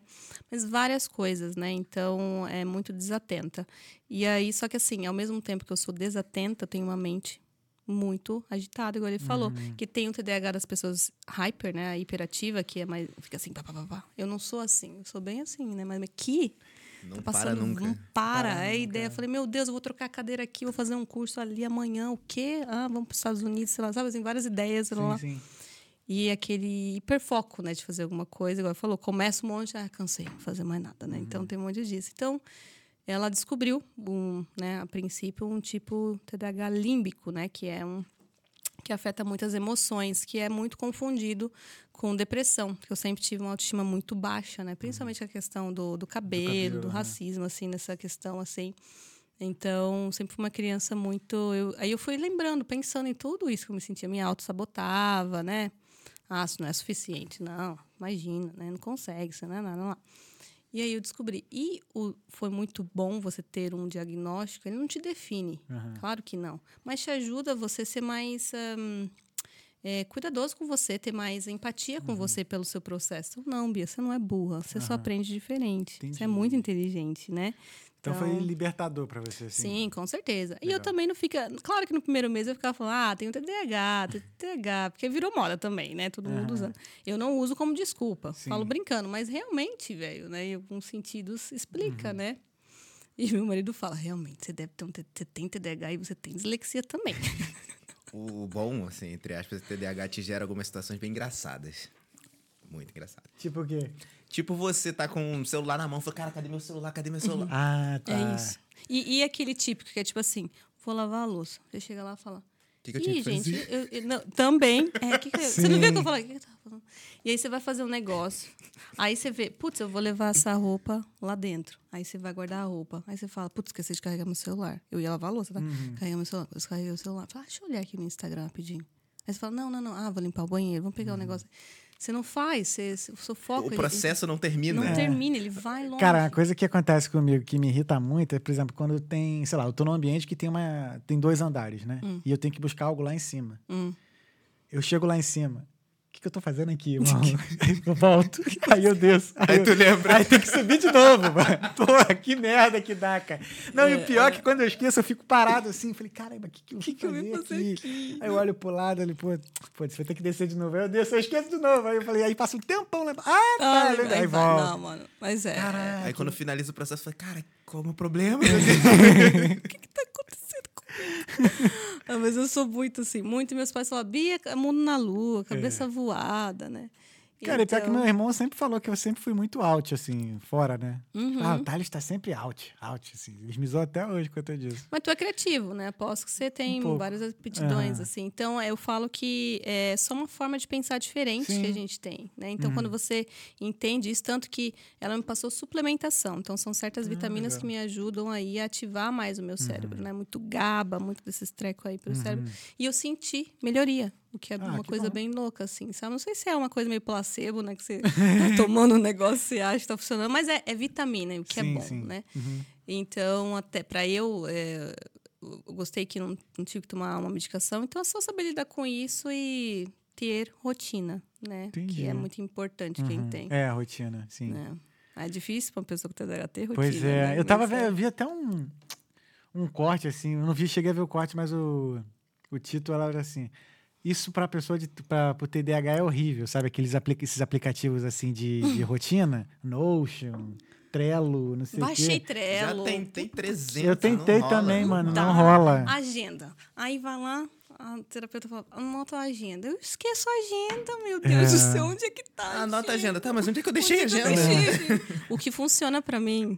Mas várias coisas, né? Então, é muito desatenta. E aí, só que assim, ao mesmo tempo que eu sou desatenta, eu tenho uma mente muito agitada, igual ele falou. Uhum. Que tem o TDAH das pessoas hyper, né? A hiperativa, que é mais... Fica assim, pá, pá, pá, pá. Eu não sou assim. Eu sou bem assim, né? Mas aqui... Não Tá para passando, nunca. Não para. Para é a ideia. Eu falei, meu Deus, eu vou trocar a cadeira aqui, vou fazer um curso ali amanhã. O quê? Ah, vamos para os Estados Unidos, sei lá, sabe? Assim, várias ideias. sei lá. Sim, sim. E aquele hiperfoco, né, de fazer alguma coisa. Igual falou, começa um monte, ah, cansei, não vou fazer mais nada, né? Então tem um monte disso. Então, ela descobriu, um, né, a princípio, um tipo TDAH límbico, né? Que é um que afeta muitas emoções, que é muito confundido com depressão, eu sempre tive uma autoestima muito baixa, né? Principalmente a questão do, do cabelo, cabelo, do né? racismo, assim, nessa questão, assim. Então, sempre fui uma criança muito... eu- aí eu fui lembrando, pensando em tudo isso, que eu me sentia, me auto-sabotava, né? Ah, isso não é suficiente. Não, imagina, né? Não consegue, você não é nada lá. E aí eu descobri. E o, foi muito bom você ter um diagnóstico, ele não te define, claro que não. Mas te ajuda a você ser mais hum, é, cuidadoso com você, ter mais empatia com você pelo seu processo. Não, Bia, você não é burra, você só aprende diferente. Você é Entendi. muito inteligente, né? Então, foi libertador pra você, assim. Sim, com certeza. E eu Legal. também não fica. Claro que no primeiro mês eu ficava falando, ah, tem o TDAH, tem o TDAH, porque virou moda também, né? Todo mundo usando. Eu não uso como desculpa, Sim. falo brincando, mas realmente, velho, né? Em alguns sentidos explica, Uhum. né? E meu marido fala, realmente, você deve ter um você tem TDAH e você tem dislexia também. O bom, assim, entre aspas, TDAH te gera algumas situações bem engraçadas. Muito engraçadas. Tipo o quê? Tipo, você tá com o celular na mão, fala, cara, cadê meu celular? Cadê meu celular? Ah, tá. É isso. E, e aquele típico que é tipo assim, vou lavar a louça. Você chega lá e fala. Que que eu tinha Ih, que gente, fazer?" eu- eu- não, também. É, que que eu- você não viu o que eu falei? O que que eu tava falando? E aí você vai fazer um negócio. Aí você vê, putz, eu vou levar essa roupa lá dentro. Aí você vai guardar a roupa. Aí você fala, putz, esqueci de carregar meu celular. Eu ia lavar a louça, tá? Uhum. Carregar meu celular. Eu descarreguei o celular. Fala, ah, deixa eu olhar aqui no Instagram rapidinho. Aí você fala, não, não, não. Ah, vou limpar o banheiro, vamos pegar o negócio. Você não faz, você, o seu foco. O ele- processo não termina. não termina, ele vai longe. Cara, uma coisa que acontece comigo que me irrita muito é, por exemplo, quando tem, sei lá, eu tô num ambiente que tem uma tem dois andares, né? E eu tenho que buscar algo lá em cima. Hum. Eu chego lá em cima. O que, que eu tô fazendo aqui, irmão? Aí eu volto, aí eu desço. Aí tu eu- lembra? Aí tem que subir de novo, mano. Porra, que merda que dá, cara. Não, e o pior é que quando eu esqueço, eu fico parado assim. Falei, caramba, o que, que eu Que que eu fazer, vim fazer aqui? aqui? Aí eu olho pro lado, ele, pô, pô, você vai ter que descer de novo. Aí eu desço, eu esqueço de novo. Aí eu falei, aí passa um tempão, lembra? Ah, tá, Ah, aí aí vai. volta. Não, mano. Mas é. Caraca. Aí quando finaliza o processo, eu falei, cara, qual é o meu problema? O que, que tá? ah, mas eu sou muito assim, muito. E meus pais falam, Bia, é mundo na lua, cabeça voada, né? Cara, e pior que Então, meu irmão sempre falou que eu sempre fui muito out, assim, fora, né? Uhum. Ah, o Thales tá sempre out, out, assim. Eles me zoam até hoje quanto disso. Mas tu é criativo, né? Aposto que você tem Um várias aptidões, Aham. assim. Então, eu falo que é só uma forma de pensar diferente Sim. Uhum. que a gente tem, né? Então, quando você entende isso, tanto que ela me passou suplementação. Então, são certas vitaminas Ah, legal. Uhum. que me ajudam aí a ativar mais o meu cérebro, né? Muito GABA, muito desses trecos aí pro cérebro. E eu senti melhoria, o que é Ah, uma que coisa bom. bem louca, assim, sabe? Não sei se é uma coisa meio placebo, né? Que você tá tomando um negócio e acha que tá funcionando, mas é, é vitamina, o que Sim, é bom, sim. né? Uhum. Então, até para eu, é, eu gostei que não, não tive que tomar uma medicação. Então, é só saber lidar com isso e ter rotina, né? Entendi. Que é muito importante quem Uhum. tem. É, a rotina, sim. né? É difícil para uma pessoa com TDAH ter rotina. Pois é, né? eu tava vendo, é- eu vi até um, um corte, assim, eu não vi, cheguei a ver o corte, mas o, o título era assim. Isso pra pessoa de pra, pro TDAH é horrível, sabe? Aqueles apli- esses aplicativos assim de, de rotina, Notion, Trello, não sei o Baixei quê. Trello. Já tentei 300. Eu tentei não rola, também, não mano, não rola. Agenda. Aí vai lá, a terapeuta fala, anota a agenda. Eu esqueço a agenda, meu Deus do É. céu, onde é que tá? Ah, Anota a agenda. Tá, mas onde é que eu deixei a Onde é que agenda? eu deixei a agenda? O que funciona pra mim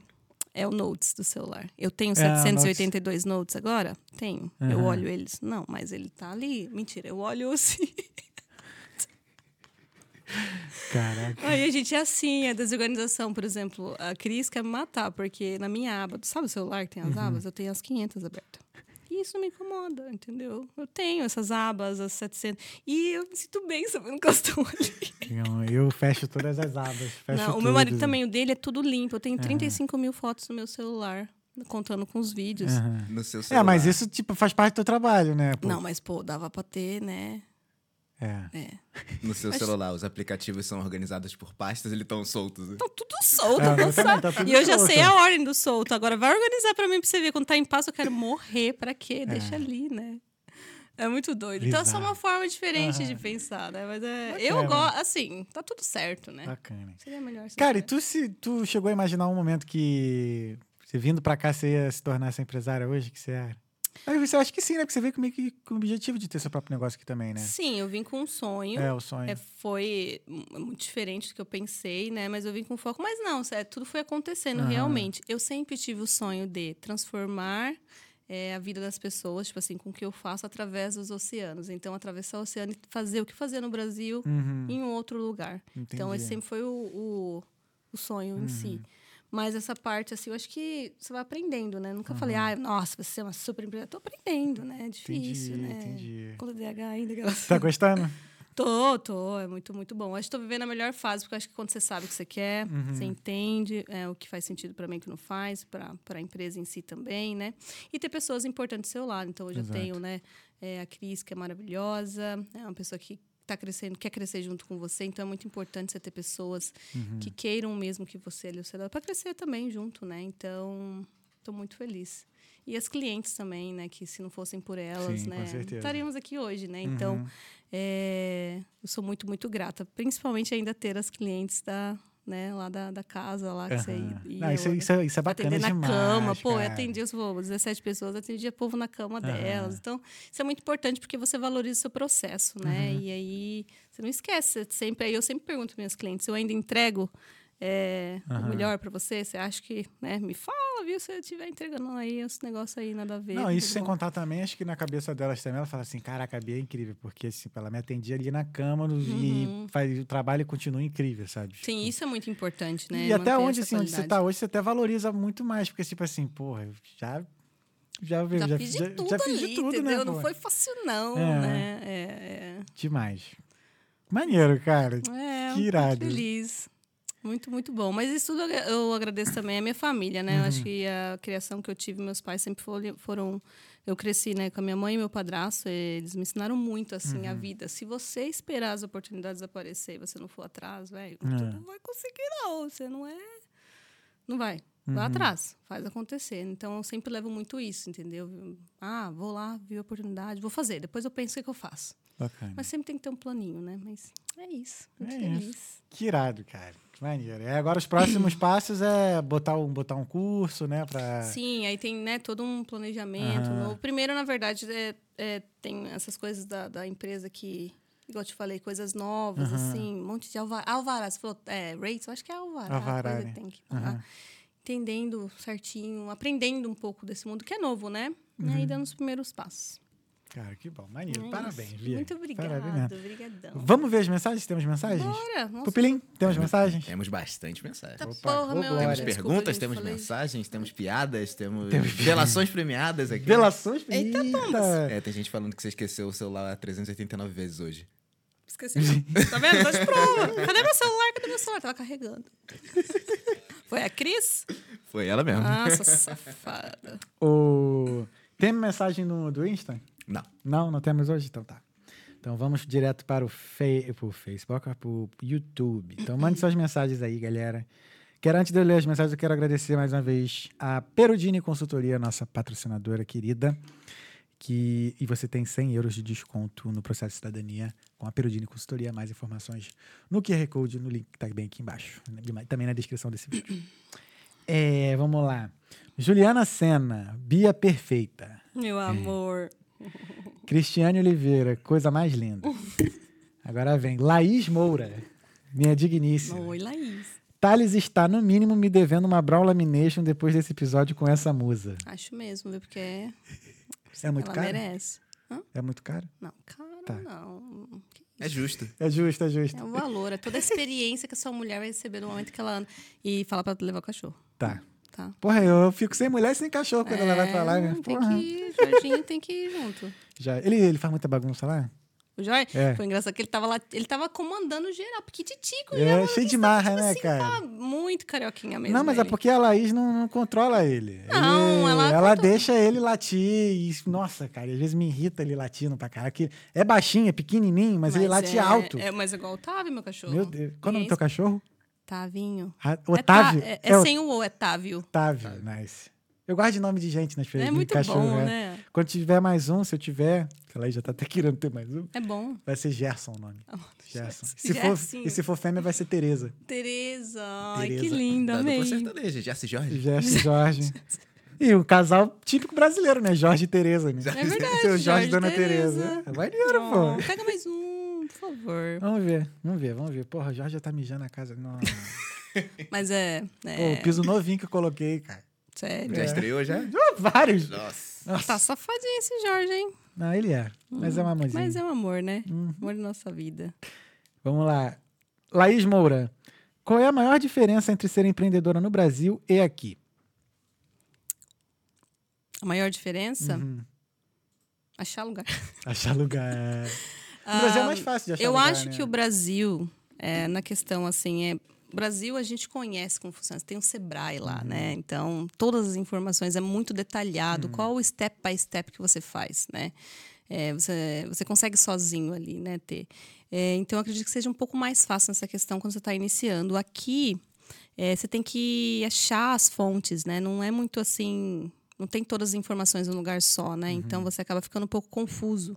é o Notes do celular. Eu tenho É, 782 notes agora? Tenho. Eu Aham. olho eles. Não, mas ele tá ali. Mentira, eu olho assim. Caraca. Aí a gente é assim, a desorganização, por exemplo, a Cris quer me matar, porque na minha aba, tu sabe o celular que tem as Uhum. abas? Eu tenho as 500 abertas. E isso me incomoda, entendeu? Eu tenho essas abas, as 700. E eu me sinto bem sabendo que elas estão ali. Não, eu fecho todas as abas. Fecho Não, o meu marido tudo. também, o dele é tudo limpo. Eu tenho 35 mil fotos no meu celular, contando com os vídeos. Aham. No seu É, celular. mas isso tipo faz parte do teu trabalho, né? pô? Não, mas, pô, dava pra ter, né? É. É. No seu Mas- celular, os aplicativos são organizados por pastas, eles estão soltos. né? Tá tudo solto, É, não sabe? tá tudo E eu já solto. sei a ordem do solto. Agora vai organizar pra mim pra você ver. Quando tá em paz, eu quero morrer. Pra quê? Deixa ali, né? É muito doido. Então é só Bizarro. uma forma diferente de Aham. pensar, né? Mas é. Bacana. Eu gosto, assim, tá tudo certo, né? Bacana. Seria melhor se Cara, e tu, se, tu chegou a imaginar um momento que você vindo pra cá, você ia se tornar essa empresária hoje que você era? Você acha que sim, né? Porque você veio comigo que- com o objetivo de ter seu próprio negócio aqui também, né? Sim, eu vim com um sonho. É, o sonho. É, foi mu- muito diferente do que eu pensei, né? Mas eu vim com foco. Mas não, sério, tudo foi acontecendo Aham. realmente. Eu sempre tive o sonho de transformar é, a vida das pessoas, tipo assim, com o que eu faço através dos oceanos. Então, atravessar o oceano e fazer o que fazer no Brasil Uhum, em um outro lugar. Então, entendi. esse sempre foi o, o, o sonho em si. Mas essa parte, assim, eu acho que você vai aprendendo, né? Nunca falei, ah, nossa, você é uma super empresa. Tô aprendendo, né? É difícil, Entendi, né? entendi. Com DH ainda, aquelas... Tá gostando? Tô, tô, é muito, muito bom. Acho que tô vivendo a melhor fase, porque eu acho que quando você sabe o que você quer, Uhum. você entende é, o que faz sentido para mim o que não faz, para a empresa em si também, né? E ter pessoas importantes do seu lado. Então, hoje Exato. eu tenho, né, é, a Cris, que é maravilhosa, é uma pessoa que está crescendo, quer crescer junto com você, então é muito importante você ter pessoas Uhum. que queiram mesmo que você ali ao seu para crescer também junto, né? Então, estou muito feliz. E as clientes também, né? Que se não fossem por elas, Sim, né? Estaríamos aqui hoje, né? Então, Uhum. é, eu sou muito, muito grata. Principalmente ainda ter as clientes da, né, lá da, da casa, lá que você Aham. ia. Não, isso, é- isso, é, isso é bacana Atender na demais, cama, pô, eu cara. atendia os pô, 17 pessoas, atendia povo na cama Aham. delas. Então, isso é muito importante porque você valoriza o seu processo, né? Uhum. E aí, você não esquece, você sempre aí eu sempre pergunto para minhas clientes, eu ainda entrego é, Aham. o melhor para você? Você acha que, né, me fala, viu, se eu estiver entregando aí esse negócio aí nada a ver. Não, tudo isso sem bom. contar também, acho que na cabeça delas também, ela fala assim, caraca, a Bia é incrível, porque assim, ela me atendia ali na cama no- Uhum. e faz, o trabalho continua incrível, sabe? Sim, Tipo, isso é muito importante, né? E até onde, assim, onde você qualidade. tá hoje, você até valoriza muito mais, porque tipo assim, porra, eu já... Já, já, Já, de já- tudo já fiz ali, tudo, entendeu? né? não foi fácil, não, É. né? É, Demais. Maneiro, cara. é, é Que irado. feliz. Muito, muito bom. Mas isso tudo eu agradeço também à minha família, né? Eu acho que a criação que eu tive, meus pais sempre foram. eu cresci né, com a minha mãe e meu padrasto, eles me ensinaram muito assim a vida. Se você esperar as oportunidades aparecer e você não for atrás, velho, tu não vai conseguir, não. Você não é. Não vai. Vai atrás, faz acontecer. Então eu sempre levo muito isso, entendeu? Ah, vou lá, vi a oportunidade, vou fazer. Depois eu penso o que, é que eu faço. Bacana. Mas sempre tem que ter um planinho, né? Mas é isso. Muito É feliz. isso. Que irado, cara. Maneiro. É, agora os próximos passos é botar um, botar um curso, né? Pra... Sim, aí tem né, todo um planejamento. Aham. novo. Primeiro, na verdade, é, é, tem essas coisas da, da empresa que, igual eu te falei, coisas novas, Aham. assim, um monte de alvará. Alvará, você falou, é, rates, eu acho que é alvará. Alvará, né? tem que pagar. Aham. Entendendo certinho, aprendendo um pouco desse mundo que é novo, né? E Uhum. aí dando os primeiros passos. Cara, que bom. Maneiro. É Parabéns. Bia. Muito obrigada. Parabéns. Obrigadão. Vamos ver as mensagens? Temos mensagens? Bora! Nossa, Pupilim, temos mensagens? Temos bastante mensagens. Tá Opa, porra, meu. Temos desculpa, perguntas, gente, temos mensagens, temos piadas, temos, Temos- delações premiadas aqui. Delações? Eita, Eita. É, tem gente falando que você esqueceu o celular 389 vezes hoje. Esqueci. tá vendo? Tô de prova. Cadê meu celular? Cadê meu celular? Tava carregando. Foi a Cris? Foi ela mesmo. Nossa, safada. O... Tem mensagem no, do Insta? Não. Não, não temos hoje? Então tá. Então vamos direto para o fe... pro Facebook, para o YouTube. Então mande suas mensagens aí, galera. Quero, antes de eu ler as mensagens, eu quero agradecer mais uma vez a Perudini Consultoria, nossa patrocinadora querida. Que, e você tem 100 euros de desconto no processo de cidadania com a Perudini Consultoria. Mais informações no QR Code, no link que está bem aqui embaixo. E também na descrição desse vídeo. É, vamos lá. Juliana Sena, Bia Perfeita. Meu amor. Cristiane Oliveira, coisa mais linda. Agora vem Laís Moura, minha digníssima. Oi, Laís. Thales está, no mínimo, me devendo uma Brown Lamination depois desse episódio com essa musa. Acho mesmo, viu? Porque é- É muito ela caro? merece. É muito caro? Não, caro Tá. não. É justo. É justo, é justo. É o valor, é toda a experiência que a sua mulher vai receber no momento que ela anda. E falar pra levar o cachorro, Tá. Tá? Porra, eu fico sem mulher e sem cachorro quando ela vai pra lá, né? É, tem que ir, Jorginho tem que ir junto. Já, ele, ele faz muita bagunça lá? O Jorge, É. foi engraçado que ele tava lá, ele tava comandando geral, porque titico, É, cheio de marra, né, assim, cara? tava muito carioquinha mesmo. não, mas é ele. porque a Laís não, não controla ele. Não, Ele- ela Ela controla. deixa ele latir. E, nossa, cara, às vezes me irrita ele latindo pra cá. Que é baixinho, é pequenininho, mas, ele late é, alto. É, mas igual o Otávio, meu cachorro. Meu Deus. Qual é o nome do teu cachorro? Tavinho. Ah, É, Otávio? tá- é, é o- sem o O, é Távio. Otávio, nice. Eu gosto de nome de gente nas feiras É muito cachorro. bom, é. né? Quando tiver mais um, se eu tiver, lá, já tá até querendo ter mais um, É bom. vai ser Gerson o nome. Gerson. Gerson. Se for, e se for fêmea, vai ser Tereza. Tereza. Ai, Tereza. que linda, amei. sertaneja, Jesse Jorge. Gerson e Jorge. E o casal típico brasileiro, né? Jorge e Tereza, né? É verdade. Seu Jorge Jorge e Dona Tereza. Tereza. É maneiro, Oh, pô. pega mais um, por favor. Vamos ver, vamos ver, vamos ver. Porra, Jorge já tá mijando a casa. Não. Mas é. Pô, é o piso novinho que eu coloquei, cara. sério. Já É. estreou já? Ah, Vários. Nossa. Nossa. Tá safadinho esse Jorge, hein? Não, ele é. Mas é um amorzinho. Mas é um amor, né? Uhum. Amor da nossa vida. Vamos lá. Laís Moura. Qual é a maior diferença entre ser empreendedora no Brasil e aqui? A maior diferença? Uhum. Achar lugar. Achar lugar. No Brasil é mais fácil de achar Eu lugar, acho né? que o Brasil, é, na questão assim, é. Brasil a gente conhece como funciona. Tem o Sebrae lá, Uhum. né? Então, todas as informações é muito detalhado. Qual o step by step que você faz, né? É, você, você consegue sozinho ali, né, ter. É, então, eu acredito que seja um pouco mais fácil nessa questão quando você está iniciando. Aqui, é, você tem que achar as fontes, né? Não é muito assim. Não tem todas as informações num lugar só, né? Então você acaba ficando um pouco confuso.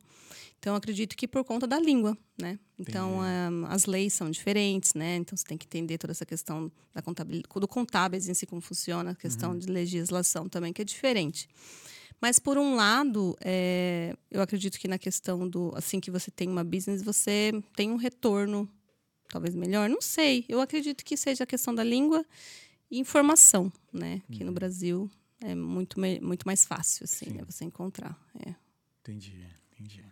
Então, eu acredito que por conta da língua, né? Então, ah, as leis são diferentes, né? Então, você tem que entender toda essa questão da contabilidade, do contábeis em si, como funciona, a questão de legislação também, que é diferente. Mas, por um lado, é, eu acredito que na questão do, assim que você tem uma business, você tem um retorno talvez melhor, não sei. Eu acredito que seja a questão da língua e informação, né? Que no Brasil é muito, muito mais fácil, assim, né? Você encontrar. É. Entendi, entendi.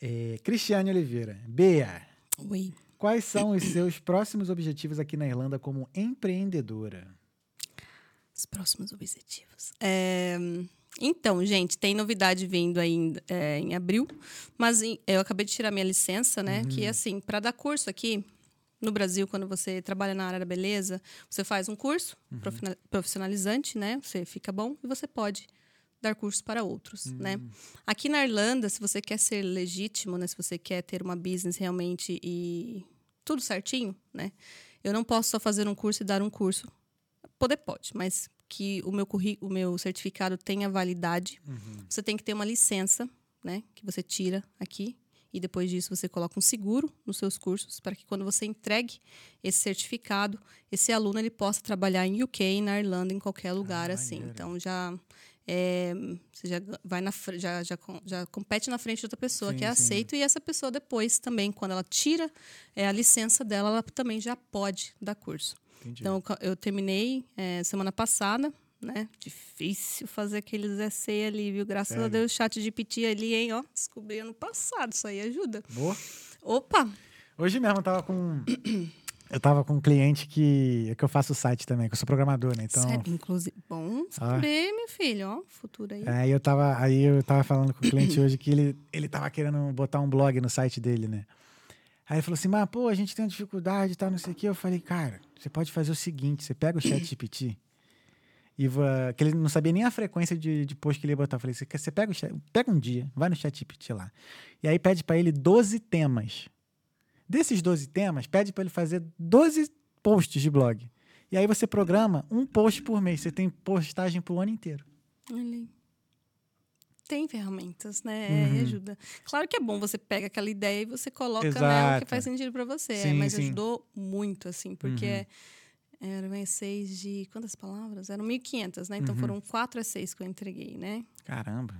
É, Cristiane Oliveira. Bea, Oi. quais são os seus próximos objetivos aqui na Irlanda como empreendedora? Os próximos objetivos. É, então, gente, tem novidade vindo aí em, é, em abril, mas em- eu acabei de tirar minha licença, né? Que assim, para dar curso aqui, no Brasil, quando você trabalha na área da beleza, você faz um curso Uhum. profissionalizante, né? Você fica bom e você pode dar cursos para outros, né? Hum. Aqui na Irlanda, se você quer ser legítimo, né? Se você quer ter uma business realmente e tudo certinho, né? Eu não posso só fazer um curso e dar um curso. Poder pode, mas que o meu currículo, o meu certificado tenha validade. Uhum. Você tem que ter uma licença, né? Que você tira aqui e depois disso você coloca um seguro nos seus cursos para que quando você entregue esse certificado, esse aluno ele possa trabalhar em UK, na Irlanda, em qualquer lugar Ah, assim. maneiro. Então já é, você já vai na já, já, já compete na frente de outra pessoa Sim, que é sim. aceito e essa pessoa depois também quando ela tira é, a licença dela, ela também já pode dar curso. Entendi. Então, eu- terminei é, semana passada, né? Difícil fazer aqueles essay ali, viu? Graças a Sério? Deus, o chat de PT ali, hein? Ó, descobri ano passado, isso aí ajuda. Boa. Opa! Hoje mesmo eu tava com. Eu tava com um cliente que, que eu faço site também, que eu sou programador, né? Então. Sério, inclusive, bom saber, meu filho, ó, futuro aí. Aí eu tava, aí eu tava falando com o cliente hoje que ele, ele tava querendo botar um blog no site dele, né? Aí ele falou assim, mas pô, a gente tem uma dificuldade e tal, não sei o quê. Eu falei, cara, você pode fazer o seguinte, você pega o chat GPT e va- que ele não sabia nem a frequência de, de post que ele ia botar. Eu falei, você, pega, o chat, pega um dia, vai no chat GPT lá. E aí pede pra ele 12 temas. Desses 12 temas, pede pra ele fazer 12 posts de blog. E aí você programa um post por mês. Você tem postagem pro ano inteiro. Olha aí. Tem ferramentas, né? Uhum. É, ajuda. Claro que é bom, você pega aquela ideia e você coloca né, o que faz sentido pra você. é, Sim, mas sim. ajudou muito, assim, porque Uhum. é- eram essays de. Quantas palavras? Eram 1.500, né? Então Uhum. foram quatro essays que eu entreguei, né? Caramba,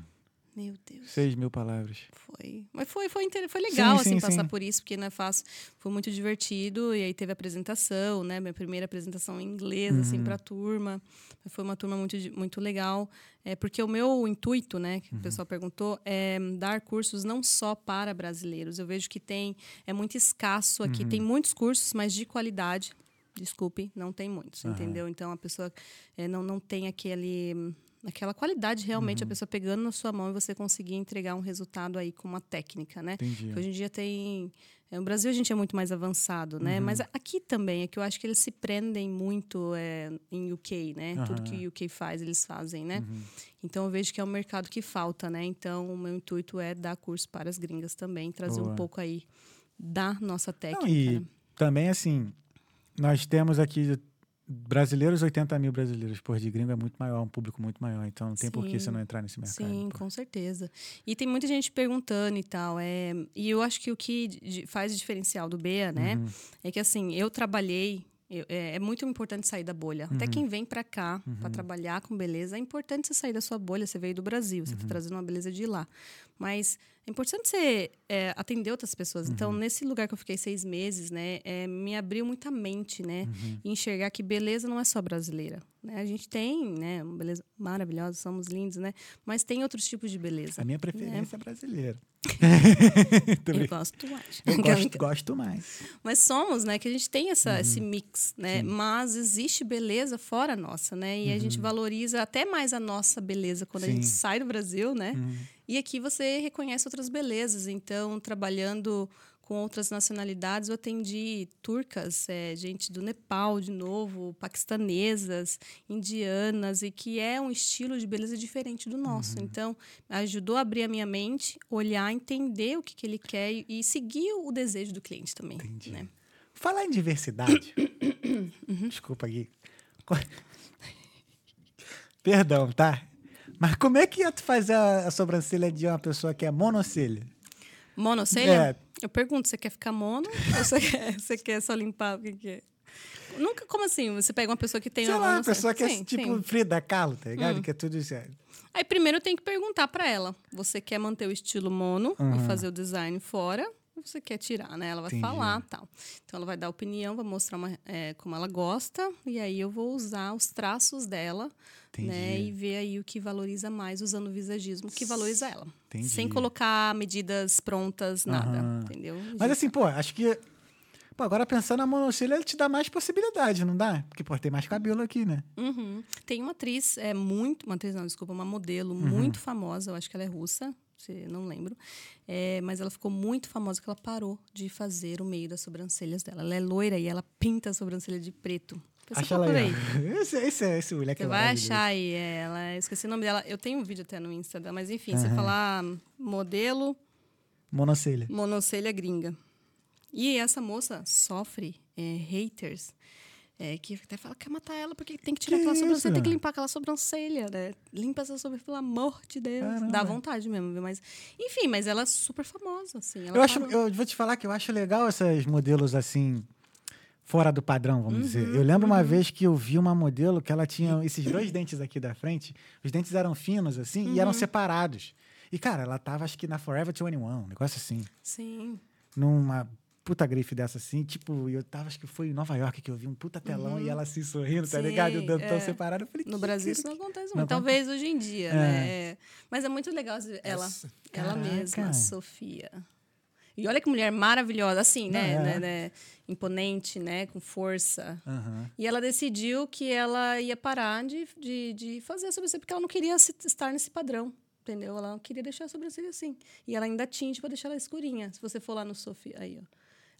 Meu Deus. 6 mil palavras. Foi. Mas foi, foi, foi legal, Sim, assim, sim, passar sim. por isso, porque não é fácil. Foi muito divertido. E aí teve a apresentação, né? Minha primeira apresentação em inglês, assim, Uhum. pra turma. Foi uma turma muito, muito legal. É, porque o meu intuito, né, Uhum. que o pessoal perguntou, é dar cursos não só para brasileiros. Eu vejo que tem, é muito escasso aqui. Uhum. Tem muitos cursos, mas de qualidade. Desculpe, não tem muitos, Aham. entendeu? Então a pessoa é, não, não tem aquele aquela qualidade realmente a Uhum. pessoa pegando na sua mão e você conseguir entregar um resultado aí com uma técnica, né? Entendi. Hoje em dia tem é, no Brasil a gente é muito mais avançado, né? Uhum. Mas aqui também é que eu acho que eles se prendem muito é, em UK, né? Tudo que o UK faz eles fazem, né? Uhum. Então eu vejo que é um mercado que falta, né? Então o meu intuito é dar curso para as gringas também, trazer Boa. um pouco aí da nossa técnica. Não, e né? também, assim, nós temos aqui brasileiros, 80 mil brasileiros por de gringo é muito maior, um público muito maior. Então não tem por que você não entrar nesse mercado. Sim, pô. com certeza. E tem muita gente perguntando e tal. É, e eu acho que o que faz o diferencial do BEA, né? Uhum. É que assim, eu trabalhei. eu- é, é muito importante sair da bolha. Até Uhum. quem vem pra cá pra trabalhar com beleza, é importante você sair da sua bolha. Você veio do Brasil, Uhum. você tá trazendo uma beleza de lá. Mas é importante você é, atender outras pessoas. Uhum. Então, nesse lugar que eu fiquei seis meses, né, é, me abriu muita mente, né? Uhum. E enxergar que beleza não é só brasileira. Né? A gente tem, né, uma beleza maravilhosa, somos lindos, né? Mas tem outros tipos de beleza. A minha preferência é brasileira. Eu gosto mais. Eu gosto, gosto mais. Mas somos, né? Que a gente tem essa, Uhum. esse mix, né? Mas existe beleza fora nossa, né? E a gente valoriza até mais a nossa beleza quando a gente Uhum. Sim. sai do Brasil, né? E aqui você reconhece outras belezas. Então, trabalhando com outras nacionalidades, eu atendi turcas, é, gente do Nepal de novo, paquistanesas, indianas, e que é um estilo de beleza diferente do nosso. Uhum. Então, ajudou a abrir a minha mente, olhar, entender o que, que ele quer e, e seguir o desejo do cliente também. Entendi. Né? Falar em diversidade. Uhum. Desculpa, Gui. Co- Perdão, tá? Mas como é que é tu fazer a, a sobrancelha de uma pessoa que é monocelha? Monocelha? É. Eu pergunto, você quer ficar mono ou você quer, você quer só limpar? O que, que é? Nunca, como assim? Você pega uma pessoa que tem Sei uma lá, uma pessoa que é Sim, tipo sim. Hum. Frida Kahlo, tá ligado? Que é tudo isso. é- Aí primeiro eu tenho que perguntar pra ela: você quer manter o estilo mono Uhum. e fazer o design fora? Você quer tirar, né? Ela vai Entendi. falar tal. Então ela vai dar opinião, vai mostrar uma, é, como ela gosta, e aí eu vou usar os traços dela, né? Entendi. E ver aí o que valoriza mais usando o visagismo, o que valoriza ela. Entendi. Sem colocar medidas prontas, nada. Aham. Entendeu? Mas assim, pô, acho que. Pô, agora pensando na monocelha, ele te dá mais possibilidades, não dá? Porque, pô, tem mais cabelo aqui, né? Uhum. Tem uma atriz, é muito. Uma atriz, não, desculpa, uma modelo Uhum. muito famosa, eu acho que ela é russa, se não lembro. É, mas ela ficou muito famosa que ela parou de fazer o meio das sobrancelhas dela. Ela é loira e ela pinta a sobrancelha de preto. Depois Acha você ela aí. Esse, esse, esse moleque Você é vai achar aí. é, ela, eu esqueci o nome dela. Eu tenho um vídeo até no Insta dela, mas enfim, você falar modelo Monocelha. monocelha gringa. E essa moça sofre é, haters. É, que até fala que quer matar ela porque tem que tirar Que aquela isso? sobrancelha, tem que limpar aquela sobrancelha, né? Limpa essa sobrancelha, pelo amor de Deus. Caramba. Dá vontade mesmo, viu? Mas, enfim, mas ela é super famosa, assim. Eu, acho, eu vou te falar que eu acho legal esses modelos assim, fora do padrão, vamos dizer. Uhum, Eu lembro uma vez que eu vi uma modelo que ela tinha esses dois dentes aqui da frente, os dentes eram finos, assim, e Uhum. eram separados. E, cara, ela tava, acho que na Forever 21, um negócio assim. Sim. Numa puta grife dessa, assim, tipo, eu tava, acho que foi em Nova York que eu vi um puta telão e ela assim sorrindo, tá Uhum. Sim, ligado? E o dentão é. separado. Eu falei, No que Brasil que- isso não acontece Não muito. Talvez hoje em dia, né? É. Mas é muito legal ela, Essa- ela Caraca. mesma, Sofia. E olha que mulher maravilhosa, assim, né? É. né, né? Imponente, né? Com força. Aham. E ela decidiu que ela ia parar de, de, de fazer a sobrancelha, porque ela não queria estar nesse padrão. Entendeu? Ela queria deixar a sobrancelha assim. E ela ainda tinge pra deixar ela escurinha. Se você for lá no Sofia, aí, ó.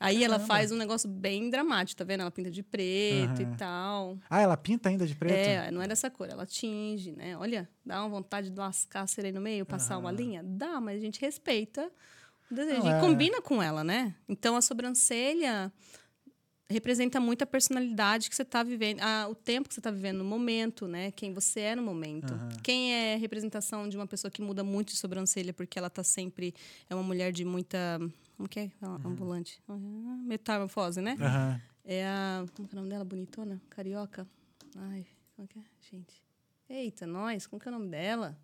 Aí ela faz um negócio bem dramático, tá vendo? Ela pinta de preto Aham. e tal. Ah, ela pinta ainda de preto? É, não é dessa cor, ela tinge, né? Olha, dá uma vontade de lascar a cera aí no meio, passar uma linha? Dá, mas a gente respeita o desejo. Não, e é. combina com ela, né? Então a sobrancelha representa muito a personalidade que você está vivendo, a- o tempo que você está vivendo no momento, né? Quem você é no momento. Aham. Quem é representação de uma pessoa que muda muito de sobrancelha porque ela tá sempre é uma mulher de muita como que é? Ambulante. Ah, Metamorfose, né? É a. Como que é o nome dela? Bonitona? Carioca? Ai, como que é? Gente. Eita, nós, como que é o nome dela?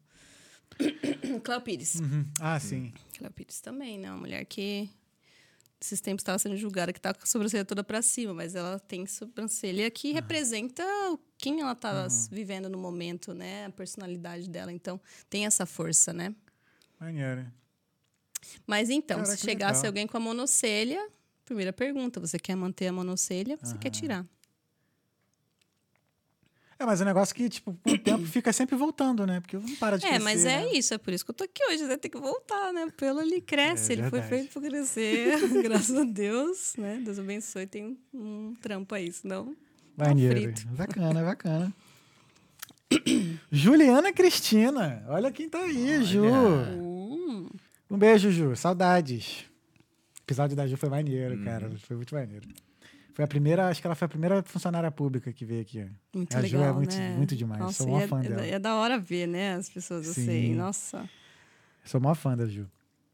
Cléo Pires. Uhum. Ah, sim. Cléo Pires também, né? Uma mulher que esses tempos estava sendo julgada que tá com a sobrancelha toda para cima, mas ela tem sobrancelha que representa o- quem ela tá vivendo no momento, né? A personalidade dela. Então, tem essa força, né? Maneiro. Mas então, Caraca, se chegasse legal. alguém com a monocelha, primeira pergunta: você quer manter a monocelha? Você quer tirar? É, mas é um negócio que, tipo, com o tempo fica sempre voltando, né? Porque não para de É, crescer, mas é né? isso, é por isso que eu tô aqui hoje, né? Tem que voltar, né? O pelo ele cresce, É ele foi feito pra crescer, graças a Deus, né? Deus abençoe, tem um, trampo aí, senão. tá Maneiro. frito. Bacana, bacana. Juliana Cristina. Olha quem tá aí, Ju. Hum, Um beijo, Ju. Saudades. O episódio da Ju foi maneiro, Uhum. cara. Foi muito maneiro. Foi a primeira, acho que ela foi a primeira funcionária pública que veio aqui. muito A Ju legal, é muito- né? muito demais, Nossa, sou maior e é, fã é da- dela. É da hora ver, né? As pessoas Sim. assim, nossa. Sou maior fã da Ju.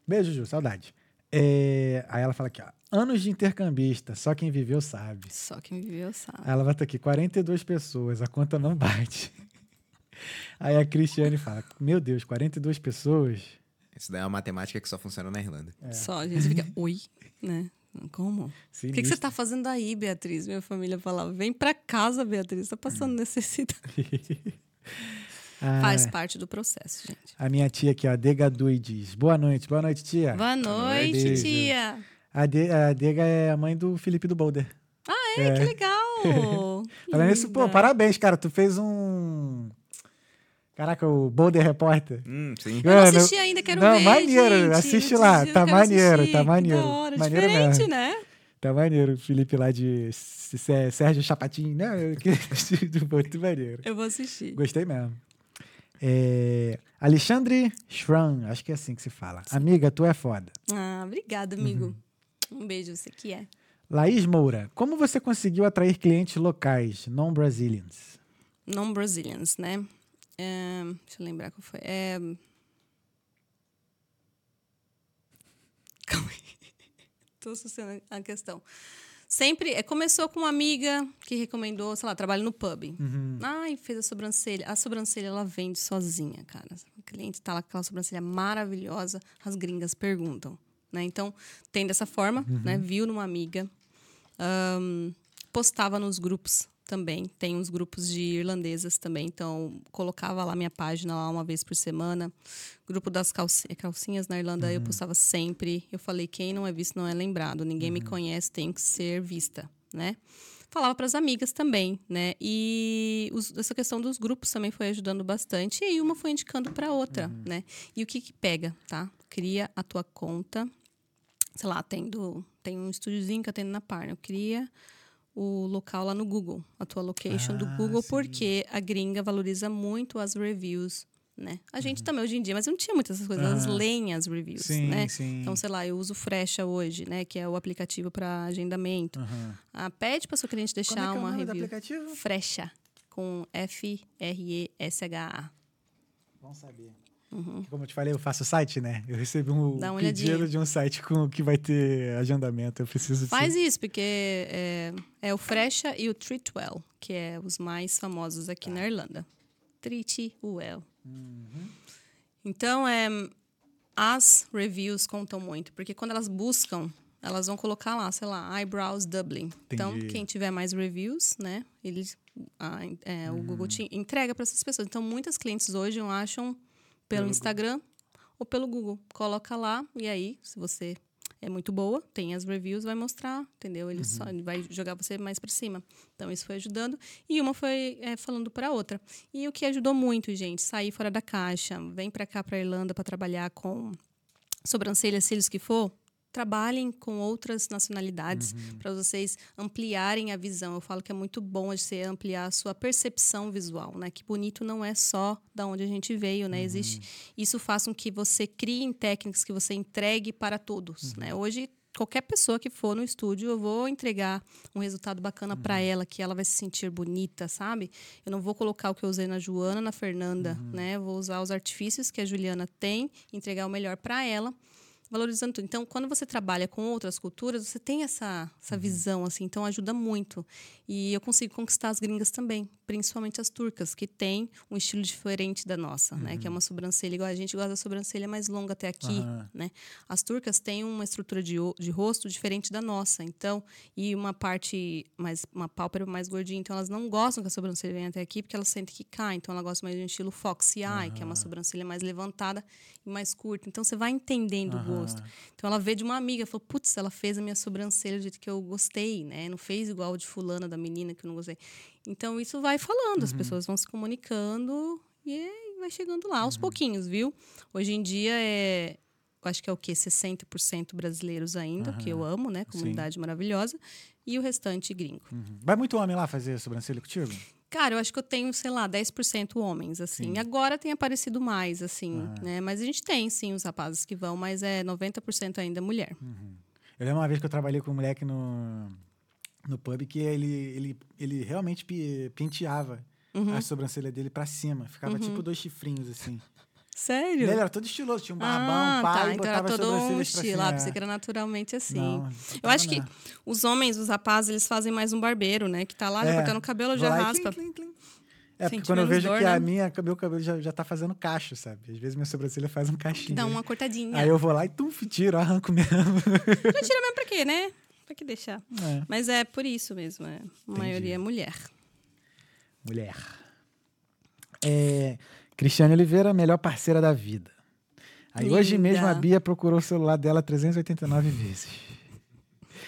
Beijo, Ju. Saudade. É, Aí ela fala aqui, ó. Anos de intercambista, só quem viveu sabe. Só quem viveu sabe. Aí ela bota aqui, 42 pessoas, a conta não bate. Aí a Cristiane fala, meu Deus, 42 pessoas? Isso daí é uma matemática que só funciona na Irlanda. É. Só a gente fica, oi, né? Como? O que, que você Sinistro. tá fazendo aí, Beatriz? Minha família falava, vem pra casa, Beatriz, tá Hum. passando necessidade. Ah, Faz parte do processo, gente. A minha tia aqui, ó, Degadui, diz, boa noite, boa noite, tia. Boa noite, Beijo. tia. A, De, a Dega é a mãe do Felipe do Boulder. É, que legal. Falando nisso, pô, parabéns, cara, tu fez um... Caraca, o Boulder Repórter. Hum, sim. Eu não assisti ainda, quero não, ver, maneiro, gente. assiste lá, tá maneiro, assistir, tá maneiro. Da hora, Maneiro diferente, mesmo. né? Tá maneiro, o Felipe lá de Sérgio Chapatin, né? Muito maneiro. Eu vou assistir. Gostei mesmo. É, Alexandre Schran, acho que é assim que se fala. Amiga, tu é foda. Ah, obrigada, amigo. Uhum. Um beijo, você que é. Laís Moura, como você conseguiu atrair clientes locais, non-Brazilians? Non-Brazilians, né? É, deixa eu lembrar qual foi. É... Calma aí. Tô associando a questão. Sempre, é, começou com uma amiga que recomendou, sei lá, trabalho no pub. Uhum. Ai, fez a sobrancelha. A sobrancelha, ela vende sozinha, cara. O cliente tá lá com aquela sobrancelha maravilhosa, as gringas perguntam, né? Então, tem dessa forma, né? Viu numa amiga. Ahn, postava nos grupos também. Tem uns grupos de irlandesas também. Então, colocava lá minha página lá uma vez por semana. Grupo das calci- calcinhas na Irlanda, eu postava sempre. Eu falei, quem não é visto não é lembrado. Ninguém me conhece, tem que ser vista, né? falava para as amigas também, né? E os, essa questão dos grupos também foi ajudando bastante. E aí uma foi indicando para outra, uhum. né? E o que que pega, tá? Cria a tua conta, sei lá, tendo, tem um estúdiozinho que eu tenho na Parna. Cria o local lá no Google, a tua location ah, do Google, sim. porque a gringa valoriza muito as reviews né? A gente uhum. também hoje em dia, mas eu não tinha muitas essas coisas, elas leem as reviews, sim, né? Sim. Então, sei lá, eu uso Frecha hoje, né, que é o aplicativo para agendamento. Uhum. Ah, pede para sua cliente deixar Como é que é uma o nome review. Do aplicativo? Frecha com F R E S H A. Bom saber. Uhum. Como eu te falei, eu faço site, né? Eu recebi um pedido de um site com que vai ter agendamento. Eu preciso Faz isso, porque é, é o Frecha e o Treatwell, que é os mais famosos aqui tá. na Irlanda. Treatwell. Uhum. Então, é, as reviews contam muito, porque quando elas buscam, elas vão colocar lá, sei lá, eyebrows Dublin. Então, Entendi. Então, quem tiver mais reviews, né, eles, a, é, uhum. o Google te entrega para essas pessoas. Então, muitas clientes hoje acham pelo, pelo Instagram Google. ou pelo Google. Coloca lá e aí, se você é muito boa, tem as reviews, vai mostrar, entendeu? Ele uhum. só vai jogar você mais para cima. Então isso foi ajudando e uma foi é, falando para outra. E o que ajudou muito, gente, sair fora da caixa, vem para cá para Irlanda para trabalhar com sobrancelhas, cílios que for, trabalhem com outras nacionalidades uhum. para vocês ampliarem a visão. Eu falo que é muito bom você ampliar a sua percepção visual, né? Que bonito não é só da onde a gente veio, né? Uhum. Existe isso faz com que você crie técnicas que você entregue para todos, uhum. né? Hoje qualquer pessoa que for no estúdio, eu vou entregar um resultado bacana para uhum. ela, que ela vai se sentir bonita, sabe? Eu não vou colocar o que eu usei na Joana, na Fernanda, uhum. né? Eu vou usar os artifícios que a Juliana tem, entregar o melhor para ela valorizando tudo. Então, quando você trabalha com outras culturas, você tem essa, essa uhum. visão, assim, então ajuda muito. E eu consigo conquistar as gringas também, principalmente as turcas, que têm um estilo diferente da nossa, uhum. né? Que é uhum. uma sobrancelha igual a gente gosta da sobrancelha mais longa até aqui, uhum. né? As turcas têm uma estrutura de, de rosto diferente da nossa, então, e uma parte mais, uma pálpebra mais gordinha, então elas não gostam que a sobrancelha venha até aqui porque elas sentem que cai, então ela gosta mais de um estilo foxy eye, que é uma sobrancelha mais levantada e mais curta. Então você vai entendendo o gosto. Então ela veio de uma amiga, falou: "Putz, ela fez a minha sobrancelha do jeito que eu gostei, né? Não fez igual de fulana da menina que eu não gostei". Então isso vai falando, uhum. as pessoas vão se comunicando e vai chegando lá aos uhum. pouquinhos, viu? Hoje em dia é eu acho que é o quê? 60% brasileiros ainda, uhum. que eu amo, né? Comunidade Sim. maravilhosa. E o restante gringo. Uhum. Vai muito homem lá fazer sobrancelha contigo? Cara, eu acho que eu tenho, sei lá, 10% homens, assim. Sim. Agora tem aparecido mais, assim, ah. né? Mas a gente tem, sim, os rapazes que vão, mas é 90% ainda mulher. Uhum. Eu lembro uma vez que eu trabalhei com um moleque no, no pub que ele, ele, ele realmente penteava uhum. a sobrancelha dele para cima. Ficava uhum. tipo dois chifrinhos, assim. Sério? Ele era todo estiloso, tinha um barbão, ah, um pai, tá, então era todo um estilo. Ah, pensei que era naturalmente assim. Não, eu acho não. que os homens, os rapazes, eles fazem mais um barbeiro, né? Que tá lá é, cortando o cabelo, já raspa. Clim, clim, clim. É, porque quando eu vejo dor, que né? a minha, meu cabelo já, já tá fazendo cacho, sabe? Às vezes minha sobrancelha faz um cachinho. Dá uma cortadinha. Aí eu vou lá e tum, tiro, arranco mesmo. Já tira mesmo pra quê, né? Pra que deixar? É. Mas é por isso mesmo, é. A maioria é mulher. Mulher. É, Cristiane Oliveira, melhor parceira da vida. Aí Linda. hoje mesmo a Bia procurou o celular dela 389 vezes.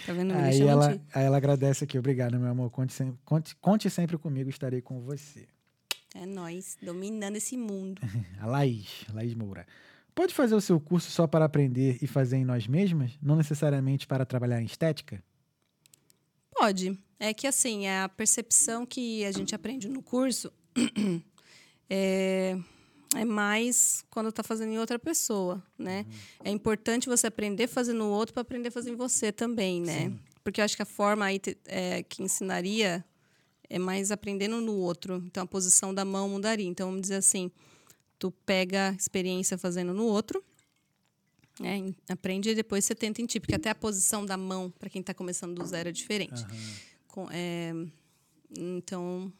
Tá vendo? Aí ela, aí ela agradece aqui. Obrigado, meu amor. Conte sempre, conte, conte sempre comigo, estarei com você. É nós, dominando esse mundo. a Laís, Laís Moura. Pode fazer o seu curso só para aprender e fazer em nós mesmas? Não necessariamente para trabalhar em estética? Pode. É que assim, é a percepção que a gente aprende no curso é, é mais quando está fazendo em outra pessoa, né? Uhum. É importante você aprender fazendo no outro para aprender fazer em você também, né? Sim. Porque eu acho que a forma aí é, que ensinaria é mais aprendendo no outro. Então a posição da mão mudaria. Então vamos dizer assim, tu pega experiência fazendo no outro, né? aprende e depois você tenta em ti, porque até a posição da mão para quem está começando do zero é diferente. Uhum. Com, é, então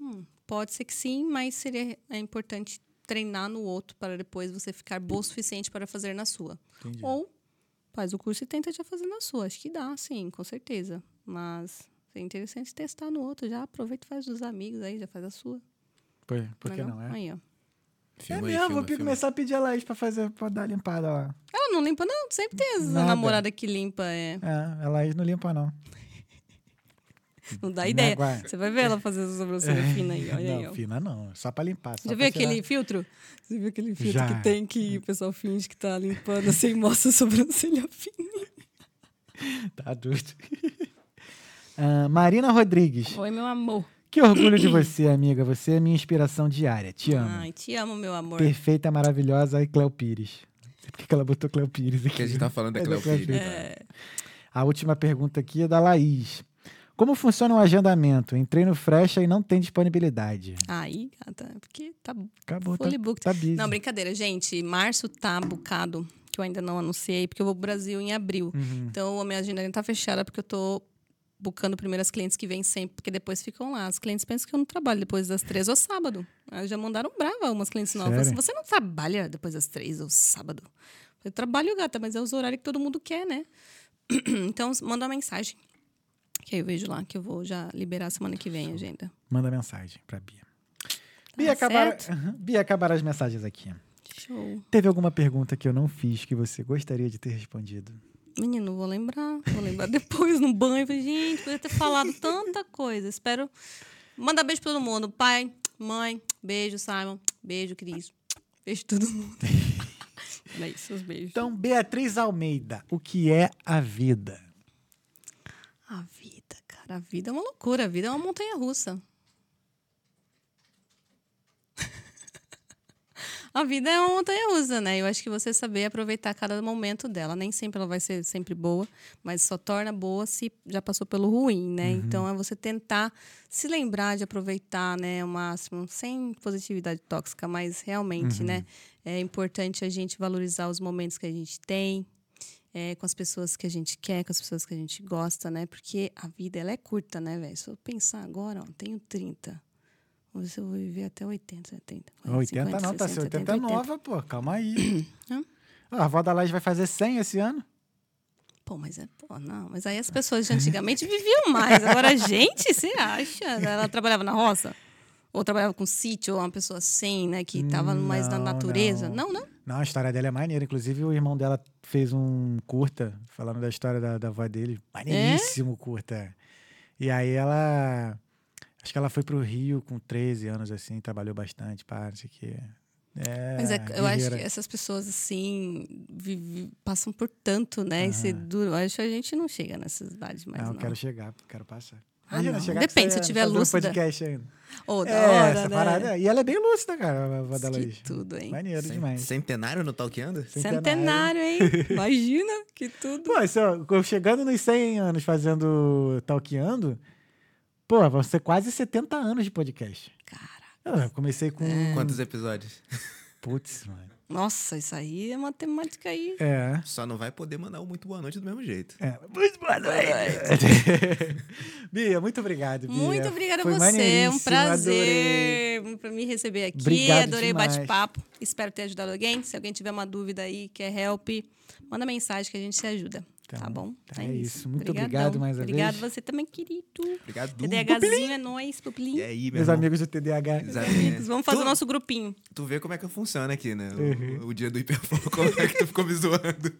hum, pode ser que sim, mas seria é importante treinar no outro para depois você ficar boa o suficiente para fazer na sua. Entendi. Ou faz o curso e tenta já fazer na sua. Acho que dá, sim, com certeza. Mas é interessante testar no outro. Já aproveita e faz dos amigos aí, já faz a sua. Por, por que não, não é? Aí, ó. Filma é mesmo, filma, vou filma. começar a pedir a Laís pra, fazer, pra dar limpada lá. Ela não limpa, não. Sempre tem a namorada que limpa. É. é, a Laís não limpa, não. Não dá Não ideia. aguarda. Você vai ver ela fazer essa sobrancelha fina aí, olha aí, não, ó. fina não. Só pra limpar. Só Já viu aquele filtro? Você viu aquele filtro Já. que tem que o pessoal finge que tá limpando assim e mostra a sobrancelha fina? Tá doido. Ah, Marina Rodrigues. Oi, meu amor. Que orgulho de você, amiga. Você é minha inspiração diária. Te amo. Ai, te amo, meu amor. Perfeita, maravilhosa e Cléo Pires. Por que ela botou Cléo Pires aqui? Que a gente tá falando da É Cleo Pires. Pires. É, A última pergunta aqui é da Laís. Como funciona o agendamento? Entrei no Frecha e não tem disponibilidade. aí, gata, porque tá Acabou, tá, fully booked. tá busy. Não, brincadeira, gente. Março tá bucado, que eu ainda não anunciei, porque eu vou pro Brasil em abril. Uhum. Então, a minha agenda ainda tá fechada, porque eu tô bucando primeiro as clientes que vêm sempre, porque depois ficam lá. As clientes pensam que eu não trabalho depois das três ou sábado. Aí já mandaram brava umas clientes novas. Sério? Você não trabalha depois das três ou sábado? Eu trabalho, gata, mas é os horários que todo mundo quer, né? então, manda uma mensagem. Que aí eu vejo lá, que eu vou já liberar semana que vem a agenda. Manda mensagem pra Bia. Bia, Tá acabaram, certo? Aham. Bia, acabaram as mensagens aqui. Show. Teve alguma pergunta que eu não fiz que você gostaria de ter respondido? Menino, vou lembrar. Vou lembrar depois no banho. Gente, poderia ter falado tanta coisa. Espero. Mandar beijo pra todo mundo. Pai, mãe, beijo, Simon. Beijo, Cris. Beijo todo mundo. é isso, os beijos. Então, Beatriz Almeida, o que é a vida? A vida, cara. A vida é uma loucura. A vida é uma montanha russa. A vida é uma montanha russa, né? Eu acho que você saber aproveitar cada momento dela. Nem sempre ela vai ser sempre boa, mas só torna boa se já passou pelo ruim, né? Então é você tentar se lembrar de aproveitar, né, o máximo, sem positividade tóxica, mas realmente, né? É importante a gente valorizar os momentos que a gente tem, é, com as pessoas que a gente quer, com as pessoas que a gente gosta, né? Porque a vida ela é curta, né, velho? Se eu pensar agora, ó, tenho 30. Vamos ver se eu vou viver até 80, 70. 80 50, não, tá 60, 80 é 80. nova, pô. Calma aí. Hã? a avó da Laís vai fazer 100 esse ano? Pô, mas é, pô, não. Mas aí as pessoas de antigamente viviam mais. Agora, a gente, você acha? Ela trabalhava na roça? Ou trabalhava com sítio, ou uma pessoa assim, né? Que tava mais na natureza? não. Não, não. Não, a história dela é maneira. Inclusive, o irmão dela fez um curta falando da história da, da avó dele. Maneiríssimo curta. E aí ela. Acho que ela foi pro Rio com 13 anos, assim, trabalhou bastante, pá, não sei o quê. É, Mas é, eu acho que essas pessoas, assim, vive- passam por tanto, né? E se duro. Acho que a gente não chega nessas idades mais, Não, não. eu quero chegar, quero passar. Ah, Imagina não. chegar Depende, se você tiver um lúcida. podcast ainda. Ô, da é, hora, essa né? parada. E ela é bem lúcida, cara, a avó da Que Laís. tudo, hein? Maneiro Cen- demais. Centenário no Talkeando? Centenário, hein? Imagina que tudo. Pô, se eu, eu chegando nos 100 anos fazendo talqueando, pô, vão ser quase 70 anos de podcast. Cara, Eu comecei com. É. Quantos episódios? Putz, mano. Nossa, isso aí é matemática aí. É. Só não vai poder mandar o muito boa noite do mesmo jeito. É. Muito boa noite. Bia, muito obrigado, Bia. Muito obrigada a você, é um prazer para me receber aqui. Obrigado adorei o bate-papo. Espero ter ajudado alguém. Se alguém tiver uma dúvida aí, quer help, manda mensagem que a gente se ajuda. Então, tá bom? tá, é isso. Muito Obrigadão. obrigado mais uma Obrigado vez. você também, querido. Obrigado. TDAHzinho é nóis, pupilinho. E aí, meu Meus irmão? amigos do TDAH. Exatamente. Vamos fazer tu, o nosso grupinho. Tu vê como é que funciona aqui, né? O, Uhum. o dia do hiperfoco, como é que tu ficou me zoando.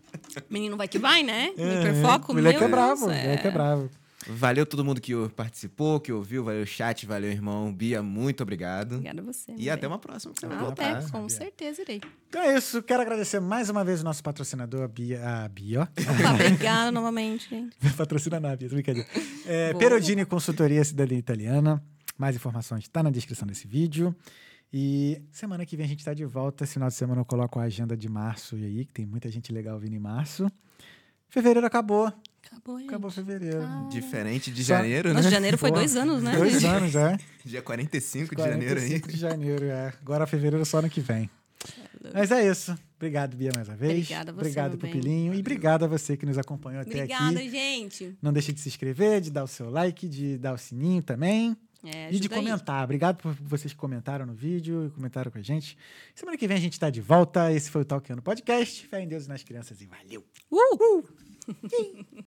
Menino vai que vai, né? Uhum. hiperfoco, Moleque meu é bravo, Deus, moleque é bravo. Valeu todo mundo que participou, que ouviu, valeu o chat, valeu irmão. Bia, muito obrigado. Obrigada a você. E até uma próxima que você vai Até, voltar. com certeza irei. Então é isso. Quero agradecer mais uma vez o nosso patrocinador, a Bia. A Bia, Obrigada novamente, gente. Patrocina a Bia, brincadeira. É. Perodini Consultoria Cidadania Italiana. Mais informações está na descrição desse vídeo. E semana que vem a gente está de volta. Esse final de semana eu coloco a agenda de março e aí, que tem muita gente legal vindo em março. Fevereiro acabou. Acabou, gente. Acabou fevereiro. Ah. Diferente de Só- janeiro, Nossa, né? janeiro foi Pô, dois anos, né? Dois anos, é. Dia 45 de janeiro aí. 45 de janeiro, é. Agora fevereiro só ano que vem. Mas é isso. Obrigado, Bia, mais uma vez. Obrigada a você, Obrigado. Pupilinho. E obrigado a você que nos acompanhou até Obrigada, aqui. gente. Não deixe de se inscrever, de dar o seu like, de dar o sininho também. É, e de ajuda aí. comentar. Obrigado por vocês que comentaram no vídeo e comentaram com a gente. Semana que vem a gente está de volta. Esse foi o Talkando Podcast. Fé em Deus e nas crianças e valeu! Uh!